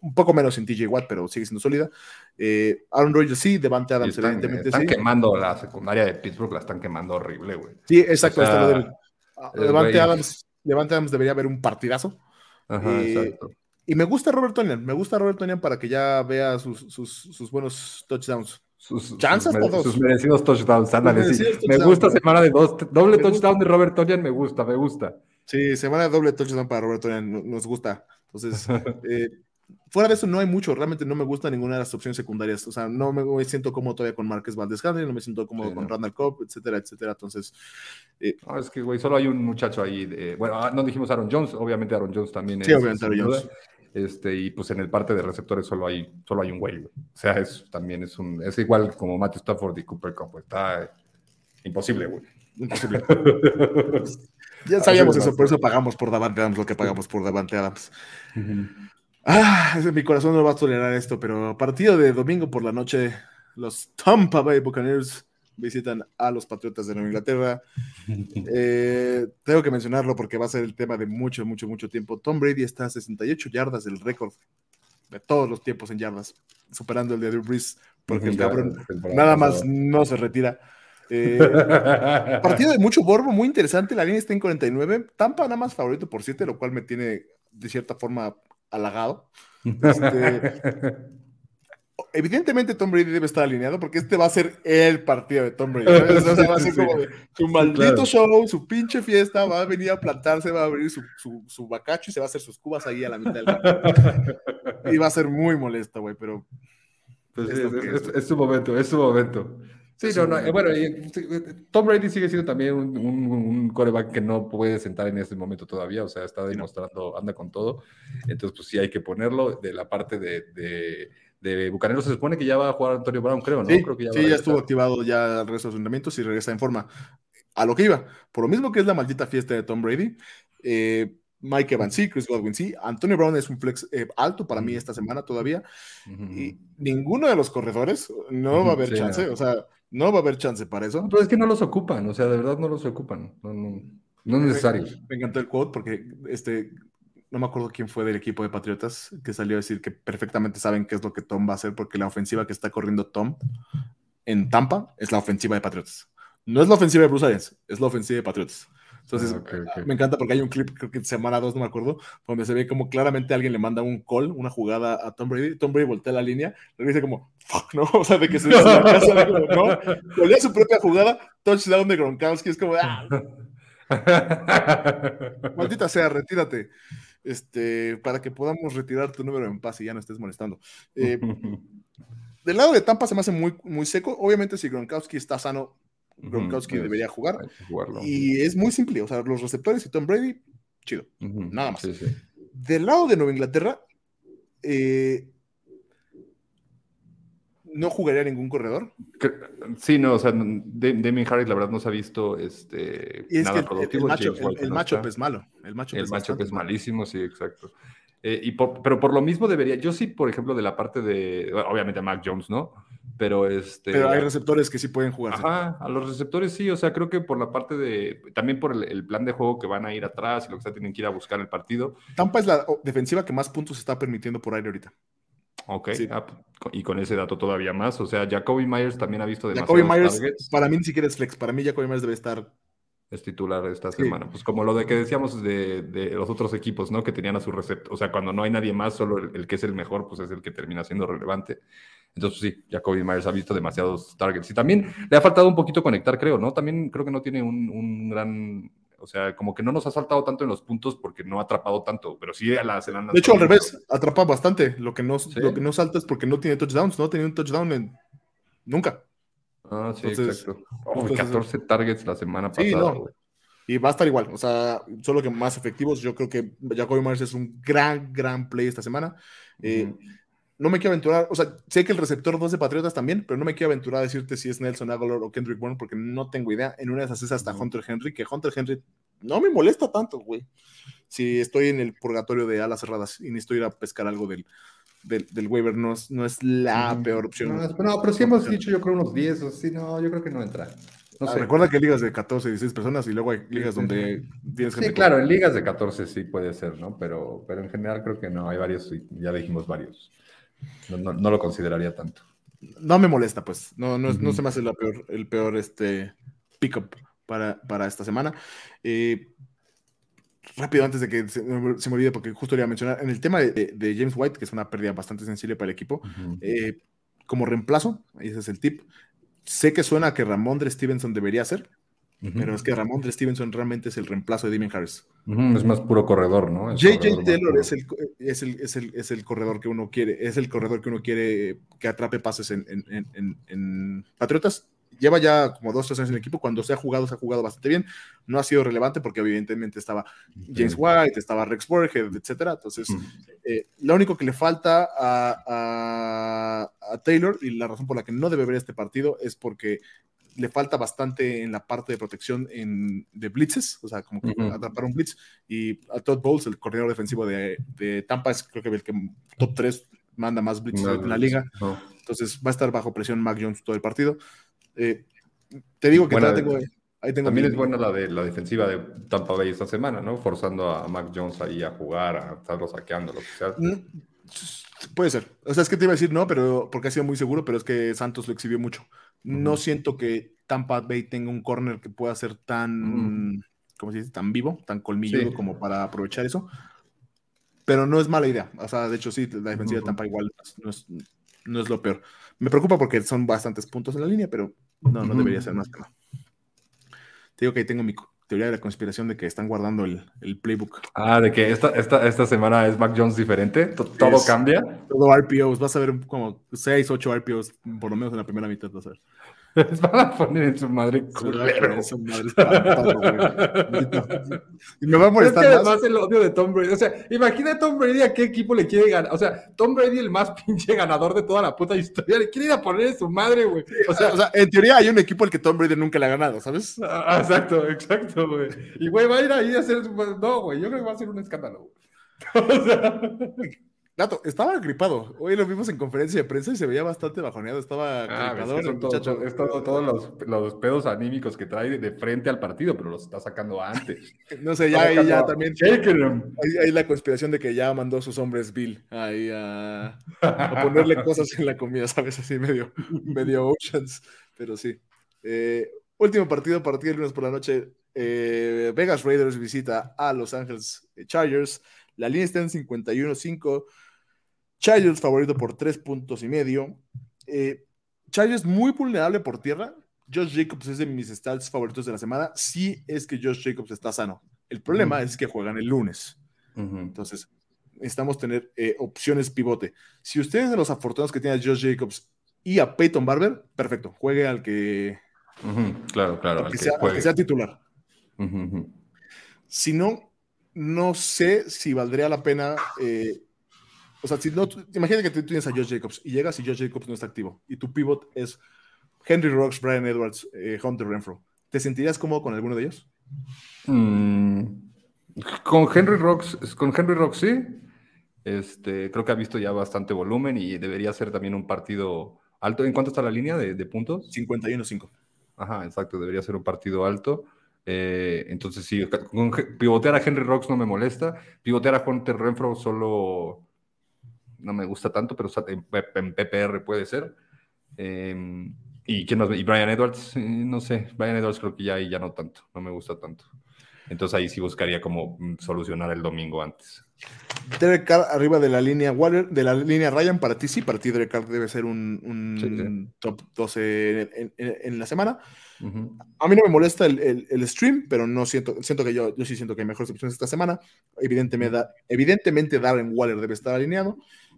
un poco menos en TJ Watt, pero sigue siendo sólida. Eh, Aaron Rodgers sí, Devante Adams, están, evidentemente están sí. quemando la secundaria de Pittsburgh, la están quemando horrible, güey. Sí, exacto. O sea, ah, Devante Adams, Devante Adams debería haber un partidazo. Ajá, Eh, exacto. Y me gusta Robert Tonian, me gusta Robert Tonian para que ya vea sus, sus, sus buenos touchdowns. Sus, chances sus todos. sus merecidos touchdowns, ándale, sí. Me gusta semana de dos, doble Me touchdown gusta. de Robert Tonyan, me gusta, me gusta. Sí, semana de doble touchdown para Robert Tonian, no- nos gusta. Entonces, eh, fuera de eso no hay mucho, realmente no me gusta ninguna de las opciones secundarias. O sea, no me, siento cómodo todavía con Márquez Valdez no me siento cómodo Sí, con no. Randall Cobb, etcétera, etcétera. Entonces, No, es que, güey, solo hay un muchacho ahí. de- bueno, ah, no dijimos Aaron Jones, obviamente Aaron Jones también Sí, es. obviamente Aaron duda. Este, y pues en el parte de receptores solo hay, solo hay un güey, güey. O sea, es, también es un, es igual como Matthew Stafford y Cooper Cup. Está imposible, güey. imposible. ya sabíamos eso, es, por eso pagamos por Davante Adams lo que pagamos por Davante Adams. Ah, mi corazón no va a tolerar esto, pero partido de domingo por la noche, los Tampa Bay Buccaneers visitan a los Patriotas de Nueva Inglaterra. Eh, tengo que mencionarlo porque va a ser el tema de mucho, mucho, mucho tiempo. Tom Brady está a 68 yardas del récord de todos los tiempos en yardas, superando el de Drew Brees, porque el cabrón nada más no se retira. Eh, partido de mucho borbo, muy interesante. La línea está en 49. Tampa nada más favorito por 7, lo cual me tiene de cierta forma halagado. Este, evidentemente Tom Brady debe estar alineado porque este va a ser el partido de Tom Brady. ¿sabes? O sea, va a ser como su maldito claro. show, su pinche fiesta, va a venir a plantarse, va a abrir su, su, su bacacho y se va a hacer sus cubas ahí a la mitad del campo. Y va a ser muy molesto, güey, pero Pues Es sí, es, es- es. es su momento, es su momento. Sí, no, no, eh, bueno, sí, Tom Brady sigue siendo también un, un, un quarterback que no puede sentar en este momento todavía, o sea, está demostrando, anda con todo, entonces pues sí hay que ponerlo. De la parte de, de, de Bucaneros se supone que ya va a jugar Antonio Brown, creo, ¿no? Sí, creo que ya, sí, ya estuvo activado ya el resto de sus entrenamientos y regresa en forma. A lo que iba, por lo mismo que es la maldita fiesta de Tom Brady, eh, Mike Evans sí, Chris Godwin sí, Antonio Brown es un flex eh, alto para mí esta semana todavía, Ujú. y ninguno de los corredores no va a haber Sí, chance, no. o sea, no va a haber chance para eso. Pero es que no los ocupan, o sea, de verdad no los ocupan. No, no, no es necesario. Me encantó el quote porque este, no me acuerdo quién fue del equipo de Patriotas que salió a decir que perfectamente saben qué es lo que Tom va a hacer porque la ofensiva que está corriendo Tom en Tampa es la ofensiva de Patriotas. No es la ofensiva de Bruce Arians, es la ofensiva de Patriotas. Entonces, Ah, me encanta porque hay un clip, creo que semana 2, no me acuerdo, donde se ve como claramente alguien le manda un call, una jugada a Tom Brady. Tom Brady voltea la línea, le dice como, fuck, ¿no? O sea, de que se se la casa, de como, no. Voltea su propia jugada, touchdown de Gronkowski, es como, ah, Maldita sea, retírate. Este, para que podamos retirar tu número en paz y ya no estés molestando. Eh, del lado de Tampa se me hace muy, muy seco. Obviamente, si Gronkowski está sano, Gronkowski Ujú, debería jugar. Y es muy simple. O sea, los receptores y Tom Brady, chido. Nada más. Sí, sí. Del lado de Nueva Inglaterra, eh, no jugaría ningún corredor. Sí, no, o sea, Damien Harris, la verdad, no se ha visto este, Y es nada que el, el, productivo. macho, el, el no está. es malo. El matchup El es bastante es malísimo, sí, exacto. Eh, y por- pero por lo mismo debería, yo sí, por ejemplo, de la parte de, obviamente Mac Jones, ¿no? Pero este... Pero hay receptores que sí pueden jugar. Ajá, a los receptores sí, o sea, creo que por la parte de, también por el, el plan de juego que van a ir atrás y lo que sea, tienen que ir a buscar el partido. Tampa es la defensiva que más puntos está permitiendo por aire ahorita. Ok, Sí. ah, y con ese dato todavía más, o sea, Jacoby Myers también ha visto Jacoby demasiados Myers, targets. para mí ni siquiera es flex. Para mí, Jacoby Myers debe estar. Es titular esta Sí. semana. Pues como lo de que decíamos de, de los otros equipos, ¿no? Que tenían a su receptor. O sea, cuando no hay nadie más, solo el, el que es el mejor, pues es el que termina siendo relevante. Entonces, sí, Jacoby Myers ha visto demasiados targets. Y también le ha faltado un poquito conectar, creo, ¿no? También creo que no tiene un, un gran. O sea, como que no nos ha saltado tanto en los puntos porque no ha atrapado tanto, pero sí a la han De hecho, al revés, atrapa bastante. Lo que no, Sí. lo que no salta es porque no tiene touchdowns. No ha tenido un touchdown en. Nunca. Ah, sí, Entonces- exacto. Oh, entonces- 14 targets la semana Sí, pasada. no. Y va a estar igual. O sea, solo que más efectivos. Yo creo que Jacoby Myers es un gran, gran play esta semana. Eh. No me quiero aventurar. O sea, sé que el receptor 2 de Patriotas también, pero no me quiero aventurar a decirte si es Nelson Aguilar o Kendrick Bourne porque no tengo idea. En una de esas es hasta. Hunter Henry, que Hunter Henry no me molesta tanto, güey. Si estoy en el purgatorio de alas cerradas y necesito ir a pescar algo del, del, del waiver, no es, no es la Ujú. peor opción. No, no, pero sí hemos dicho, yo creo, unos 10 o sí, no, yo creo que no entra. No Ah, sé. Recuerda que hay ligas de 14, 16 personas y luego hay ligas Sí, sí, donde tienes gente Sí, claro, en ligas de 14 sí puede ser, ¿no? Pero, pero en general creo que no, hay varios, ya dijimos varios. No, no- no lo consideraría tanto. No me molesta, pues. No, no, no Ujú. se me hace la peor, el peor este, pick-up para, para esta semana. Eh, rápido, antes de que se, me se me olvide, porque justo le iba a mencionar, en el tema de, James White, que es una pérdida bastante sensible para el equipo, eh, como reemplazo, ese es el tip. Sé que suena a que Ramondre Stevenson debería ser, pero es que Ramondre Stevenson realmente es el reemplazo de Damien Harris. Es más puro corredor, ¿no? JJ Taylor es el, es, el, es, el, es el corredor que uno quiere, es el corredor que uno quiere que atrape pases en, en, en, en- en Patriotas. Lleva ya como dos, tres años en el equipo. Cuando se ha jugado, se ha jugado bastante bien. No ha sido relevante porque evidentemente estaba James. White, estaba Rex Burkhead, etcétera. Entonces, Ujú. eh, lo único que le falta a, a- a Taylor y la razón por la que no debe ver este partido es porque le falta bastante en la parte de protección en, de blitzes, o sea, como que Ujú. atrapar un blitz. Y a Todd Bowles, el coordinador defensivo de, de Tampa, es creo que el que top 3 manda más blitz Más en la liga. No. Entonces va a estar bajo presión Mac Jones todo el partido. Eh, te digo que Buena- todavía tengo, ahí tengo También mi- es buena la de la defensiva de Tampa Bay esta semana, ¿no? Forzando a Mac Jones ahí a jugar, a estarlo saqueando, lo que sea. Mm, Puede ser. O sea, es que te iba a decir no, pero porque ha sido muy seguro, pero es que Santos lo exhibió mucho. No siento que Tampa Bay tenga un corner que pueda ser tan, ¿cómo se dice? Tan vivo, tan colmilludo Sí. como para aprovechar eso. Pero no es mala idea. O sea, de hecho, sí, la defensiva de. Tampa igual no es, no es lo peor. Me preocupa porque son bastantes puntos en la línea, pero no, no debería ser más que nada. Te digo que ahí tengo mi teoría de la conspiración de que están guardando el, el playbook. Ah, de que esta, esta, esta semana es Mac Jones diferente, to- todo Es- cambia. Todo RPOs, vas a ver como 6, 8 RPOs, por lo menos en la primera mitad, vas a ver. Les van a poner en su madre culero. su madre espantoso, güey. Y me va a Es molestar que más. además el odio de Tom Brady. O sea, imagina a Tom Brady a qué equipo le quiere ganar. O sea, Tom Brady, el más pinche ganador de toda la puta historia, le quiere ir a poner en su madre, güey. O sea, sea, o sea, en teoría hay un equipo al que Tom Brady nunca le ha ganado, ¿sabes? ah, exacto, exacto, güey. Y güey, va a ir ahí a hacer. No, güey, yo creo que va a ser un escándalo, güey. O sea, Gato, estaba gripado. Hoy lo vimos en conferencia de prensa y se veía bastante bajoneado. Estaba ah, ves gripador que el son todo- muchacho. es todo- todos los, los pedos anímicos que trae de, frente al partido, pero los está sacando antes. No sé, ya ahí ya también. Hay, hay la conspiración de que ya mandó a sus hombres Bill ahí a, a ponerle cosas en la comida, ¿sabes? Así medio, medio Oceans. Pero sí. Eh, último partido, partido el lunes por la noche. eh, Vegas Raiders visita a Los Ángeles Chargers. La línea está en 51-5. Chargers favorito por 3 puntos y medio. Eh, Chargers muy vulnerable por tierra. Josh Jacobs es de mis stats favoritos de la semana. Sí es que Josh Jacobs está sano. El problema es que juegan el lunes. Entonces, necesitamos tener eh, opciones pivote. Si ustedes de los afortunados que tienen a Josh Jacobs y a Peyton Barber, perfecto. Juegue al que, Claro, claro. al al que sea, al juegue. que sea titular. Si no, no sé si valdría la pena. eh, o sea, si no, imagínate que tú tienes a Josh Jacobs y llegas y Josh Jacobs no está activo y tu pivot es Henry Rocks, Brian Edwards, eh, Hunter Renfro. ¿Te sentirías cómodo con alguno de ellos? Mm, con Henry Rocks, con Henry Rocks sí. Este, creo que ha visto ya bastante volumen y debería ser también un partido alto. ¿En cuánto está la línea de, de puntos? 51-5. Ajá, exacto, debería ser un partido alto. Eh, entonces sí, con- pivotear a Henry Rocks no me molesta. Pivotear a Hunter Renfro solo no me gusta tanto, pero en, PPR puede ser. Eh, ¿Y quién más? ¿Y Brian Edwards? Eh, no sé, Brian Edwards creo que ya ya no tanto, no me gusta tanto. Entonces ahí sí buscaría como mm, solucionar el domingo antes. Derek Carr arriba de la línea Waller, de la línea Ryan, para ti sí, para ti Derek Carr debe ser un, un Sí, sí. top 12 en, en- en la semana. Ujú. A mí no me molesta el, el- el stream, pero no siento, siento que yo, yo sí siento que hay mejores opciones esta semana. Evidentemente, evidentemente Darren Waller debe estar alineado.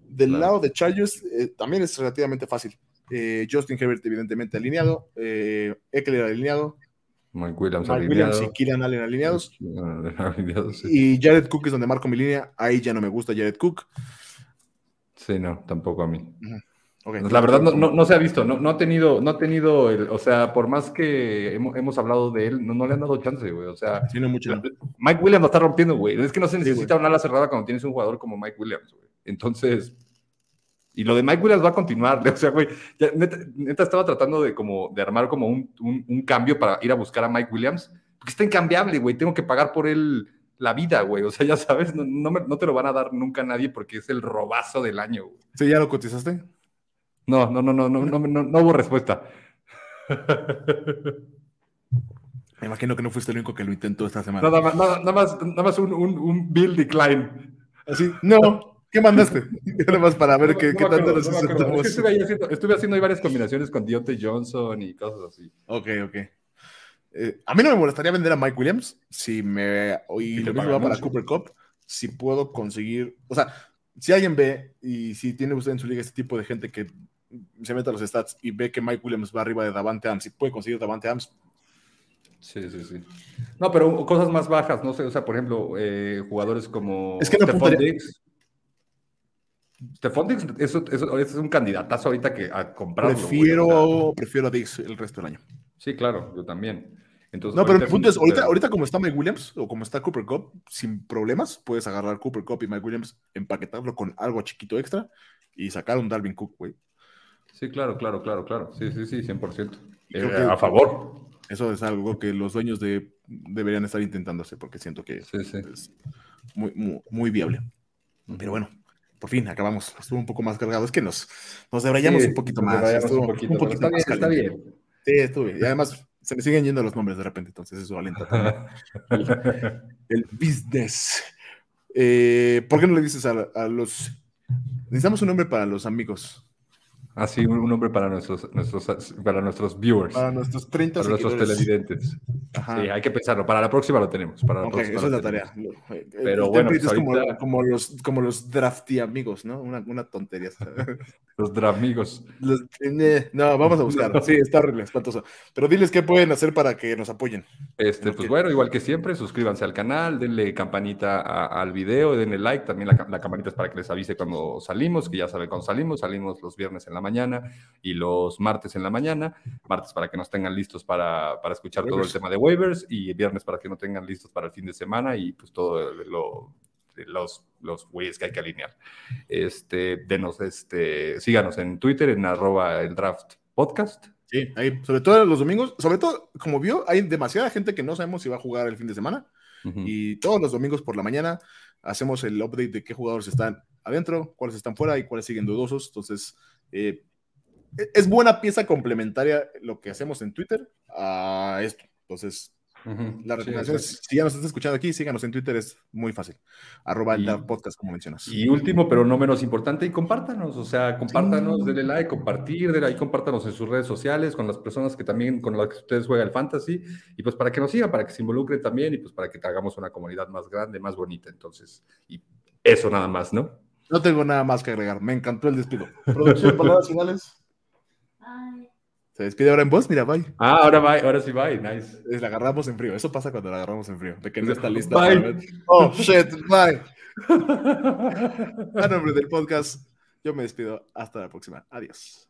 Del Claro. lado de Chargers eh, también es relativamente fácil. Eh, Justin Herbert evidentemente alineado, eh, Eckler alineado, Mike Williams Mike Williams y alineado. Keenan Allen alineados. Alineado, sí. Y Jared Cook es donde marco mi línea. Ahí ya no me gusta Jared Cook. Sí, no, tampoco a mí. Pues La verdad no, no, no se ha visto, no, no ha tenido, no ha tenido, el, o sea, por más que hemos, hemos hablado de él, no, no le han dado chance, güey. O sea, no mucho. Mike Williams lo está rompiendo, güey. Es que no se Sí, necesita una ala cerrada cuando tienes un jugador como Mike Williams, güey. Entonces, y lo de Mike Williams va a continuar. O sea, güey, ya, neta, neta estaba tratando de como de armar como un, un, un cambio para ir a buscar a Mike Williams, porque está incambiable, güey. Tengo que pagar por él la vida, güey. O sea, ya sabes, no, no, me- no te lo van a dar nunca a nadie porque es el robazo del año, güey. Sí, ya lo cotizaste. No, no, no, no, no, no, no, no hubo respuesta. Me imagino que no fuiste el único que lo intentó esta semana. Nada más, nada, nada más, nada más un, un, un bill decline. Así, no. ¿Qué mandaste? Nada más para ver No- qué, no qué me tanto acuerdo, no. Es que estuve, haciendo, estuve haciendo ahí varias combinaciones con Deontay Johnson y cosas así. Ok, ok. Eh, a mí no me molestaría vender a Mike Williams si me. Y lo mismo va para. Cooper Cup. Si puedo conseguir. O sea, si alguien ve y si tiene usted en su liga este tipo de gente que se mete a los stats y ve que Mike Williams va arriba de Davante Adams y puede conseguir Davante Adams, Sí, sí, sí. No, pero cosas más bajas, no sé, o sea, por ejemplo, eh, jugadores como Es que no Stephon Diggs. Stephon Diggs eso, eso- es un candidatazo ahorita que a comprarlo. prefiero, prefiero a Diggs el resto del año. sí, claro, yo también. Entonces, No, pero el es un- punto es, ahorita, ahorita como está Mike Williams o como está Cooper Cup, sin problemas, puedes agarrar Cooper Cup y Mike Williams, empaquetarlo con algo chiquito extra y sacar un Dalvin Cook, güey. Sí, claro, claro, claro, claro. Sí, sí, sí, 100%. Eh, a favor. Eso es algo que los dueños de, deberían estar intentando hacer porque siento que Sí, sí. es muy, muy, muy viable. Pero bueno, por fin acabamos. Estuvo un poco más cargado. Es que nos, nos debrayamos Sí, un poquito más. Estuvo un poquito, pero está más bien, está bien. Sí, estuvo bien. Y además se me siguen yendo los nombres de repente, entonces eso alenta el business. Eh, ¿Por qué no le dices a, a los... Necesitamos un nombre para los amigos, Así, un un nombre para nuestros, nuestros, para nuestros viewers, para nuestros 30 para nuestros televidentes. Ajá. Sí, hay que pensarlo. Para la próxima lo tenemos. Para la Ok, próxima esa es la tarea. Lo- eh, Pero el bueno, pues es como, ahorita- como los, como los drafty amigos, ¿no? Una, una tontería. Los dramigos. Los- eh, no, vamos a buscar. Sí, está horrible, espantoso. Pero diles qué pueden hacer para que nos apoyen. Este, pues bueno, igual que siempre, suscríbanse al canal, denle campanita a- al video, denle like, también la, la campanita es para que les avise cuando salimos, que ya saben cuando salimos, salimos los viernes en la mañana y los martes en la mañana, martes para que nos tengan listos para, para escuchar todo el tema de waivers y viernes para que no tengan listos para el fin de semana y pues todo lo, los, los güeyes que hay que alinear. Este, denos, este, síganos en Twitter en arroba el draft podcast. Sí, ahí, sobre todo los domingos, sobre todo, como vio, hay demasiada gente que no sabemos si va a jugar el fin de semana. Y todos los domingos por la mañana hacemos el update de qué jugadores están adentro, cuáles están fuera y cuáles siguen dudosos. Entonces, eh, e- es buena pieza complementaria lo que hacemos en Twitter a esto. Entonces, la recomendación es, si ya nos estás escuchando aquí, síganos en Twitter, es muy fácil. Arroba el Y- Dark podcast, como mencionas. Y último, pero no menos importante, y compártanos, o sea, compártanos, Sí. denle like, compartir, denle ahí, compártanos en sus redes sociales con las personas que también, con las que ustedes juegan el fantasy, y pues para que nos sigan, para que se involucren también, y pues para que hagamos una comunidad más grande, más bonita, entonces, y eso nada más, ¿no? No tengo nada más que agregar. Me encantó el despido. Producción, palabras finales. Ay, Se despide ahora en voz, mira, bye. Ah, ahora va, ahora sí va, nice. Es, La agarramos en frío. Eso pasa cuando la agarramos en frío. De que no está lista. Bye. Oh, shit, bye. A nombre del podcast, yo me despido. Hasta la próxima. Adiós.